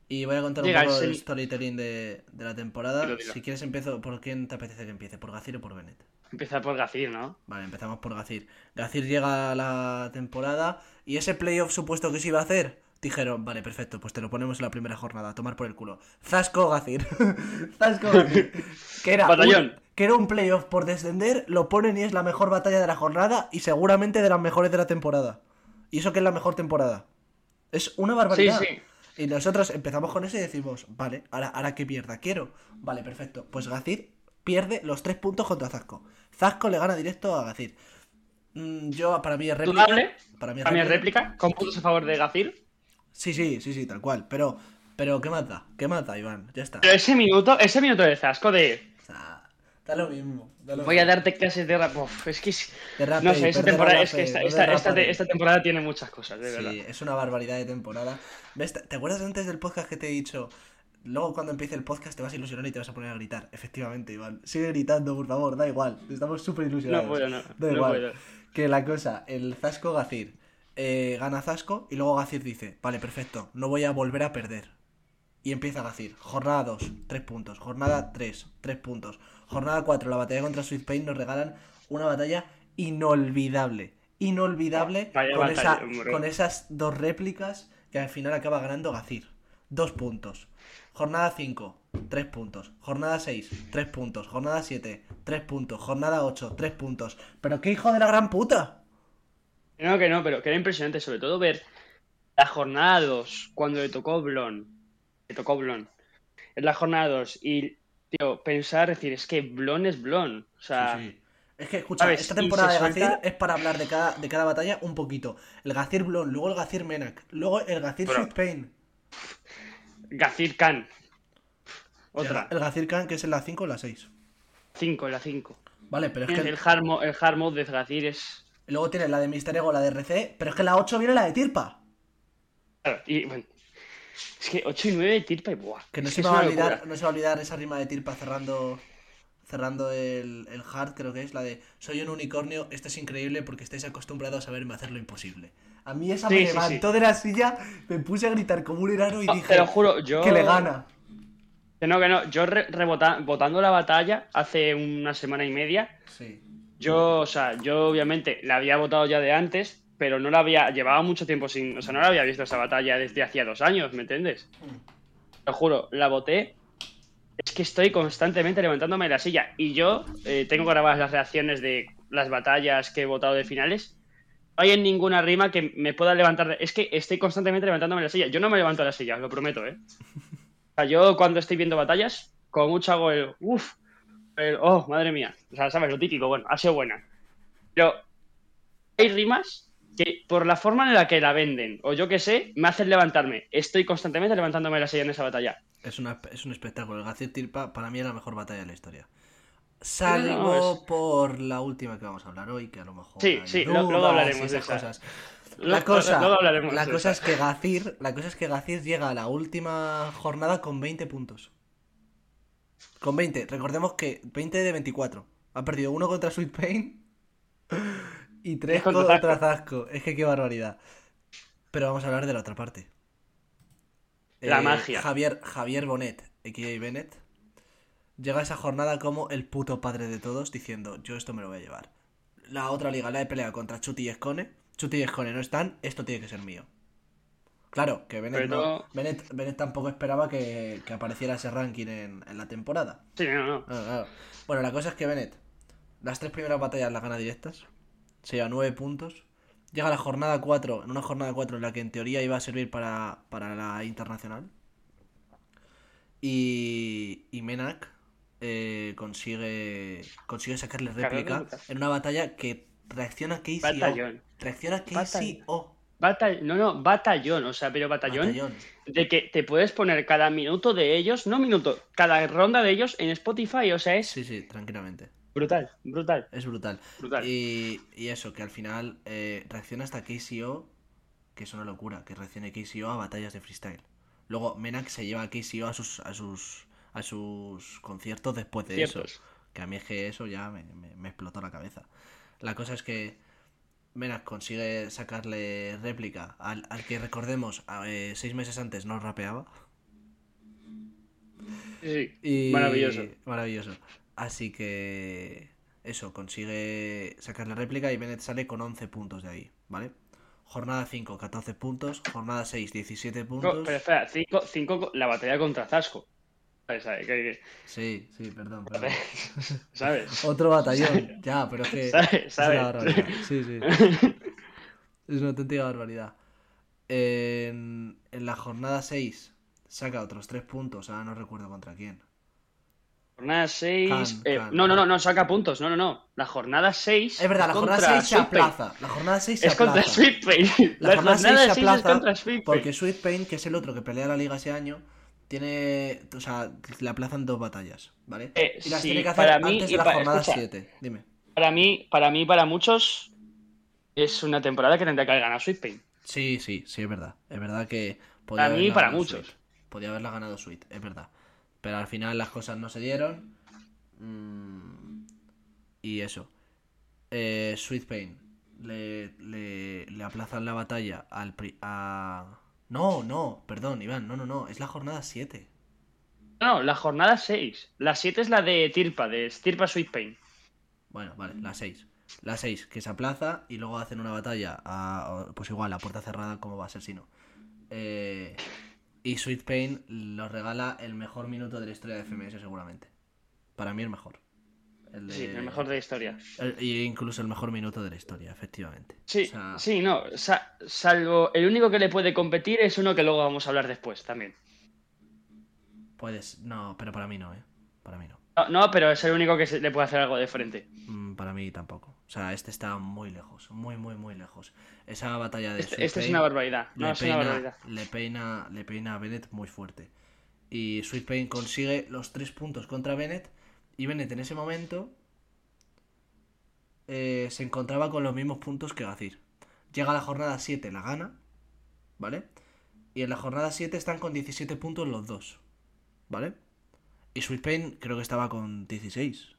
Y voy a contar un Llega poco el storytelling de, de la temporada. Si quieres empiezo, ¿por quién te apetece que empiece? ¿Por Gacir o por Bennett? empieza por Gacir, ¿no? Vale, empezamos por Gacir. Gacir llega a la temporada y ese playoff supuesto que se iba a hacer, dijeron, vale, perfecto, pues te lo ponemos en la primera jornada, a tomar por el culo. Zasco Gacir. Zasco Gacir. Que era, un, que era un playoff por descender, lo ponen y es la mejor batalla de la jornada y seguramente de las mejores de la temporada. Y eso que es la mejor temporada. Es una barbaridad. sí. Y nosotros empezamos con eso y decimos, vale, ahora, ahora que pierda, quiero. Vale, perfecto. Pues Gacir pierde los tres puntos contra Zasco. Zasco le gana directo a Gacir. Mm, yo, para mí es réplica. Para mí es réplica, con puntos a favor de Gacir. Sí, sí, sí, sí, tal cual. Pero, pero, ¿qué da? ¿Qué da, Iván? Ya está. Pero ese minuto, ese minuto de Zasco de sea, da lo mismo. da lo voy a darte clases de rap. Uf, es que es- no sé, esta temporada es que esta, esta, esta, esta temporada tiene muchas cosas, de verdad. Sí, es una barbaridad de temporada. ¿Ves? ¿Te acuerdas antes del podcast que te he dicho? Luego cuando empiece el podcast te vas a ilusionar y te vas a poner a gritar. Efectivamente, Iván. Sigue gritando, por favor, da igual. Estamos súper ilusionados. No puedo, no. Da no igual. puedo. Que la cosa, el Zasco Gacir eh, gana Zasco y luego Gacir dice, vale, perfecto, no voy a volver a perder. Y empieza Gacir, jornada 2, 3 puntos, jornada 3, 3 puntos, jornada 4, la batalla contra Sweet Pain nos regalan una batalla inolvidable. Inolvidable Vaya con, batalla, esa- con esas dos réplicas que al final acaba ganando Gacir. Dos puntos. Jornada 5, 3 puntos. Jornada 6, 3 puntos. Jornada 7, 3 puntos. Jornada 8, 3 puntos. Pero qué hijo de la gran puta. No, que no, pero que era impresionante, sobre todo ver la jornada 2, cuando le tocó Blon. Le tocó Blon. Es la jornada 2 y, tío, pensar, decir, es que Blon es Blon. O sea, Sí, sí. Es que, escucha, ¿sabes? esta temporada de Gacir suelta- es para hablar de cada, de cada batalla un poquito. El Gacir Blon, luego el Gacir Menak, luego el Gacir Pero- Sweet Pain. Gazir Khan. Otra. el Gacir Khan, que es en la 5 o la 6. 5, la 5. Vale, pero es que El hard, el hard mode de Gazir es. Luego tienes la de Mister Ego, la de RC, pero es que la 8 viene la de Tirpa. Claro, y bueno. Es que 8 y 9 de Tirpa y buah. Que no es se, va a olvidar, no se va a olvidar esa rima de Tirpa cerrando cerrando el, el hard, creo que es la de Soy un unicornio, esto es increíble porque estáis acostumbrados a verme hacer lo imposible. A mí esa Sí, me sí, sí. levantó de la silla, me puse a gritar como un enano y No, dije te lo juro, yo. que le gana. Que no, que no. Yo re- rebota- votando la batalla hace una semana y media. Sí. Yo, o sea, yo obviamente la había votado ya de antes, pero no la había. Llevaba mucho tiempo sin. O sea, no la había visto esa batalla desde hacía dos años, ¿me entiendes? Te lo juro, la voté. Es que estoy constantemente levantándome de la silla. Y yo eh, tengo grabadas las reacciones de las batallas que he votado de finales. hay en ninguna rima que me pueda levantar. Es que estoy constantemente levantándome de la silla. Yo no me levanto de la silla, os lo prometo, ¿eh? O sea, yo cuando estoy viendo batallas, como mucho hago el uff, oh, madre mía. O sea, sabes, lo típico, bueno, ha sido buena. Pero hay rimas que por la forma en la que la venden, o yo qué sé, me hacen levantarme. Estoy constantemente levantándome la silla en esa batalla. Es, una, es un espectáculo. El Gacir Tirpa para mí es la mejor batalla de la historia. no, Salvo es- por la última que vamos a hablar hoy, que a lo mejor. Sí, sí, luego hablaremos de esas esa. cosas. La cosa, la cosa es que Gacir, la cosa es que Gacir llega a la última jornada con 20 puntos. Con 20. Recordemos que 20 de 24. Ha perdido uno contra Sweet Pain y 3 contra contra, Zasco. Es que qué barbaridad. Pero vamos a hablar de la otra parte. La magia. Javier, Javier Bonet, a.k.a. Bennett, llega a esa jornada como el puto padre de todos diciendo, yo esto me lo voy a llevar. La otra liga la he peleado contra Chuti y Escone. Chuti y Escone no están, esto tiene que ser mío. Claro, que Bennett, Pero- no- Bennett, Bennett tampoco esperaba que, que apareciera ese ranking en, en la temporada. Sí, no, no. Claro, claro. Bueno, la cosa es que Bennett, las tres primeras batallas las gana directas, se lleva nueve puntos. Llega a la jornada 4, en una jornada 4 en la que en teoría iba a servir para, para la internacional. Y, y Menak eh, consigue, consigue sacarle réplica en una batalla que reacciona KCO. Batallón. Reacciona Batallón. KCO. Batall- no, no, batallón, o sea, pero batallón, Batallón. de que te puedes poner cada minuto de ellos, no minuto, cada ronda de ellos en Spotify, o sea, es Sí, sí, tranquilamente. brutal, brutal, Es brutal. brutal. Y, y eso, que al final eh, reacciona hasta KCO, que es una locura, que reaccione KCO a batallas de freestyle. Luego Menak se lleva a KCO a sus, a sus, a sus conciertos después de Ciertos. eso. Que a mí es que eso ya me, me- me explotó la cabeza. La cosa es que Menak consigue sacarle réplica al, al que recordemos a- eh, seis meses antes no rapeaba. Sí, Y... maravilloso. Maravilloso. Así que eso, consigue sacar la réplica y Bennett sale con 11 puntos de ahí, ¿vale? Jornada 5, 14 puntos. Jornada 6, 17 No, puntos. pero espera, 5, cinco, la batalla contra Zasco. ¿Sabes? ¿Sabes? Que- Sí, sí, perdón, perdón. ¿Sabes? Otro batallón, ya, pero es que ¿Sabes? es una ¿Sabes? barbaridad. Sí, sí. Es una auténtica barbaridad. En, en la jornada 6 saca otros 3 puntos, ahora no recuerdo contra quién. Jornada 6. Can, eh, no, no, no, no saca puntos. No, no, no. La jornada 6. Es verdad, la jornada 6 se aplaza. La jornada 6 se Es contra. Sweet Pain. La jornada 6 se aplaza es contra Sweet Pain. porque Sweet Pain, que es el otro que pelea la liga ese año, tiene. O sea, le aplazan dos batallas, ¿vale? Eh, y las sí, tiene que hacer para mí antes de la para- jornada escucha. 7. Dime. Para mí, para mí, para muchos, es una temporada que tendría que haber ganado Sweet Pain. Sí, sí, sí, es verdad. Es verdad que. podía Para mí y para muchos. Sweet. Podía haberla ganado Sweet, es verdad. Pero al final las cosas no se dieron. Mm, y eso. Eh, Sweet Pain. Le, le, le aplazan la batalla al pri- a. No, no, perdón, Iván, no, no, no. Es la jornada 7. No, la jornada 6. La 7 es la de Tirpa, de Tirpa Sweet Pain. Bueno, vale, la 6. La 6, que se aplaza y luego hacen una batalla a, pues igual, a puerta cerrada, como va a ser si no. Eh, y Sweet Pain nos regala el mejor minuto de la historia de FMS seguramente. Para mí el mejor. El de- Sí, el mejor de la historia. y incluso el mejor minuto de la historia, efectivamente. Sí, O sea, sí, no. sa- salvo el único que le puede competir es uno que luego vamos a hablar después también. Puedes... No, pero para mí no, ¿eh? Para mí no. No, no, pero es el único que se- le puede hacer algo de frente. Mm, Para mí tampoco. O sea, este está muy lejos, muy, muy, muy lejos. Esa batalla de Este, este es una barbaridad. No, es una peina, barbaridad. le, peina, le peina a Bennett muy fuerte. Y Sweet Pain consigue los tres puntos contra Bennett. Y Bennett en ese momento eh, se encontraba con los mismos puntos que Gazir. Llega a la jornada 7, la gana. ¿Vale? Y en la jornada 7 están con 17 puntos los dos. ¿Vale? Y Sweet Pain creo que estaba con 16.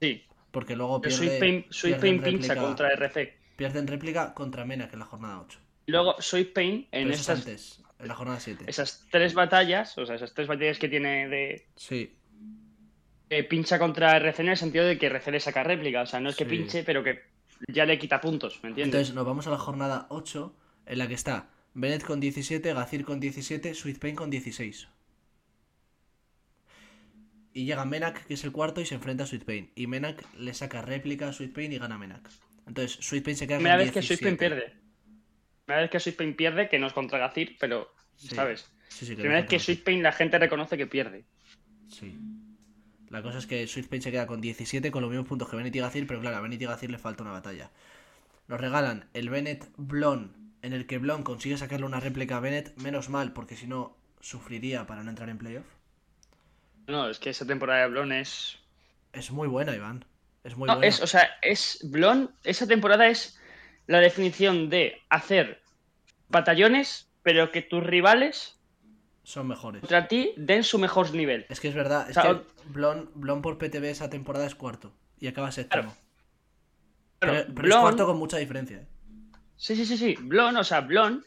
Sí. Porque luego pierde, Sweet Pain, Sweet pincha contra RC. pierde en réplica contra Menak en la jornada 8. Luego Sweet Pain en Pero es estas, antes, en la jornada 7. esas tres batallas, o sea, esas tres batallas que tiene de. Sí, eh, pincha contra RC en el sentido de que RC le saca réplica. O sea, no es que Sí. pinche, pero que ya le quita puntos, ¿me entiendes? Entonces nos vamos a la jornada 8, en la que está Bennett con 17, Gazir con 17, Sweet Pain con 16. Y llega Menak, que es el cuarto, y se enfrenta a Sweet Pain. Y Menak le saca réplica a Sweet Pain y gana Menak. Entonces, Sweet Pain se queda con vez que 17. Sweet Pain pierde. Primera vez que Sweet Pain pierde, que no es contra Gazir, pero, Sí. ¿sabes? Sí, Primera vez que contamos. Sweet Pain la gente reconoce que pierde. Sí. La cosa es que Pain se queda con 17 con los mismos puntos que Bennett y Gazir, pero claro, a Bennett y Gazir le falta una batalla. Nos regalan el Bennett Blon, en el que Blon consigue sacarle una réplica a Bennett, menos mal, porque si no, sufriría para no entrar en playoff. No, es que esa temporada de Blon es. Es muy buena, Iván. Es muy No, buena. es, o sea, es. Blon, esa temporada es la definición de hacer batallones, pero que tus rivales Son mejores. contra ti den su mejor nivel. Es que es verdad, es O sea, que Blon, Blon por PTB esa temporada es cuarto y acaba séptimo. Claro, pero pero es Blon- cuarto con mucha diferencia. ¿eh? Sí, sí, sí, sí. Blon, o sea, Blon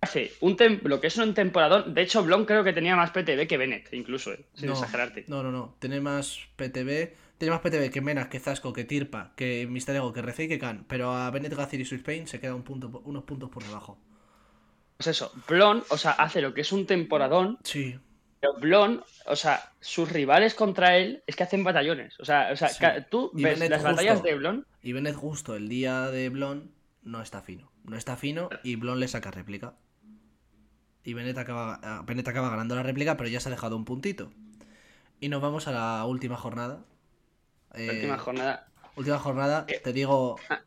hace un tem- lo que es un temporadón. De hecho, Blon creo que tenía más PTB que Bennett, incluso, eh, sin no, exagerarte. No, no, no. Tiene más PTB. Tiene más PTB que Menas, que Zasco, que Tirpa, que Mister Ego, que Rece y que Khan. Pero a Bennett Gazir y Sweet Pain se queda un punto, unos puntos por debajo. Pues eso, Blon, o sea, hace lo que es un temporadón. Sí. Pero Blon, o sea, sus rivales contra él es que hacen batallones. O sea, o sea Sí. tú Y ves Bennett las batallas justo. de Blon. Y Bennett justo el día de Blon no está fino. No está fino y Blon le saca réplica. Y Bennett acaba, ah, Bennett acaba ganando la réplica, pero ya se ha dejado un puntito. Y nos vamos a la última jornada. Eh, última jornada. Última jornada, te digo. Ah.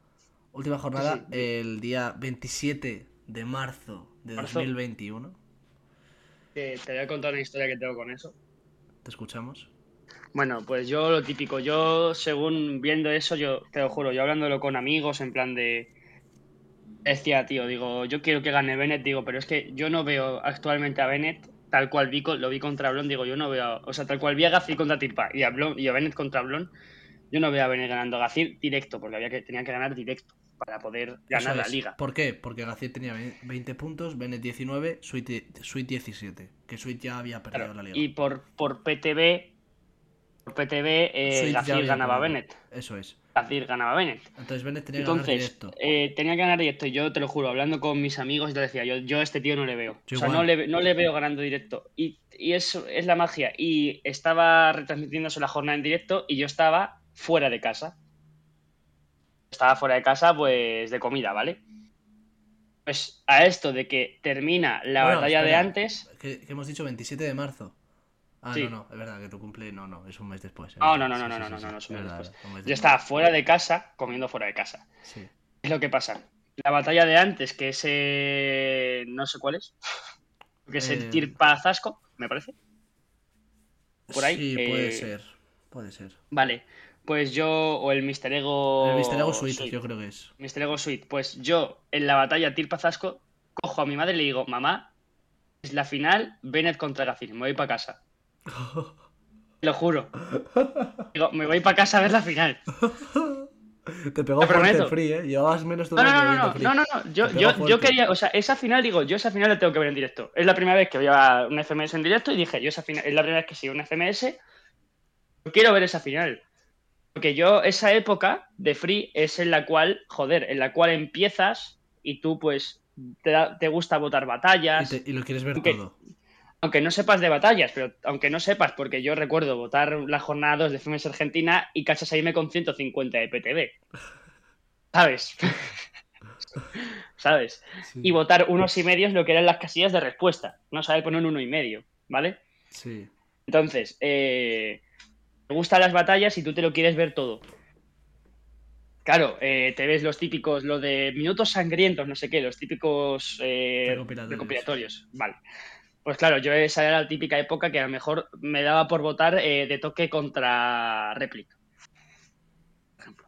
Última jornada, Sí, sí. el día 27 de marzo de Marzo. 2021. que te voy a contar una historia que tengo con eso. ¿Te escuchamos? Bueno, pues yo lo típico, yo según viendo eso, yo te lo juro, yo hablándolo con amigos en plan de... Decía, tío, digo, yo quiero que gane Bennett, digo, pero es que yo no veo actualmente a Bennett tal cual vi, lo vi contra Blon, digo, yo no veo, o sea, tal cual vi a Gazir contra Tirpa y a, Blon, y a Bennett contra Blon, yo no veo a Bennett ganando a Gazir directo, porque había que, tenían que ganar directo para poder ganar la liga. ¿Por qué? Porque Gacir tenía ve- 20 puntos, Bennett 19, Sweet, Sweet 17. Que Sweet ya había perdido Claro, la liga. y por, por PTB, por PTB, eh, ganaba a. Bennett. Eso es. Gazir ganaba a Bennett. Entonces Bennett tenía que ganar directo. eh, tenía que ganar directo. y Yo te lo juro, hablando con mis amigos, yo decía, yo, yo a este tío no le veo. Yo o sea, igual. no le, no le veo ganando directo. Y, y eso es la magia. Y estaba retransmitiéndose la jornada en directo y yo estaba fuera de casa. Estaba fuera de casa, pues, de comida, ¿vale? Pues a esto de que termina la Bueno, batalla de antes. Que, que hemos dicho 27 de marzo. Ah, Sí. no, no, es verdad que tu cumple. No, no, es un mes después. es No, no, no, Sí, no, no, no, no, no, es un mes verdad, después. un mes Yo estaba fuera de casa, comiendo fuera de casa. Sí. Es lo que pasa. La batalla de antes, que es. eh, no sé cuál es. Que es Eh. el Tirpa Zasco, me parece. Por ahí, Sí, puede eh, ser. Puede ser. Vale. Pues yo. O el Mister Ego. El Mister Ego Sweet, Sweet. yo creo que es. Mr. Ego Sweet. Pues yo, en la batalla Tirpa Zasco, cojo a mi madre y le digo, mamá, es la final, Bennett contra Gazir, me voy para casa. Te lo juro. Digo, me voy para casa a ver la final. Te pegó Te fuerte free, ¿eh? Llevabas menos de un No, no, no, no, no, no, no. Yo, yo, yo quería, o sea, esa final, digo, yo esa final la tengo que ver en directo. Es la primera vez que voy a una FMS en directo y dije, yo esa final, es la primera vez que sigo una FMS, quiero ver esa final. Porque yo, esa época de free es en la cual, joder, en la cual empiezas y tú, pues, te, da- te gusta votar Y, batallas. te- y lo quieres ver Aunque- todo. Aunque no sepas de batallas, pero aunque no sepas, porque yo recuerdo votar la jornada 2 de FMS Argentina y cachas a irme con 150 de PTB. ¿Sabes? ¿Sabes? Sí. y votar unos y medios lo que eran las casillas de respuesta. No sabe poner un uno y medio, ¿vale? Sí. Entonces, eh, te gustan las batallas y tú te lo quieres ver todo. Claro, eh, te ves los típicos, lo de minutos sangrientos, no sé qué, los típicos eh, Recopilatorios. Vale. Pues claro, yo esa era la típica época que a lo mejor me daba por votar eh, de toque contra réplica. Por ejemplo.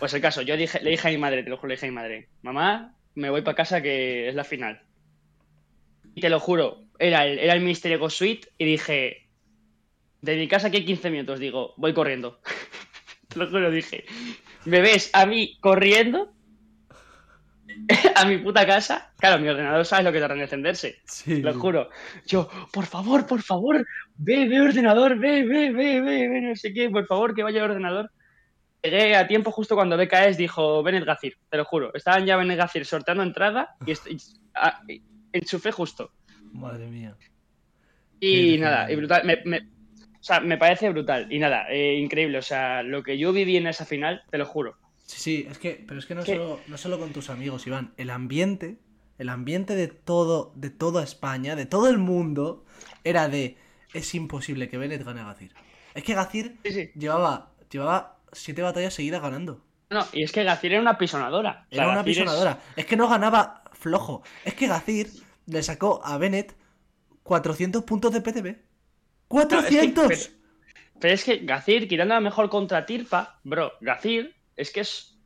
Pues el caso, yo dije, le dije a mi madre, te lo juro, le dije a mi madre, mamá, me voy para casa que es la final. Y te lo juro, era el, era el Mister Ego Suite y dije, de mi casa aquí hay 15 minutos, digo, voy corriendo. te lo juro, dije, me ves a mí corriendo a mi puta casa. Claro, mi ordenador sabes lo que tarda en encenderse. Sí. Lo juro. Yo, por favor, por favor, ve, ve ordenador, ve, ve, ve, ve, ve, no sé qué, por favor, que vaya el ordenador. Llegué a tiempo justo cuando BKS dijo Bennett Gazir, te lo juro. Estaban ya Bennett Gazir sorteando entrada y est- y- a- y- enchufé justo. Madre mía. Y Qué nada, y brutal. Me, me- o sea, me parece brutal. Y nada, eh, increíble. O sea, lo que yo viví en esa final, te lo juro. Sí, sí, es que, pero es que no ¿Qué? solo, no solo con tus amigos, Iván, el ambiente, el ambiente de todo, de toda España, de todo el mundo, era de es imposible que Bennett gane a Gacir. Es que Gacir Sí, sí. llevaba, llevaba siete batallas seguidas ganando. No, y es que Gacir era una pisonadora. O sea, Era una Gacir es- pisonadora. Es... que no ganaba flojo. Es que Gacir le sacó a Bennett 400 puntos de PTB. ¡400! pero- Pero es que Gacir, quitando la mejor contra Tirpa, bro, Gacir es que es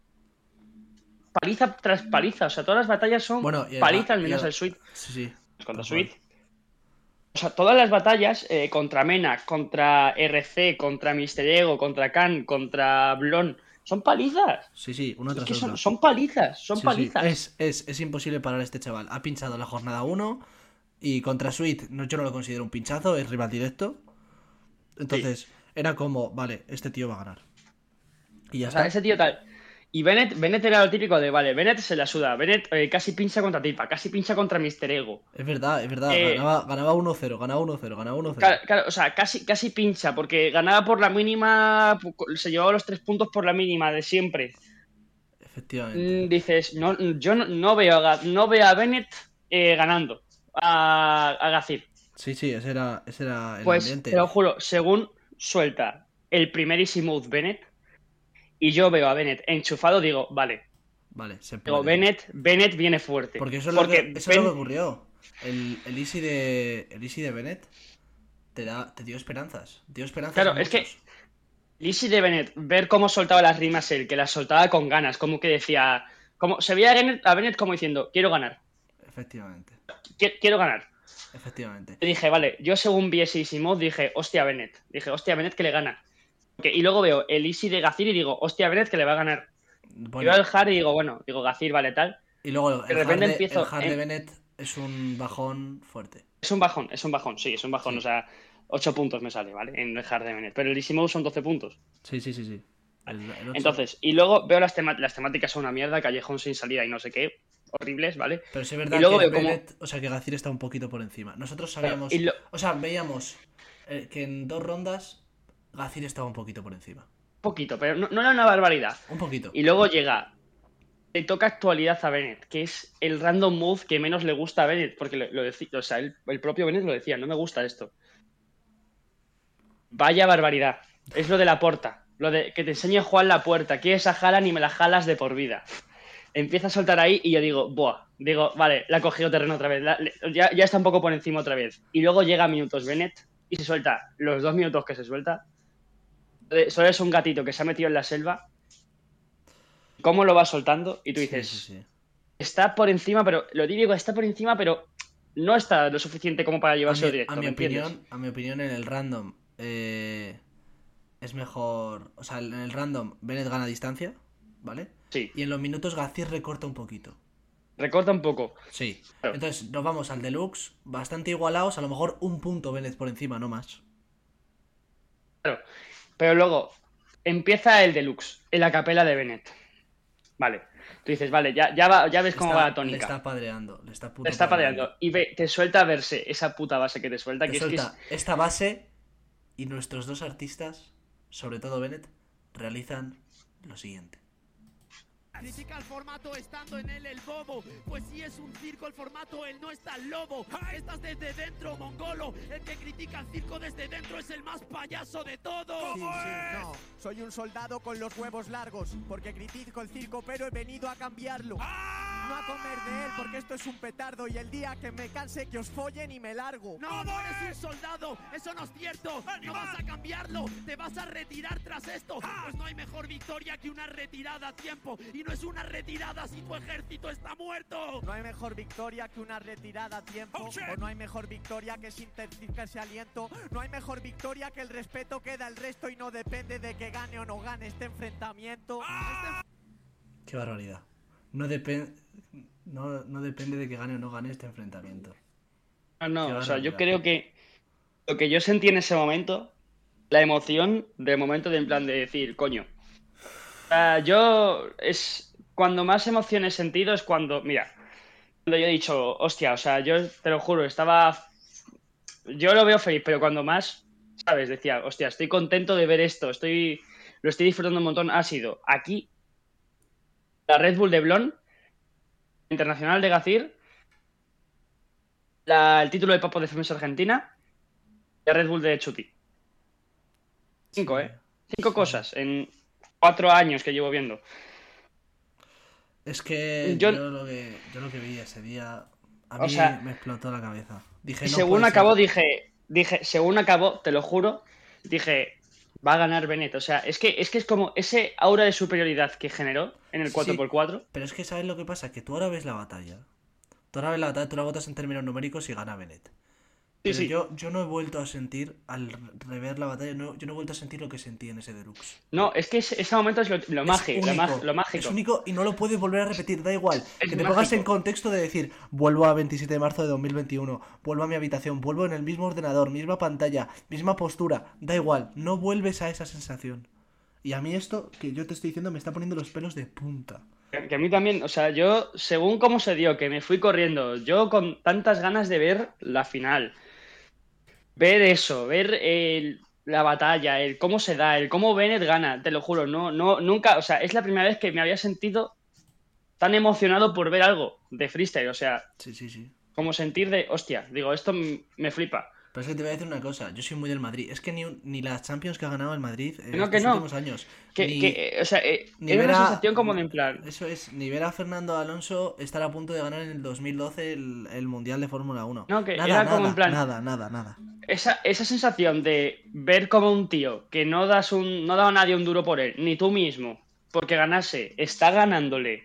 paliza tras paliza. O sea, todas las batallas son Bueno, el- paliza, al y menos el- el Sweet. Sí, sí. Contra cual. O sea, todas las batallas eh, contra Mena, contra RC, contra Mister Ego, contra Khan, contra Blon, son palizas. Sí, sí, uno Es tras que otro. son, son palizas, son Sí, sí, palizas. Es, es, es imposible parar a este chaval. Ha pinchado la jornada 1 y contra Sweet no, yo no lo considero un pinchazo, es rival directo. Entonces, era como, vale, este tío va a ganar. Y ya O sea, está. ese tío tal. Y Bennett, Bennett era lo típico de, vale, Bennett se la suda. Bennett eh, casi pincha contra Tirpa, casi pincha contra Mister Ego. Es verdad, es verdad. Eh, ganaba ganaba 1-0, ganaba 1-0, ganaba 1-0. Claro, claro, o sea, casi, casi pincha, porque ganaba por la mínima, se llevaba los tres puntos por la mínima de siempre. Efectivamente. Mm, dices, no, yo no, no veo, a, no veo a Bennett eh, ganando a, a Gacir. Sí, sí, ese era, ese era el Pues ambiente. te lo juro, según suelta el primer Easy Mode Bennett, y yo veo a Bennett enchufado, digo, vale, Vale, se digo. Bennett, Bennett viene fuerte. Porque eso es lo, que, eso es lo que ocurrió. El, el Easy de. El Easy de Bennett te da, te dio esperanzas. Dio esperanzas. Claro, es que. Lizzie de Bennett, ver cómo soltaba las rimas él, que las soltaba con ganas, como que decía, como se veía a Bennett, a Bennett como diciendo, quiero ganar, Efectivamente. qui- quiero ganar. Efectivamente. Y dije, vale, yo según vi ese Easy Mode dije, hostia Bennett, dije, hostia Bennett que le gana. Y luego veo el Easy de Gacir y digo, hostia Bennett que le va a ganar. Y Bueno, veo el hard y digo, bueno, digo Gacir, vale, tal. y luego de el repente hard de, empiezo el hard de en- Bennett es un bajón fuerte. Es un bajón, es un bajón, sí, es un bajón, Sí. o sea, 8 puntos me sale, ¿vale? En el hard de Bennett. Pero el Easy Mode son 12 puntos. Sí, sí, sí, sí. El- el ocho- Entonces, y luego veo las, las temáticas son una mierda, callejón sin salida y no sé qué, horribles, ¿vale? Pero sí es verdad y luego que veo o sea que Gacir está un poquito por encima. Nosotros sabíamos, lo- o sea, veíamos eh, que en dos rondas Gacir estaba un poquito por encima. poquito, pero no, no era una barbaridad. Un poquito. Y luego llega, le toca actualidad a Bennett, que es el random move que menos le gusta a Bennett, porque lo, lo decía, o sea, el, el propio Bennett lo decía, no me gusta esto. Vaya barbaridad. Es lo de la puerta, lo de que te enseñe Juan la puerta, quieres a Jalan y me la jalas de por vida. Empieza a soltar ahí y yo digo, buah, digo, vale, la ha cogido terreno otra vez, la- ya, ya está un poco por encima otra vez. Y luego llega a minutos Bennett y se suelta los dos minutos que se suelta. Eh, Solo es un gatito que se ha metido en la selva cómo lo va soltando y tú dices, sí, sí. está por encima, pero lo típico, está por encima, pero no está lo suficiente como para llevarse directo, a mi ¿me entiendes? opinión, a mi opinión en el random eh, es mejor, o sea, en el random Bennett gana distancia, ¿vale? Sí, Y en los minutos Gacir recorta un poquito. recorta un poco. Sí. Claro. Entonces nos vamos al deluxe, bastante igualados, a lo mejor un punto Bennett por encima, no más. Claro. Pero luego empieza el deluxe, en la capela de Bennett. Vale. Tú dices, vale, ya, ya, va- ya ves cómo Está- va la Le tónica. está padreando, le está puto Te está padeando. Y ve, te suelta a verse esa puta base que te suelta, Te que es que es- suelta esta base y nuestros dos artistas, sobre todo Bennett, realizan lo siguiente. Critica el formato estando en él el bobo. Pues si es un circo el formato, él no está el lobo. Estás desde dentro, mongolo. El que critica el circo desde dentro es el más payaso de todos. Sí, sí, no. Soy un soldado con los huevos largos, porque critico el circo, pero he venido a cambiarlo. No a comer de él, porque esto es un petardo y el día que me canse que os follen y me largo. No, no eres un soldado, eso no es cierto. No vas a cambiarlo, te vas a retirar tras esto. Pues no hay mejor victoria que una retirada a tiempo. Y no es una retirada si tu ejército está muerto. No hay mejor victoria que una retirada a tiempo, o no hay mejor victoria que sintetizarse aliento. No hay mejor victoria que el respeto que da el resto y no depende de que gane o no gane este enfrentamiento. Qué barbaridad. No, depen- no, no depende de que gane o no gane este enfrentamiento. No, no, Qué o sea, yo creo que lo que yo sentí en ese momento, la emoción del momento de en plan de decir, coño. O sea, yo es cuando más emoción he sentido es cuando, mira, cuando yo he dicho, hostia, o sea, yo te lo juro, estaba, yo lo veo feliz, pero cuando más, sabes, decía, hostia, estoy contento de ver esto, estoy, lo estoy disfrutando un montón, ha sido aquí, la Red Bull de Blon, Internacional de Gacir, la- el título de Papo de FMS Argentina y la Red Bull de Chuti. Cinco. ¿eh? Cinco cosas en cuatro años que llevo viendo. Es que Yo- yo, lo que yo lo que vi ese día a O mí sea, me explotó la cabeza. Dije, no según acabó, dije, dije, según acabó, te lo juro, dije, va a ganar Bennett. O sea, es que es que es como ese aura de superioridad que generó en el Sí. 4x4. Pero es que sabes lo que pasa, que tú ahora ves la batalla. Tú ahora ves la batalla, tú la votas en términos numéricos y gana Bennett. Sí. Yo, yo no he vuelto a sentir, al rever la batalla, no, yo no he vuelto a sentir lo que sentí en ese Deluxe. No, es que ese, ese momento es lo, lo, Es mágico, lo, único, mag- lo mágico. Es único y no lo puedes volver a repetir, da igual. Es que te pongas en contexto de decir, vuelvo a 27 de marzo de 2021, vuelvo a mi habitación, vuelvo en el mismo ordenador, misma pantalla, misma postura, da igual, no vuelves a esa sensación. Y a mí esto que yo te estoy diciendo me está poniendo los pelos de punta. Que a mí también, o sea, yo, según cómo se dio, que me fui corriendo, yo con tantas ganas de ver la final, ver eso, ver el- la batalla, el cómo se da, el cómo Bennett gana, te lo juro, no, no, nunca, o sea, es la primera vez que me había sentido tan emocionado por ver algo de freestyle, o sea, Sí, sí, sí. como sentir de, hostia, digo, esto me flipa. Pero es que te voy a decir una cosa, yo soy muy del Madrid. Es que ni, un- ni las Champions que ha ganado el Madrid en No, que estos no. últimos años. Que, ni- que, eh, o sea, eh, ni era ver una sensación como de en plan, Eso es, ni ver a Fernando Alonso estar a punto de ganar en el 2012 el, el Mundial de Fórmula 1. No, que nada, era nada, como en plan- nada, nada, nada. esa, esa sensación de ver como un tío que no das un, no daba a nadie un duro por él, ni tú mismo, porque ganase, está ganándole.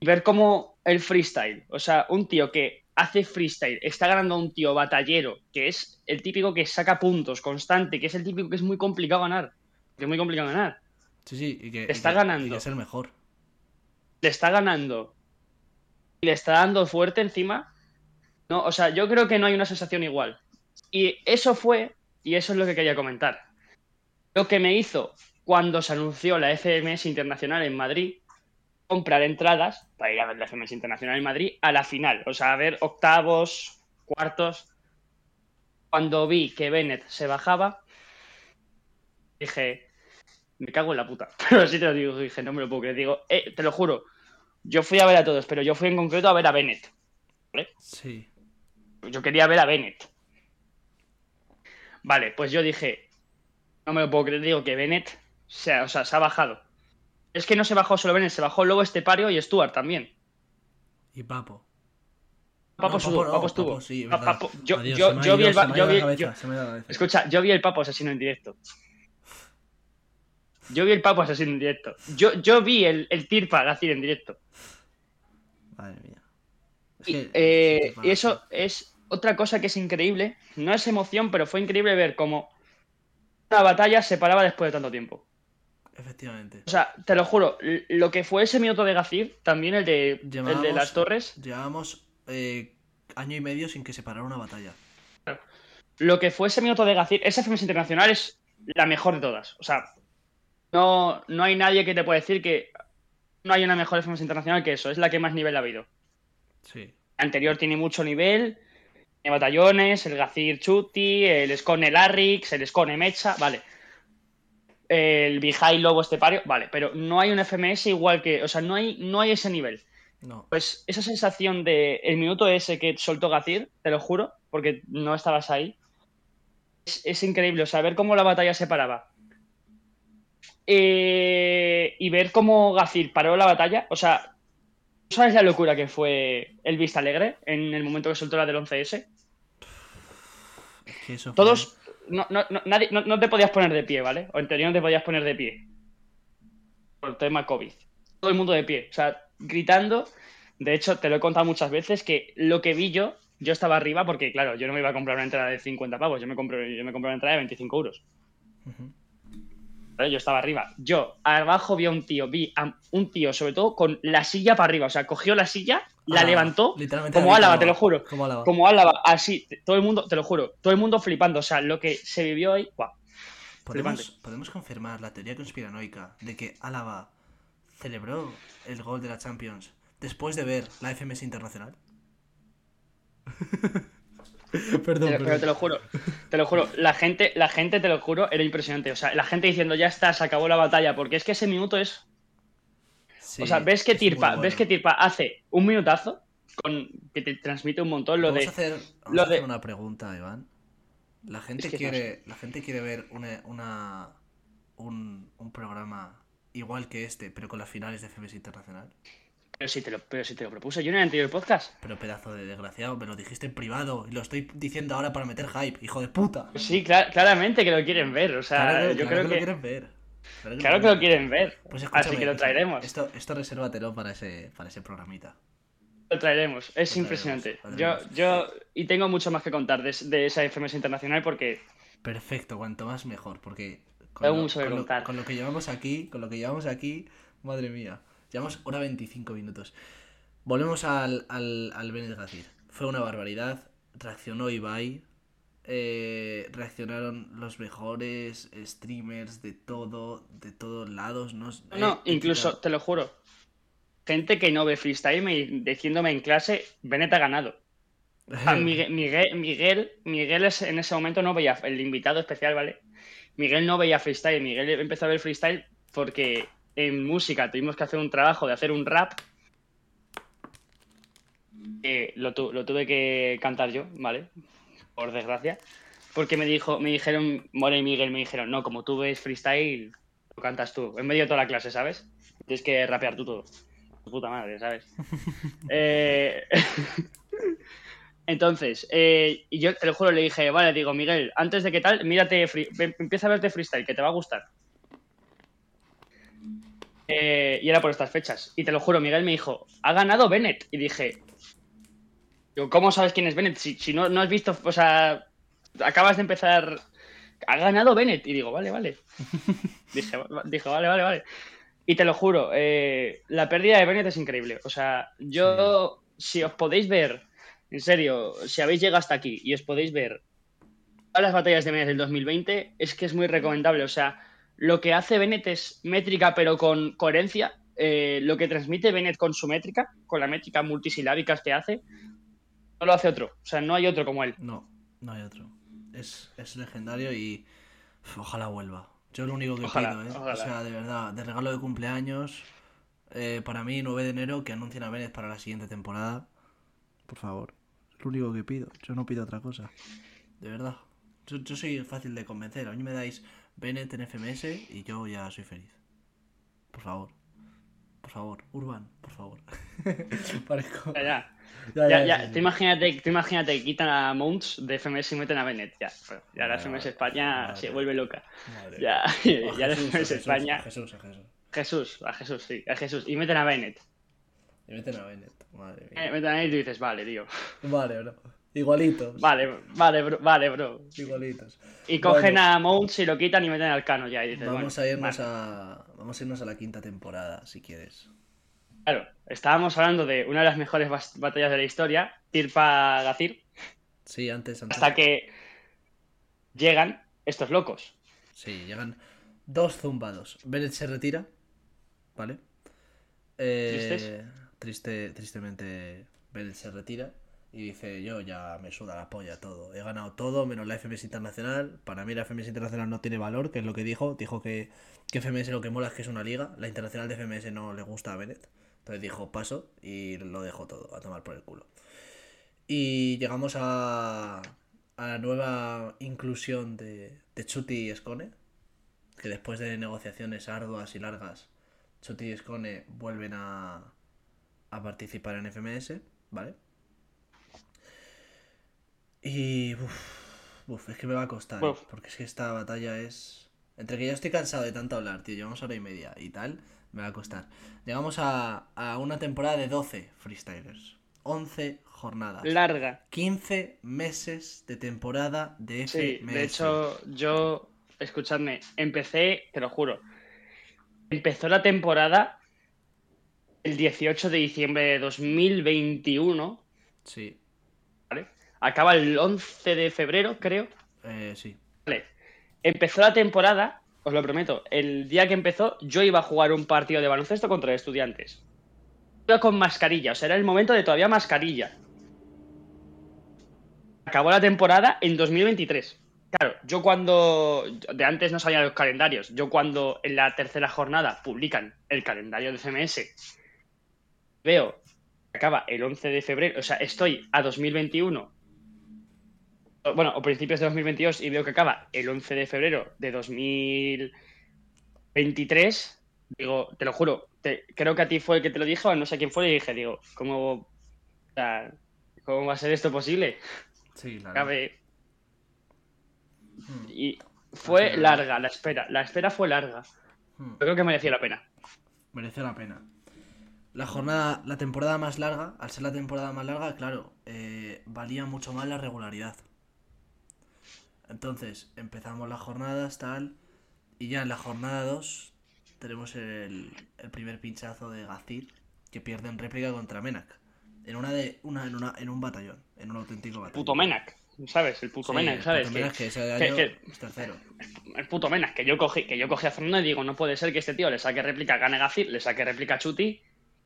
Ver como el freestyle, o sea, un tío que hace freestyle, está ganando a un tío batallero, que es el típico que saca puntos constante, que es el típico que es muy complicado ganar. Que es muy complicado ganar. Sí, sí, y que, Está que- ganando. y que es el mejor. le está ganando y le está dando fuerte encima, no, o sea, yo creo que no hay una sensación igual. Y eso fue, y eso es lo que quería comentar, lo que me hizo cuando se anunció la FMS Internacional en Madrid, comprar entradas para ir a ver la FMS Internacional en Madrid a la final, o sea, a ver octavos, cuartos. Cuando vi que Bennett se bajaba, dije, me cago en la puta. Pero así te lo digo, dije, no me lo puedo creer. Digo, eh, te lo juro, yo fui a ver a todos, pero yo fui en concreto a ver a Bennett. Sí. Yo quería ver a Bennett. Vale, pues yo dije, no me lo puedo creer, digo que Bennett se ha, o sea, se ha bajado. Es que no se bajó solo Bennett, se bajó luego Estepario y Stuart también. Y Papo. Papo, No, estuvo, no, Papo estuvo. Papo sí, verdad. Papo- yo, Adiós, vi el yo vi- cabeza, yo-. Escucha, yo vi el Papo asesino en directo. Yo vi el Papo asesino en directo. Yo, yo vi el, el Tirpa Gacir en directo. Madre mía. Es Y, eh, y eso es otra cosa que es increíble. No es emoción, pero fue increíble ver cómo una batalla se paraba después de tanto tiempo. Efectivamente. O sea, te lo juro, lo que fue ese minuto de Gacir, también el de, el de las torres, Llevábamos eh, año y medio sin que se parara una batalla. lo que fue ese minuto de Gacir, esa FMS Internacional es la mejor de todas. O sea, no, no hay nadie que te pueda decir que no hay una mejor FMS Internacional que eso, es la que más nivel ha habido. Sí. El anterior tiene mucho nivel, tiene batallones, el Gacir Chuti, el Scone Larrix, el Scone Mecha, vale. El Bihai Lobo Estepario, vale, pero no hay un FMS igual que, o sea, no hay, no hay ese nivel. No. Pues esa sensación de el minuto ese que soltó Gacir, te lo juro, porque no estabas ahí, es, es increíble, o sea, ver cómo la batalla se paraba. Eh, y ver cómo Gacir paró la batalla, o sea, ¿tú sabes la locura que fue el Vista Alegre en el momento que soltó la del 11S? Es que eso fue- Todos, no, no, no, nadie, no, no te podías poner de pie, ¿vale? O en teoría no te podías poner de pie. Por el tema COVID. Todo el mundo de pie. O sea, gritando. De hecho, te lo he contado muchas veces que lo que vi yo, yo estaba arriba porque, claro, yo no me iba a comprar una entrada de 50 pavos. Yo me compré, yo me compré una entrada de 25 euros. Yo estaba arriba. Yo abajo vi a un tío, vi a un tío, sobre todo con la silla para arriba. O sea, cogió la silla, la levantó, Literalmente como la Álava, te lo juro. Como Álava. Como Álava, así, todo el mundo, te lo juro, todo el mundo flipando. O sea, lo que se vivió ahí, ¡guau! ¿Podemos, podemos confirmar la teoría conspiranoica de que Álava celebró el gol de la Champions después de ver la FMS Internacional. perdón, Pero, pero te lo juro, te lo juro, la gente, la gente, te lo juro, era impresionante. O sea, la gente diciendo, ya está, se acabó la batalla, porque es que ese minuto es Sí, o sea, ves que Tirpa, bueno. ves que Tirpa hace un minutazo con que te transmite un montón lo Vamos de a hacer, vamos lo a hacer de- una pregunta, Iván. La gente Es que no quiere, la gente quiere ver una, una un, un programa igual que este, pero con las finales de FMS Internacional. pero si te lo pero si te lo propuse yo en el anterior podcast. Pero pedazo de desgraciado, me lo dijiste en privado y lo estoy diciendo ahora para meter hype, hijo de puta. Sí, cla- claramente que lo quieren ver, o sea, Claro, yo claro creo que, que, lo quieren ver. Claro claro que lo quieren ver. Pues Así que lo traeremos. Esto, esto resérvatelo para ese, para ese programita. Lo traeremos, es traeremos, impresionante. lo Yo, yo, y tengo mucho más que contar de, de esa FMS internacional porque Perfecto, cuanto más mejor, porque con, Tengo lo, mucho que con lo- contar. con lo que llevamos aquí, con lo que llevamos aquí, madre mía, llevamos hora 25 minutos. Volvemos al, al, al. Fue una barbaridad, reaccionó Ibai, eh, reaccionaron los mejores streamers de todo, de todos lados, no, No, no, Eh, incluso, te lo juro. Gente que no ve freestyle me, diciéndome en clase, Bennett ha ganado. Ah, Miguel, Miguel, Miguel, Miguel es- en ese momento no veía, el invitado especial, ¿vale? Miguel no veía freestyle, Miguel empezó a ver freestyle porque en música tuvimos que hacer un trabajo de hacer un rap. Eh, lo, tu- lo tuve que cantar yo, ¿vale? Por desgracia. Porque me dijo, me dijeron, More y Miguel me dijeron, no, como tú ves freestyle, lo cantas tú. En medio de toda la clase, ¿sabes? Tienes que rapear tú todo. Tu puta madre, ¿sabes? Eh, Entonces, eh, y yo te lo juro, le dije, vale, digo, Miguel, antes de que tal, mírate, free- empieza a verte freestyle, que te va a gustar. Eh, y era por estas fechas. Y te lo juro, Miguel me dijo, ha ganado Bennett. Y dije, digo, ¿cómo sabes quién es Bennett? Si, si no, no has visto, o sea, acabas de empezar, ha ganado Bennett. Y digo, vale, vale. dije, dije, vale, vale, vale. Y te lo juro, eh, la pérdida de Bennett es increíble. O sea, yo, si os podéis ver, en serio, si habéis llegado hasta aquí y os podéis ver todas las batallas de Bennett del 2020, es que es muy recomendable. O sea, lo que hace Bennett es métrica, pero con coherencia. Eh, lo que transmite Bennett con su métrica, con la métrica multisilábicas que hace, no lo hace otro. O sea, no hay otro como él. No, no hay otro. Es, es legendario y uf, ojalá vuelva. Yo lo único que Ojalá, pido, ¿eh? ojalá. O sea, de verdad, de regalo de cumpleaños, eh, para mí 9 de enero, que anuncien a Bennett para la siguiente temporada. Por favor. Es lo único que pido. Yo no pido otra cosa. De verdad. Yo, yo soy fácil de convencer. A mí me dais Bennett en FMS y yo ya soy feliz. Por favor. Por favor. Urban, por favor. Parezco... Ya, ya. Ya, Ya, ya, tú imagínate, tú imagínate que quitan a Mounts de FMS y meten a Bennett. Ya, ya la FMS España madre. se vuelve loca. Madre Ya, mía. ya Jesús, a FMS Jesús, España. a Jesús, a Jesús. Jesús, a Jesús, sí, a Jesús. Y meten a Bennett. Y meten a Bennett. Madre Eh, mía. meten a Bennett y dices, vale, tío. Vale, bro. Igualitos. Vale, vale, bro, vale, bro. Igualitos. Y cogen a Mounts y lo quitan y meten al Cano ya. Y dices, Vamos bueno, a irnos vale. a. Vamos a irnos a la quinta temporada, si quieres. Claro, estábamos hablando de una de las mejores batallas de la historia, Tirpa Gazir, Sí, antes, antes. hasta que llegan estos locos. Sí, llegan dos zumbados. Bennett se retira. ¿Vale? Eh. Triste, tristemente, Bennett se retira. Y dice, yo ya me suda la polla todo. He ganado todo menos la FMS Internacional. Para mí la FMS Internacional no tiene valor, que es lo que dijo. Dijo que, que FMS lo que mola es que es una liga. La Internacional de FMS no le gusta a Bennett. Entonces dijo, paso y lo dejó todo, a tomar por el culo. Y llegamos a, a la nueva inclusión de, de Chuti y Scone. Que después de negociaciones arduas y largas, Chuti y Scone vuelven a, a participar en FMS, ¿vale? Y. Uf, uf, es que me va a costar. Uf. porque es que esta batalla es. Entre que ya estoy cansado de tanto hablar, tío, llevamos hora y media y tal, me va a costar. Llegamos a, a una temporada de 12 freestylers, 11 jornadas, Larga. 15 meses de temporada de FMS. Sí, de hecho, yo, escuchadme, empecé, te lo juro, empezó la temporada el 18 de diciembre de 2021, Sí, ¿vale? Acaba el 11 de febrero, creo. eh, sí. Vale. Empezó la temporada, os lo prometo, el día que empezó yo iba a jugar un partido de baloncesto contra estudiantes. Iba con mascarilla, o sea, era el momento de todavía mascarilla. Acabó la temporada en 2023. Claro, yo cuando. De antes no sabía los calendarios. Yo cuando en la tercera jornada publican el calendario de CMS, veo que acaba el 11 de febrero. O sea, estoy a 2021. Bueno, o principios de 2022 y veo que acaba el 11 de febrero de 2023. Digo, te lo juro, te- creo que a ti fue el que te lo dijo, o no sé quién fue, y dije, digo, ¿cómo, o sea, ¿cómo va a ser esto posible? Sí, claro. Cabe- Hmm, Y fue Así larga la espera. La espera fue larga. hmm. Yo creo que mereció la pena. Mereció la pena. La jornada, la temporada más larga, al ser la temporada más larga, claro, eh, valía mucho más la regularidad. Entonces, empezamos las jornadas, tal, y ya en la jornada 2 tenemos el, el primer pinchazo de Gazir, que pierde en réplica contra Menak. En una de, una, en una, en un batallón, en un auténtico batallón. Puto Menak, ¿sabes? El puto Sí, Menak, el ¿sabes? puto Que- Menak, que ese que- año que- es tercero. el puto Menak, que yo cogí, que yo cogí a Fernando y digo, no puede ser que este tío le saque réplica a Gane Gazir, le saque réplica a Chuti,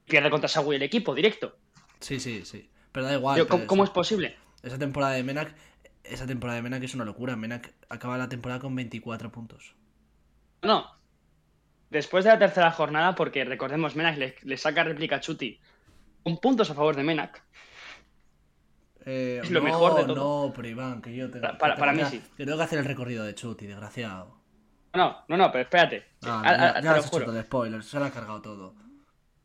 pierde contra Sagui el equipo, directo. Sí, sí, sí. Pero da igual. Yo, pero ¿cómo, es posible? Esa temporada de Menak, esa temporada de Menak es una locura. Menak acaba la temporada con 24 puntos. No. Después de la tercera jornada, porque recordemos, Menak le, le saca réplica a Chuti con puntos a favor de Menak. Eh, Es lo no, mejor de todo. No, pero Iván, que yo tengo, Para- para- que para tengo mí que- sí. Que tengo que hacer el recorrido de Chuti, desgraciado. No, no, no, pero espérate. Ah, A- a- ya te lo has hecho juro, todo el spoiler, se lo ha cargado todo.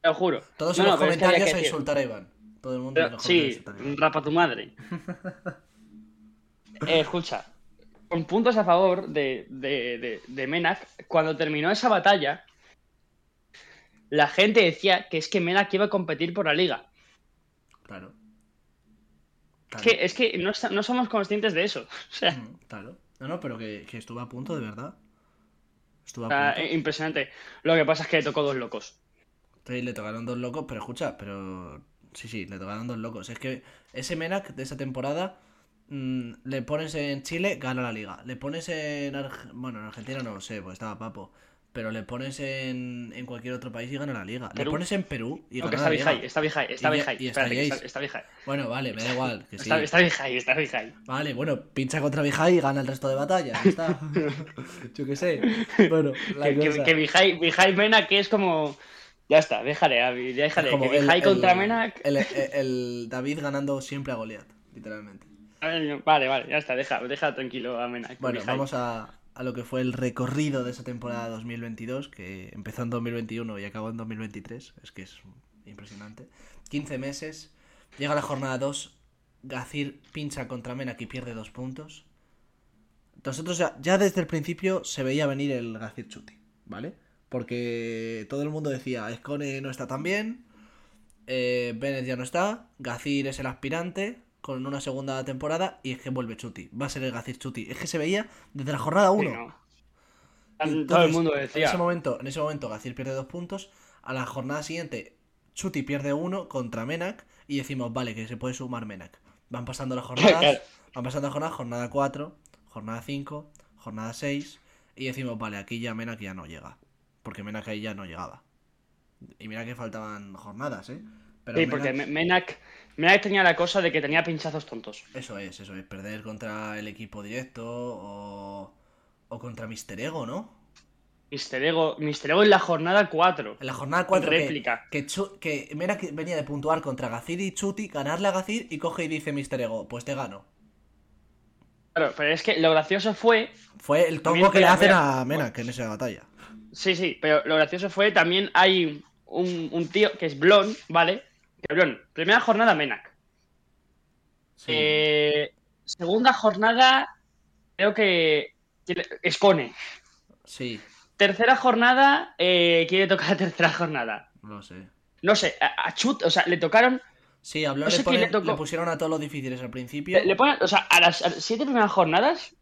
te lo juro. Todos No, en no, los había comentarios a insultar a Iván. Todo el mundo Pero- sí, rapa tu madre. Eh, escucha, con puntos a favor de, de, de, de Menak, cuando terminó esa batalla, la gente decía que es que Menak iba a competir por la liga. Claro. Es que, es que no, no somos conscientes de eso. O sea, Mm, Claro. No, no, pero que, que estuvo a punto, de verdad. Estuvo a sea, punto. eh, impresionante. Lo que pasa es que le tocó dos locos. Sí, le tocaron dos locos, pero escucha, pero. Sí, sí, le tocaron dos locos. Es que ese Menak de esa temporada. Mm, le pones en Chile, gana la liga. Le pones en. Bueno, en Argentina no lo sé, pues estaba papo. Pero le pones en, en cualquier otro país y gana la liga. Perú. Le pones en Perú y No, que gana está la liga. Está Vijay, está Y ya- Vijay. y Espérate, que estaríais- está, está. Bueno, vale, me da igual. Que sí. Está, está está Vijay. Vale, bueno, pincha contra Vijay y gana el resto de batallas. ya está. Yo qué sé. Bueno, la Que, que, cosa- que Vijay Menak que es como... Ya está, déjale, déjale. como que el- contra el- el David ganando siempre a Goliath, literalmente. Vale, vale, ya está, deja, deja tranquilo a Menak. Bueno, vamos a, a lo que fue el recorrido de esa temporada 2022, que empezó en 2021 y acabó en 2023. Es que es impresionante. 15 meses. Llega la jornada 2. Gazir pincha contra Menak y pierde dos puntos. Nosotros ya, ya desde el principio se veía venir el Gazir Chuti, ¿vale? Porque todo el mundo decía, Escone no está tan bien, eh, Bennett ya no está, Gazir es el aspirante con una segunda temporada y es que vuelve Chuti. Va a ser el Gazir Chuti. Es que se veía desde la jornada Sí, 1. no. Y Todo el mundo En decía. ese momento, en ese momento Gazir pierde dos puntos. A la jornada siguiente, Chuti pierde uno contra Menak. Y decimos, vale, que se puede sumar Menak. Van pasando las jornadas. Van pasando las jornadas, jornada 4, jornada 5, jornada 6. Y decimos, vale, aquí ya Menak ya no llega. Porque Menak ahí ya no llegaba. Y mira que faltaban jornadas, ¿eh? Pero Sí, porque Me- Menak, Menak tenía la cosa de que tenía pinchazos tontos. Eso es, eso es. Perder contra el equipo directo o, o contra Mister Ego, ¿no? Mister Ego, Mister Ego en la jornada 4. En la jornada 4 Réplica. que, que, Chu- que venía de puntuar contra Gazir y Chuti, ganarle a Gazir y coge y dice Mister Ego, pues te gano. Claro, pero es que lo gracioso fue. Fue el tongo que le hacen a- a Menak en esa batalla. Sí, sí, pero lo gracioso fue también hay un, un tío que es Blon, ¿vale? Blon, primera jornada Menak. Sí. Eh, segunda jornada, creo que. Escone. Sí, Tercera jornada, eh, quiere tocar la tercera jornada. no sé. No sé, a, a Chut, o sea, le tocaron. Sí, habló, No le, sé quién ponen- le tocó. le pusieron a todos los difíciles al principio. Le, le ponen, o sea, a las, a las siete primeras jornadas,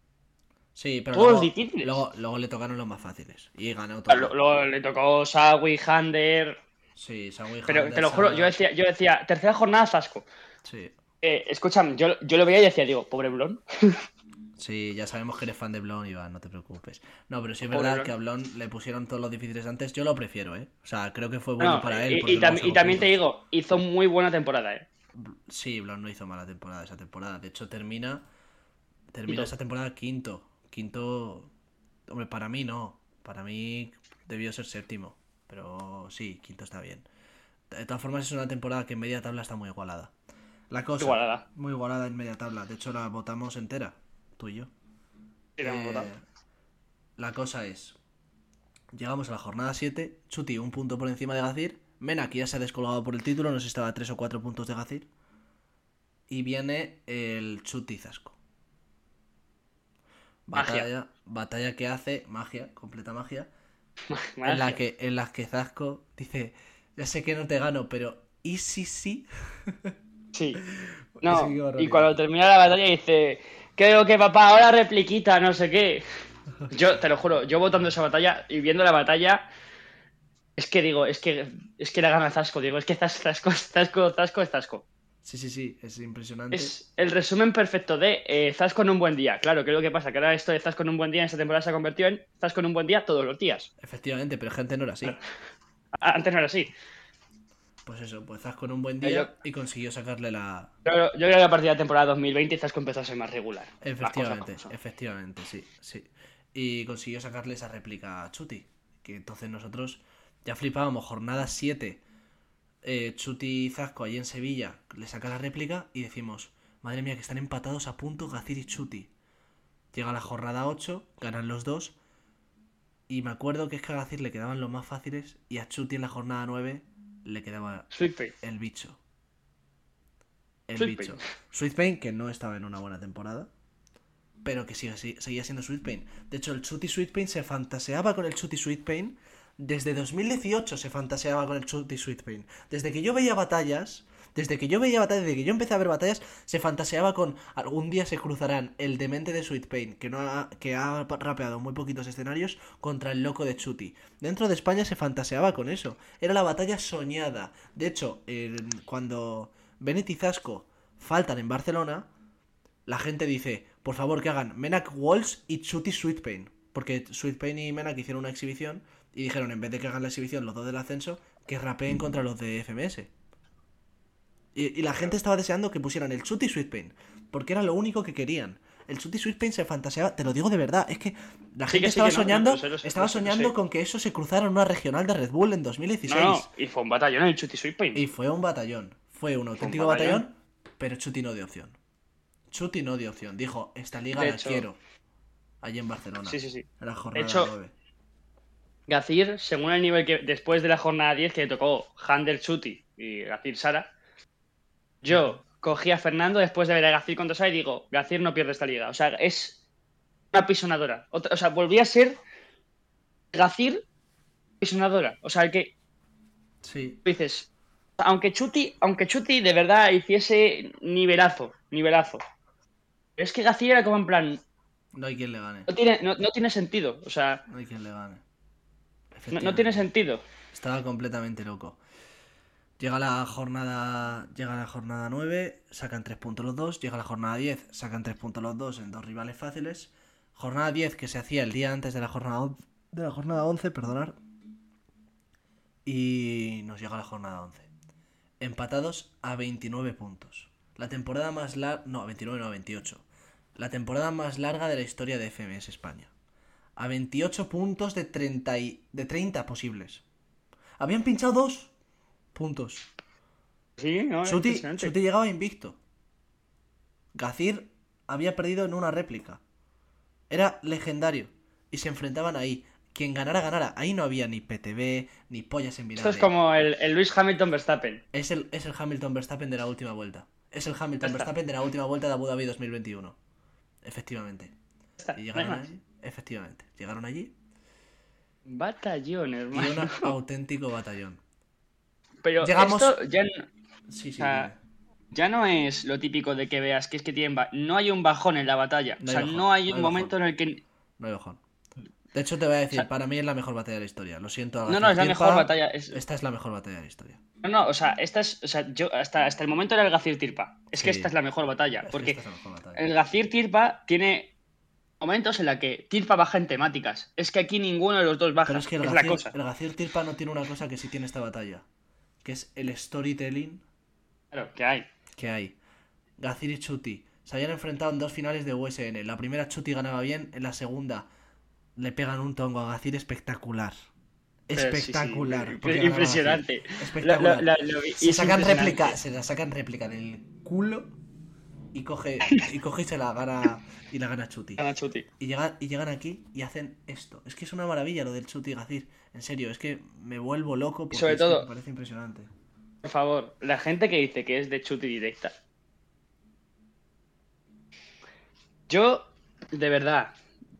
Sí, pero todos luego, difíciles. luego, luego le tocaron los más fáciles. Y ganó todo. lo- lo- le tocó Sawi, Hander. Sí, Pero te lo juro, yo decía, yo decía, tercera jornada Zasco. Sí. Eh, escúchame, yo, yo lo veía y decía, digo, pobre Blon. Sí, ya sabemos que eres fan de Blon, Iván, no te preocupes. No, pero sí es verdad Blon. que a Blon le pusieron todos los difíciles antes. Yo lo prefiero, ¿eh? O sea, creo que fue bueno No, para él. y, tam- también te digo, hizo muy buena temporada, eh. Sí, Blon no hizo mala temporada esa temporada. De hecho, termina. Termina Quinto. esa temporada quinto. quinto. Hombre, para mí no. Para mí debió ser séptimo. Pero sí, quinto está bien. De todas formas, es una temporada que en media tabla está muy igualada. La cosa. Igualada. Muy igualada en media tabla. De hecho, la votamos entera. Tú y yo. Sí, Eh, la cosa es. Llegamos a la jornada 7. Chuti un punto por encima de Gacir. Mena, que ya se ha descolgado por el título, no sé si estaba a 3 o 4 puntos de Gacir. Y viene el Chuti Zasco. Magia. Batalla, batalla que hace, magia, completa magia. En la que, en la que Zasco dice, ya sé que no te gano, pero ¿y si sí? Sí. Sí, No, y cuando termina la batalla dice, creo que papá, ahora repliquita, no sé qué. Yo, te lo juro, yo votando esa batalla y viendo la batalla, es que digo, es que es que la gana Zasco, digo, es que Zas- Zasco, Zasco, Zasco es Zasco. Sí, sí, sí, es impresionante. Es el resumen perfecto de eh, Zasco en un buen día. Claro, que es lo que pasa, que ahora esto de Zasco en un buen día en esta temporada se ha convertido en Zasco en un buen día todos los días. Efectivamente, pero gente no era así. A- Antes no era así. Pues eso, pues Zasco en un buen Yo- día y consiguió sacarle la, Yo, yo creo que a partir de la temporada 2020 Zasco empezó a ser más regular. Efectivamente, efectivamente, sí, sí. Y consiguió sacarle esa réplica a Chuti. Que entonces nosotros ya flipábamos, jornada 7. Eh, Chuti y Zasco allí en Sevilla le saca la réplica y decimos, madre mía, que están empatados a punto Gacir y Chuti. Llega la jornada 8, ganan los dos. Y me acuerdo que es que a Gacir le quedaban los más fáciles y a Chuti en la jornada 9 le quedaba Sweet el bicho. El Sweet bicho. Pain. Sweet Pain, que no estaba en una buena temporada. Pero que sigue, así- seguía siendo Sweet Pain. De hecho, el Chuti Sweet Pain se fantaseaba con el Chuti Sweet Pain. Desde 2018 se fantaseaba con el Chuti Sweet Pain. Desde que yo veía batallas. Desde que yo veía batallas, desde que yo empecé a ver batallas, se fantaseaba con algún día se cruzarán el demente de Sweet Pain, que, no ha, que ha rapeado muy poquitos escenarios, contra el loco de Chuti. Dentro de España se fantaseaba con eso. Era la batalla soñada. De hecho, cuando Bennett y Zasco faltan en Barcelona, la gente dice, por favor que hagan Menak Walls y Chuti Sweet Pain. Porque Sweet Pain y Menak hicieron una exhibición y dijeron, en vez de que hagan la exhibición los dos del ascenso, que rapeen contra los de FMS. Y, y la gente estaba deseando que pusieran el Chuti Sweet Pain, porque era lo único que querían. El Chuti Sweet Pain se fantaseaba, te lo digo de verdad, es que la Sí gente que sí, estaba que no, soñando, no, estaba soñando con que eso se cruzara en una regional de Red Bull en 2016. No, y fue un batallón el Chuti Sweet Pain. Y fue un batallón. Fue un auténtico batallón. batallón, pero Chuti no dio opción. Chuti no dio opción. Dijo, esta liga De la hecho- quiero. Allí en Barcelona. Sí, sí, sí. En la jornada hecho- 9. Gacir, según el nivel que después de la jornada 10 que le tocó Hander Chuti y Gacir Sara, yo cogí a Fernando después de ver a Gacir contra Sara y digo, Gacir no pierde esta liga. O sea, es una pisonadora. Otra- o sea, volví a ser Gacir pisonadora. O sea, el que Sí. dices, aunque Chuti, aunque Chuti de verdad hiciese nivelazo, nivelazo. Pero es que Gacir era como en plan, No hay quien le gane. no tiene, no, no tiene sentido. O sea, No hay quien le gane. No, no tiene sentido. Estaba completamente loco. Llega la jornada. Llega la jornada 9, sacan 3 puntos los dos. Llega la jornada 10, sacan 3 puntos los dos en dos rivales fáciles. Jornada 10 que se hacía el día antes de la jornada on- de la jornada 11, perdonar. Y nos llega la jornada 11. Empatados a 29 puntos. La temporada más larga. No, a 29, no, a 28. La temporada más larga de la historia de FMS España. A 28 puntos de 30, y- de 30 posibles. Habían pinchado dos puntos. Sí, no, Suti. Suti llegaba invicto. Gacir había perdido en una réplica. Era legendario. Y se enfrentaban ahí. Quien ganara, ganara. Ahí no había ni PTV, ni pollas en vinagre. Esto es como el, el Luis Hamilton Verstappen. Es el, es el Hamilton Verstappen de la última vuelta. Es el Hamilton. Verstappen de la última vuelta de Abu Dhabi 2021. Efectivamente. Y llegaron más. Efectivamente. Llegaron allí. Batallón, Y hermano. un auténtico batallón. Pero llegamos- esto ya, no- Sí, sí. o sea, dime. ya no es lo típico de que veas que es que tienen ba- no hay un bajón en la batalla. No o sea, bajón, no hay no un hay momento en el que. No hay bajón. De hecho, te voy a decir, O sea- para mí es la mejor batalla de la historia. Lo siento. No, no, es la mejor batalla. es- Esta es la mejor batalla de la historia. No, no, o sea, esta es. O sea, yo hasta, hasta el momento era el Gacir Tirpa. Es que esta es la mejor batalla. Es porque esta es la mejor batalla. el Gacir Tirpa tiene momentos en la que Tirpa baja en temáticas. Es que aquí ninguno de los dos baja. Pero es que el la Gacir, cosa. el Gacir Tirpa no tiene una cosa que sí tiene esta batalla. Que es el storytelling Claro, que hay. que hay. Gacir y Chuti Se habían enfrentado en dos finales de USN. La primera Chuti ganaba bien, en la segunda le pegan un tongo a Gacir espectacular. Pero sí, sí, Espectacular. porque Impresionante. Espectacular. La- la- la- se es sacan réplica, se la sacan réplica del culo y coge y coge y se la gana y la gana Chuti. Gana Chuti. Y llegan, y llegan aquí y hacen esto. Es que es una maravilla lo del Chuti y Gacir. En serio, es que me vuelvo loco porque sobre es que todo- me parece impresionante. Por favor, la gente que dice que es de Chuti directa. Yo, de verdad,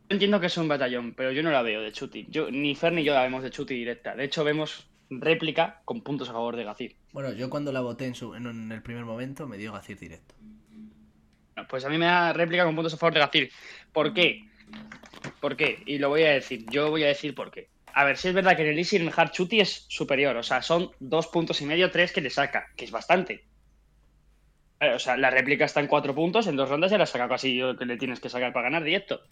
entiendo que es un batallón, pero yo no la veo de Chuti. Yo, ni Fer ni yo la vemos de Chuti directa. De hecho, vemos réplica con puntos a favor de Gacir. Bueno, yo cuando la voté en, su, en, en el primer momento me dio Gacir directo. Pues a mí me da réplica con puntos a favor de Gacir. ¿Por qué? ¿Por qué? Y lo voy a decir. Yo voy a decir por qué. A ver, si es verdad que en el Easy el Hard Chuti es superior. O sea, son dos puntos y medio, tres que le saca, que es bastante. O sea, la réplica está en cuatro puntos, en dos rondas ya la saca casi lo que le tienes que sacar para ganar directo.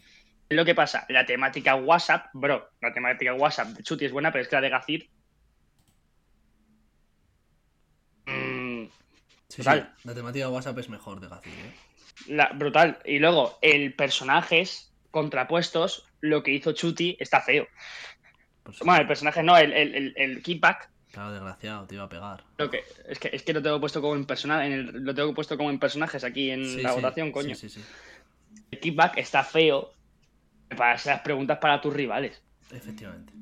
Lo que pasa. La temática WhatsApp, bro, la temática WhatsApp de Chuti es buena, pero es que la de Gacir. mm, Sí, sí, la temática WhatsApp es mejor de Gacir, ¿eh? La, brutal. Y luego, el personajes contrapuestos, lo que hizo Chuti está feo. Si- Bueno, el personaje no, el, el, el, el kickback. Claro, desgraciado, te iba a pegar. Lo que, es, que, es que lo tengo puesto como en persona, en el, lo tengo puesto como en personajes aquí en Sí, la sí, votación, coño. El kickback está feo para hacer las preguntas para tus rivales. Efectivamente.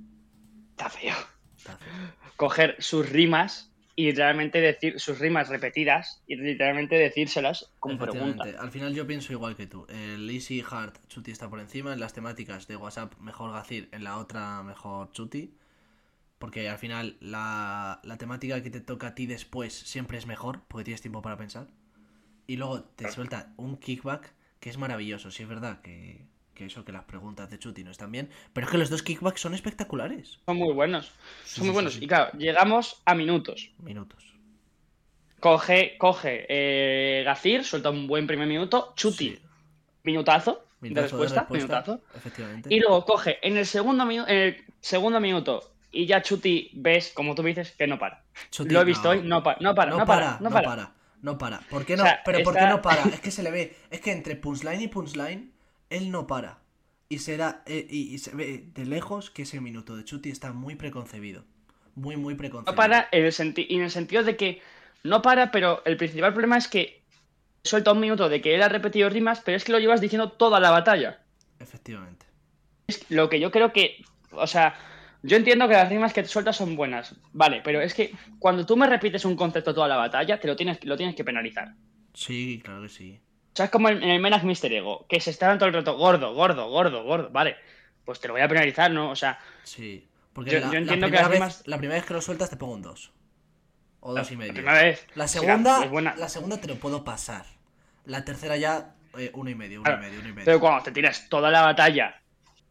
Está feo. Está feo. Coger sus rimas y literalmente decir sus rimas repetidas y literalmente decírselas con pregunta. Efectivamente. Al final yo pienso igual que tú. El Easy Hard Chuti está por encima. En las temáticas de WhatsApp mejor Gacir. En la otra mejor Chuti. Porque al final la, la temática que te toca a ti después siempre es mejor. Porque tienes tiempo para pensar. Y luego te suelta un kickback que es maravilloso. Si es verdad que, que eso, que las preguntas de Chuti no están bien. Pero es que los dos kickbacks son espectaculares. Son muy buenos. Son muy buenos. Y claro, llegamos a minutos. Minutos. Coge, coge eh, Gacir, suelta un buen primer minuto. Chuti, Sí. minutazo, de, Minutazo respuesta, minutazo. Efectivamente. Y luego coge en el segundo, en el segundo minuto y ya Chuti ves, como tú dices, que no para. Chuti, Lo he visto hoy, no para, no para, no, para, no para. no para. ¿Por qué no? O sea, Pero ¿por qué no para? Es que se le ve. Es que entre punchline y punchline, él no para. Y se da. eh, y, y se ve de lejos que ese minuto de Chuti está muy preconcebido. Muy, muy preconcebido. No para en el, senti- en el sentido de que no para, pero el principal problema es que suelta un minuto de que él ha repetido rimas, pero es que lo llevas diciendo toda la batalla. Efectivamente. Es lo que yo creo que, o sea, yo entiendo que las rimas que te sueltas son buenas, vale, pero es que cuando tú me repites un concepto toda la batalla, te lo tienes, lo tienes que penalizar. Sí, claro que sí. O sea, es como en el Menac Mister Ego, que se estaban todo el rato gordo, gordo, gordo, gordo, vale, pues te lo voy a penalizar, ¿no? O sea, Sí. Porque Yo- la, yo la entiendo que primera las vez, rimas- la primera vez que lo sueltas te pongo un 2. O dos y la medio. primera vez. La segunda, buena. la segunda te lo puedo pasar. La tercera ya, eh, uno y medio, uno Claro, y medio, uno y medio. Pero cuando te tiras toda la batalla,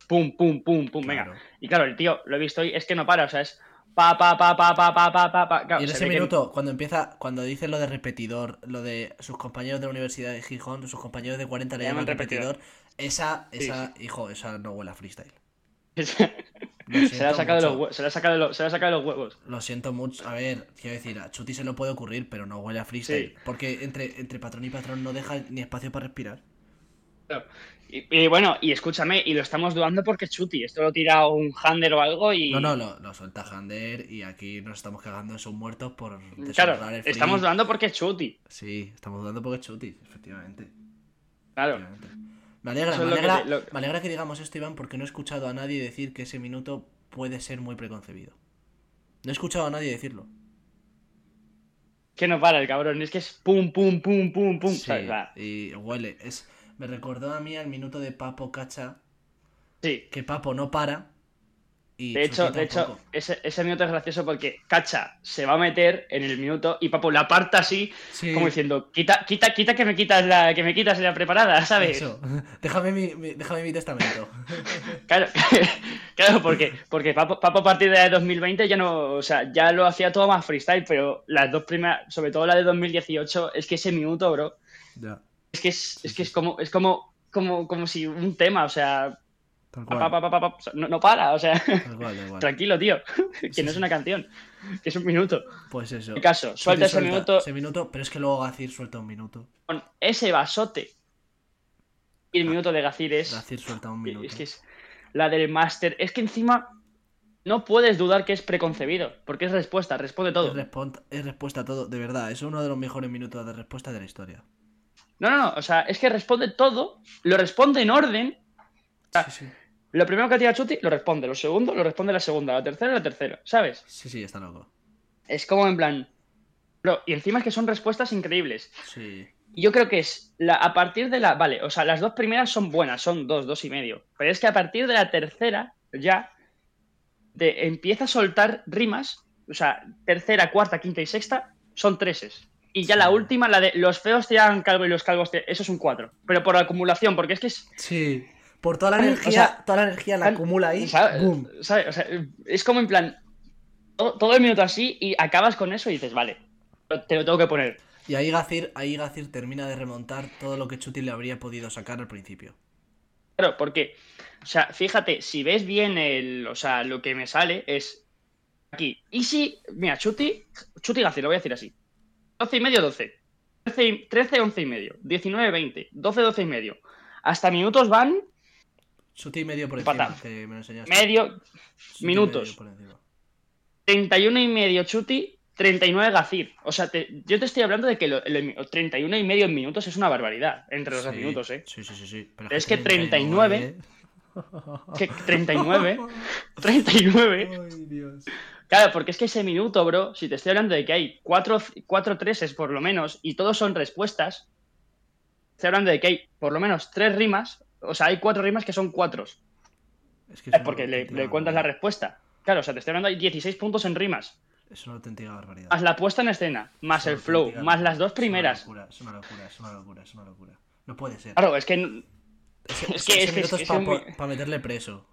pum, pum, pum, pum, Claro. venga. Y claro, el tío, lo he visto hoy, es que no para, o sea, es pa, pa, pa, pa, pa, pa, pa, pa, pa. Claro, Y en se ese que- minuto, cuando empieza, cuando dice lo de repetidor, lo de sus compañeros de la Universidad de Gijón, sus compañeros de 40 le Le llaman repetidor, esa, Sí, esa, hijo, esa no huele a freestyle. se Lo la ha sacado sacado de los- se la ha sacado de los huevos. Lo siento mucho. A ver, quiero decir, a Chuti se lo puede ocurrir, pero no huele a freestyle. Sí. Porque entre, entre patrón y patrón no deja ni espacio para respirar. Claro. Y, y bueno, y escúchame, y lo estamos dudando porque es Chuti. Esto lo tira un Hander o algo y. No, no, lo, lo suelta Hander y aquí nos estamos cagando en sus muertos por Claro, el estamos dudando porque es Chuti. Sí, estamos dudando porque es Chuti, efectivamente. Claro. efectivamente. Me alegra, me, que alegra, te- lo- me alegra que digamos esto, Iván, porque no he escuchado a nadie decir que ese minuto puede ser muy preconcebido. No he escuchado a nadie decirlo. Que no para el cabrón, es que es pum, pum, pum, pum, pum. Sí, y huele. Es, me recordó a mí al minuto de Papo Cacha, Sí. que Papo no para. Y De hecho, de hecho, ese, ese minuto es gracioso porque Cacha se va a meter en el minuto y Papo la aparta así, Sí, como diciendo, quita, quita, quita que me quitas la, que me quitas la preparada, ¿sabes? eso. Déjame mi, mi- déjame mi testamento. Claro, claro, porque, porque Papo, Papo a partir de 2020 ya no, o sea, ya lo hacía todo más freestyle, pero las dos primeras, sobre todo la de 2018, es que ese minuto, bro, ya, es que es, es que es como, es como, como, como si un tema, o sea, pa, pa, pa, no, no para, o sea, Tal cual, tal cual. tranquilo, tío, que Sí, no es sí. una canción, que es un minuto. Pues eso. El caso, suelta ese minuto Ese minuto, pero es que luego Gacir suelta un minuto. con ese vasote Y el minuto de Gazir es. Gazir suelta un minuto. Es que es la del máster. Es que encima no puedes dudar que es preconcebido, porque es respuesta, responde todo. Es respuesta a todo, de verdad. Es uno de los mejores minutos de respuesta de la historia. No, no, no, o sea, es que responde todo, lo responde en orden. Sí, sí. Lo primero que tira Chuti lo responde, lo segundo lo responde la segunda, la tercera la tercera, ¿sabes? Sí, sí, está loco. Es como en plan. Bro, y encima es que son respuestas increíbles. Sí. Yo creo que es la, a partir de la. Vale, o sea, las dos primeras son buenas, son dos, dos y medio. Pero es que a partir de la tercera, ya, te empieza a soltar rimas. O sea, tercera, cuarta, quinta y sexta son treses. Y ya la última, la de los feos tiran calvo y los calvos tiran. Eso es un cuatro. Pero por acumulación, porque es que es. Sí. Por toda la O energía, sea, toda la energía la acumula ahí. ¿sabes? ¡Bum! ¿sabes? O sea, es como en plan. Todo, todo el minuto así y acabas con eso y dices, vale, te lo tengo que poner. Y ahí Gazir, ahí Gazir termina de remontar todo lo que Chuti le habría podido sacar al principio. Claro, porque, o sea, fíjate, si ves bien el, o sea, lo que me sale es aquí. Y si, mira, Chuti, Chuti Gazir, lo voy a decir así. 12 y medio, 12. 13, y- 13, 11 y medio. 19, 20. 12, 12 y medio. Hasta minutos van Chuti medio por encima, que me lo enseñaste. medio, Chuti minutos. medio por encima. 31 y medio Chuti, 39 Gazir. O sea, te- yo te estoy hablando de que lo- lo- 31 y medio en minutos es una barbaridad entre los dos Sí, minutos, ¿eh? Sí, sí, sí, sí. Pero Es que 39, Que 39, 39. Ay, Dios. Claro, porque es que ese minuto, bro, si te estoy hablando de que hay cuatro, cuatro treses por lo menos y todos son respuestas, estoy hablando de que hay por lo menos tres rimas, o sea, hay cuatro rimas que son cuatros, Es que es porque le, cuentas la respuesta. Claro, o sea, te estoy hablando de 16 puntos en rimas, Es una auténtica barbaridad. más la puesta en escena, más Es el flow, más las dos Es primeras. una locura, es una locura, es una locura, es una locura. No puede ser. Claro, es que es que- es que- es es un para meterle preso.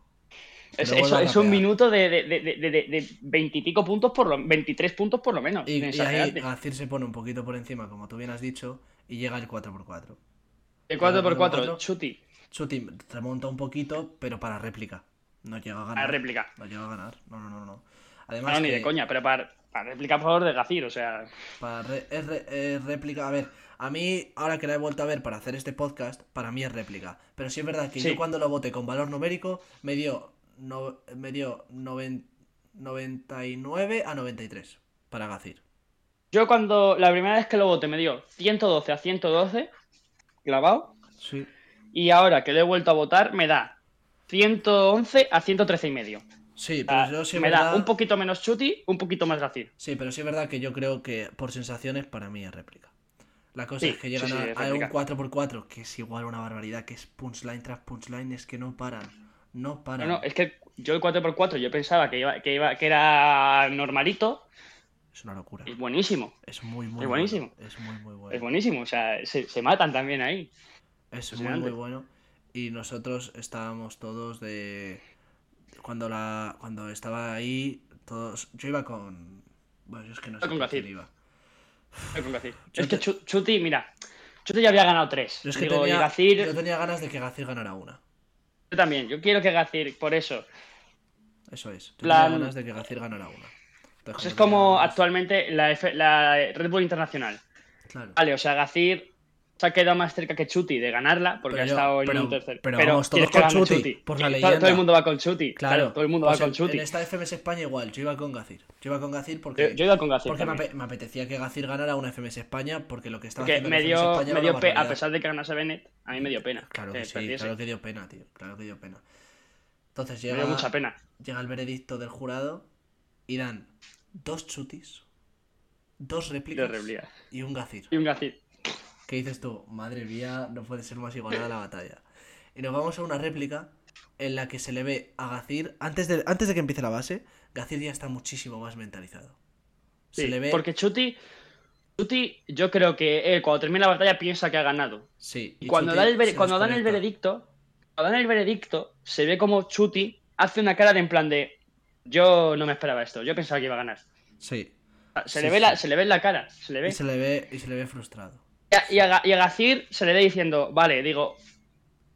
Es, a es un minuto de, de, de, de, de- de 20 y pico puntos por lo 23 puntos por lo menos. Y, ahí. Gazir se pone un poquito por encima, como tú bien has dicho, y llega el 4x4. El 4x4, cuatro. Chuti, Chuti remonta un poquito, pero para réplica. No llega a ganar. a réplica. No llega a ganar. No, no, no, no. Además, no, ni que de coña, pero para, para réplica, por favor, de Gazir, o sea. para re- es, re- es réplica. A ver, a mí, ahora que la he vuelto a ver para hacer este podcast, para mí es réplica. Pero sí es verdad que Sí. yo cuando lo voté con valor numérico, me dio, no, me dio noven- 99 a 93 para Gazir. Yo cuando la primera vez que lo voté me dio 112 a 112, clavado, Sí. y ahora que lo he vuelto a votar me da 111 a 113 y medio. Sí, pero yo sí me verdad... da un poquito menos Chuti, un poquito más Gazir. Sí, pero sí es verdad que yo creo que por sensaciones para mí es réplica. La cosa Sí, es que llegan sí, sí, a, a un réplica. 4x4, que es igual una barbaridad, que es punchline tras punchline, es que no paran. No No, paran. no, es que yo el 4x4 yo pensaba que, iba, que, iba, que era normalito, Es una locura. es buenísimo. Es muy, muy es buenísimo. bueno. Es muy, muy bueno. Es buenísimo, o sea, se, se matan también ahí. Es muy, muy bueno. Y nosotros estábamos todos de. Cuando la cuando estaba ahí, todos. Yo iba con. Bueno, yo es que no sé Con quién iba. Es con Gazir. Yo Es que te- Chuti, mira, Chuti ya había ganado tres. Yo es que Digo, y tenía, yo tenía ganas de que Gazir ganara una. Yo también, yo quiero que Gazir, por eso. Eso es. Plan- tenía ganas de que Gazir ganara una. Pues es como actualmente la, F- la Red Bull Internacional. Claro. Vale, o sea, Gazir se ha quedado más cerca que Chuti de ganarla porque Pero ha estado en pero- un tercer. pero vamos todos que con Chuti, por la Todo- leyenda. Todo el mundo va con Chuti. Claro, todo el mundo va con en- Chuti. En esta FMS España igual, yo iba con Gazir. Yo iba con Gazir Yo, porque, yo con me, también. ape- me apetecía que Gazir ganara una FMS España porque lo que estaba Porque haciendo me FMS dio, España me dio a pesar de que ganase Bennett, a mí me dio pena. Claro que sí, perdiese. claro que dio pena, tío. Claro que dio pena. Entonces Me llega, dio mucha pena. llega el veredicto del jurado y dan dos chutis, dos réplicas y un Gazir. Y un Gazir. ¿Qué dices tú? Madre mía, no puede ser más igualada la batalla. Y nos vamos a una réplica en la que se le ve a Gazir, antes de, antes de que empiece la base, Gazir ya está muchísimo más mentalizado. Se Sí, le ve... Porque Chuti, Chuti, yo creo que él cuando termina la batalla piensa que ha ganado. Sí, Y cuando, Chuti da el cuando dan el veredicto, cuando dan el veredicto, se ve como Chuti hace una cara de en plan de yo no me esperaba esto, yo pensaba que iba a ganar. Sí. Se, Sí, le, ve sí. la, se le ve en la cara, se le ve. Y se le ve, y se le ve frustrado. Y a, y a Ga- y a Gazir se le ve diciendo, vale, digo,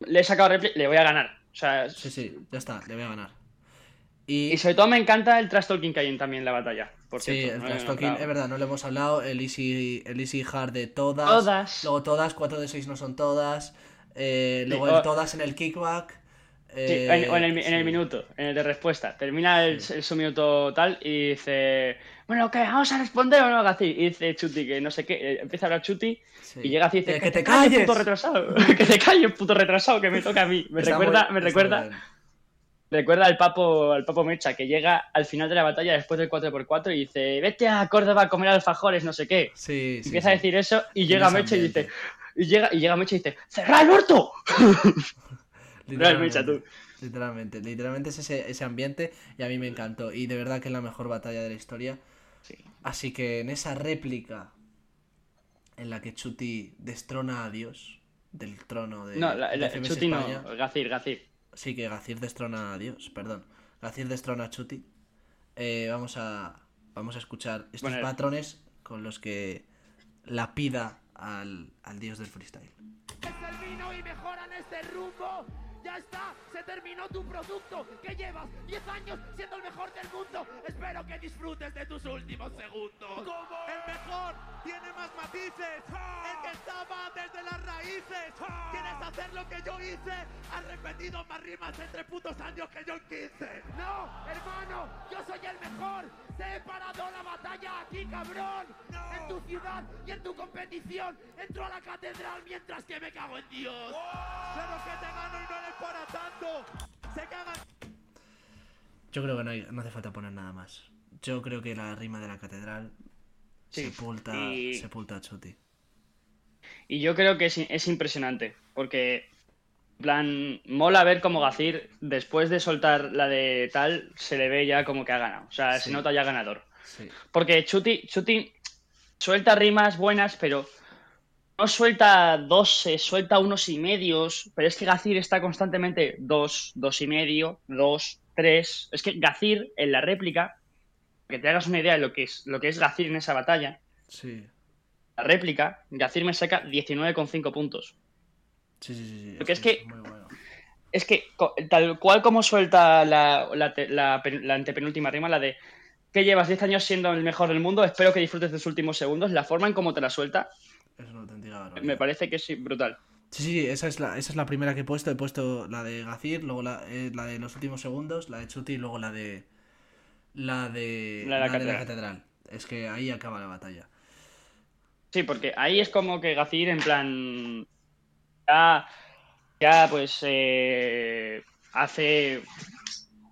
le he sacado repli, le voy a ganar. O sea, Sí, sí, ya está, le voy a ganar. Y, y sobre todo me encanta el trash talking que hay en también en la batalla. Por sí, cierto, el ¿no? trash talking, es verdad, no le hemos hablado. El easy, el easy hard de todas. Todas. Luego todas, 4 de 6 no son todas. Eh, luego el todas en el kickback. Sí, eh, en, o en el, en minuto, en el de respuesta. Termina el, Sí. el su minuto tal y dice, bueno, ¿qué? ¿Vamos a responder o no, Gacir? Y dice Chuti que no sé qué, eh, empieza a hablar Chuti Sí. y llega así y dice, Eh, que te calles, calles. puto retrasado, que te calles, puto retrasado, que me toca a mí. Me Está recuerda, muy- me recuerda, recuerda al papo, al papo Mecha, que llega al final de la batalla después del 4x4 y dice, vete a Córdoba a comer alfajores, no sé qué. Sí, Empieza a decir eso y llega Mecha y dice, y llega, y llega Mecha y dice, ¡cerra el orto! Mecha, tú. Literalmente, literalmente es ese, ese ambiente y a mí me encantó. Y de verdad que es la mejor batalla de la historia. Sí. Así que en esa réplica en la que Chuti destrona a Dios del trono de, No, la, de la- Chuti no, España. Gacir, Gacir. Sí, que Gacir destrona a Dios, perdón. Gacir destrona a Chuti. Eh, vamos a vamos a escuchar estos Bueno, patrones con los que la pida al, al dios del freestyle. es el vino y mejoran este rumbo. Ya está, se terminó tu producto. Que llevas 10 años siendo el mejor del mundo. Espero que disfrutes de tus últimos segundos. Como el mejor tiene más matices, el que estaba desde las raíces. Quieres hacer lo que yo hice, has repetido más rimas en tres putos años que yo en 15. No, hermano, yo soy el mejor. Te he parado la batalla aquí, cabrón. En tu ciudad y en tu competición. Entro a la catedral mientras que me cago en Dios. Claro que te gano y no eres para tanto. Se cagan. Yo creo que no, hay- no hace falta poner nada más. Yo creo que la rima de la catedral Sí, sepulta, y- sepulta a Chuti. Y yo creo que es, es impresionante, porque, plan, mola ver cómo Gacir, después de soltar la de tal, se le ve ya como que ha ganado. O sea, Sí. se nota ya ganador. Sí. Porque Chuti, Chuti suelta rimas buenas, pero no suelta dos, suelta unos y medios. Pero es que Gacir está constantemente dos, dos y medio, dos, tres. Es que Gacir en la réplica, que te hagas una idea de lo que es, lo que es Gacir en esa batalla, Sí. la réplica, Gacir me saca 19,5 puntos. Sí, sí, sí. Porque es que- muy bueno. Es que, tal cual como suelta la, la, la la antepenúltima rima, la de que llevas 10 años siendo el mejor del mundo, espero que disfrutes de tus últimos segundos, la forma en cómo te la suelta, Es una auténtica barbaridad. me parece que es brutal. Sí, sí, esa es, la, esa es la primera que he puesto. He puesto la de Gacir, luego la, eh, la de los últimos segundos, la de Chuti y luego la de. La de. La de la la de la catedral. catedral. Es que ahí acaba la batalla. Sí, porque ahí es como que Gacir, en plan. Ya. Ya, pues. eh, hace.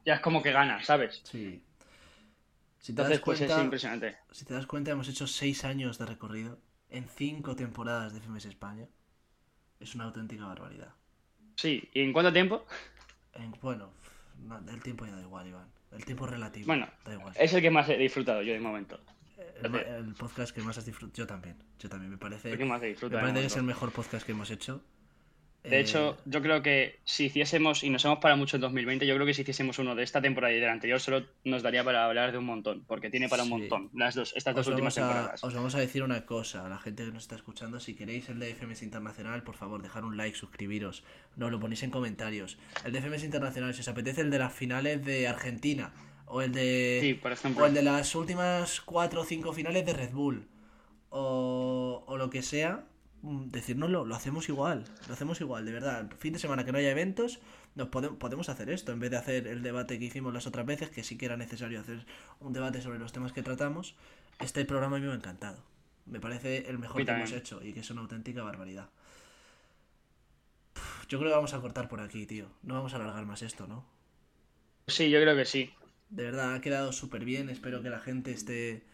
Ya es como que gana, ¿sabes? Sí. Si te das pues cuenta. es impresionante. Si te das cuenta, hemos hecho seis años de recorrido en cinco temporadas de FMS España. Es una auténtica barbaridad. Sí, ¿y en cuánto tiempo? En- bueno, no, el tiempo ya da igual, Iván. El tiempo es relativo. Bueno, da igual. Es el que más he disfrutado yo de momento. El, podcast que más has disfrutado. Yo también. Yo también. Me parece, más me parece que es el mejor podcast que hemos hecho. De Eh, hecho, yo creo que si hiciésemos, y nos hemos parado mucho en 2020, yo creo que si hiciésemos uno de esta temporada y de la anterior, solo nos daría para hablar de un montón, porque tiene para un Sí. montón las dos, estas os dos últimas a, temporadas. os vamos a decir una cosa a la gente que nos está escuchando. Si queréis el de FMS Internacional, por favor, dejar un like, suscribiros. Nos lo ponéis en comentarios. El de FMS Internacional, si os apetece el de las finales de Argentina. O el de. Sí, por ejemplo. O el de las últimas cuatro o cinco finales de Red Bull. O, o lo que sea. Mm, Decírnoslo, lo hacemos igual. Lo hacemos igual, de verdad. Fin de semana que no haya eventos, nos podemos, podemos hacer esto. En vez de hacer el debate que hicimos las otras veces, que sí que era necesario hacer un debate sobre los temas que tratamos. Este programa a mí me ha encantado. Me parece el mejor que hemos hecho y que es una auténtica barbaridad. Yo creo que vamos a cortar por aquí, tío. No vamos a alargar más esto, ¿no? Sí, yo creo que sí. De verdad, ha quedado súper bien. Espero que la gente esté,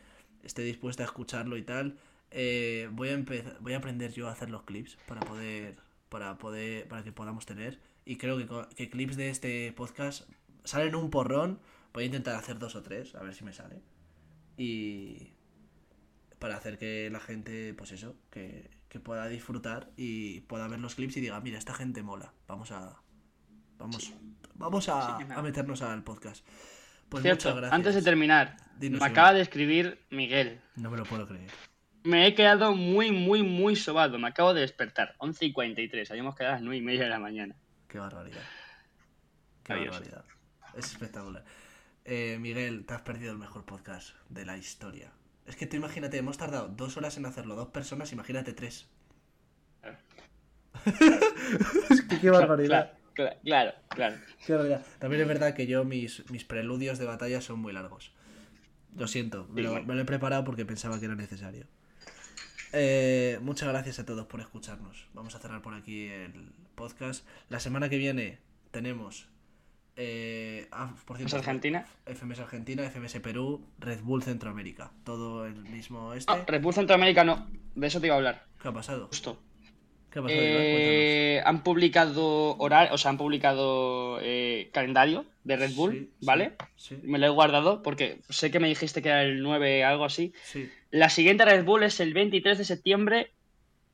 esté dispuesta a escucharlo y tal. Eh, voy a empezar, voy a aprender yo a hacer los clips para poder, para poder, para que podamos tener. Y creo que, co- que clips de este podcast salen un porrón. Voy a intentar hacer dos o tres, a ver si me sale. Y para hacer que la gente, pues eso, que, que pueda disfrutar y pueda ver los clips y diga, mira, esta gente mola. Vamos a, vamos, vamos a, Sí, a meternos al podcast. Pues Cierto, muchas gracias. antes de terminar, Dinos, me acaba de escribir Miguel. No me lo puedo creer. Me he quedado muy, muy, muy sobado. Me acabo de despertar. 11 y 43. Habíamos quedado a las 9 y media de la mañana. Qué barbaridad. Qué barbaridad. Es espectacular. Eh, Miguel, te has perdido el mejor podcast de la historia. Es que tú imagínate, hemos tardado dos horas en hacerlo, dos personas, imagínate tres. es que qué barbaridad. Claro, claro, claro. Qué barbaridad. También es verdad que yo mis, mis preludios de batalla son muy largos. Lo siento, me lo, me lo he preparado porque pensaba que era necesario. Eh, muchas gracias a todos por escucharnos. Vamos a cerrar por aquí el podcast. La semana que viene tenemos. Eh, ah, por ¿Es cierto, Argentina? FMS Argentina, FMS Perú, Red Bull Centroamérica. Todo el mismo este. Ah, Red Bull Centroamérica no. De eso te iba a hablar. ¿Qué ha pasado? Justo. ¿Qué ha pasado. Eh, han publicado horario, o sea, han publicado eh, calendario de Red Bull, Sí, ¿vale? Sí, Me lo he guardado porque sé que me dijiste que era el 9, algo así. sí. La siguiente Red Bull es el 23 de septiembre.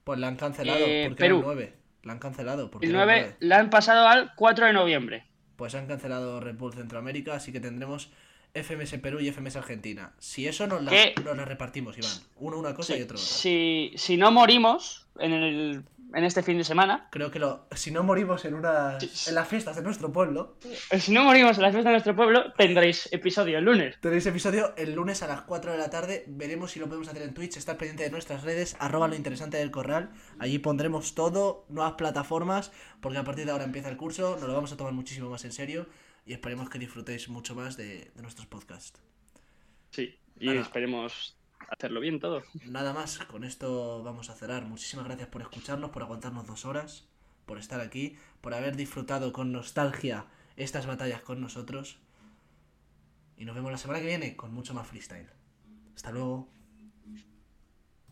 Pues la han cancelado Eh, porque Perú. era el 9. La han cancelado porque El era el 9 9. la han pasado al 4 de noviembre. Pues han cancelado Red Bull Centroamérica, así que tendremos FMS Perú y FMS Argentina. Si eso nos la, ¿Qué? nos la repartimos, Iván. Uno una cosa y otro otra. si, si no morimos en, el, en este fin de semana, Creo que lo, si no morimos en una en las fiestas de nuestro pueblo, si no morimos en la fiesta de nuestro pueblo, tendréis episodio el lunes. tenéis episodio el lunes a las 4 de la tarde. Veremos si lo podemos hacer en Twitch. Estar pendiente de nuestras redes, arroba lo interesante del corral. Allí pondremos todo, nuevas plataformas, porque a partir de ahora empieza el curso. Nos lo vamos a tomar muchísimo más en serio y esperemos que disfrutéis mucho más de, de nuestros podcasts. Sí, y Nada. esperemos hacerlo bien todo. Nada más, con esto vamos a cerrar. Muchísimas gracias por escucharnos, por aguantarnos dos horas, por estar aquí, por haber disfrutado con nostalgia estas batallas con nosotros. Y nos vemos la semana que viene con mucho más freestyle. Hasta luego.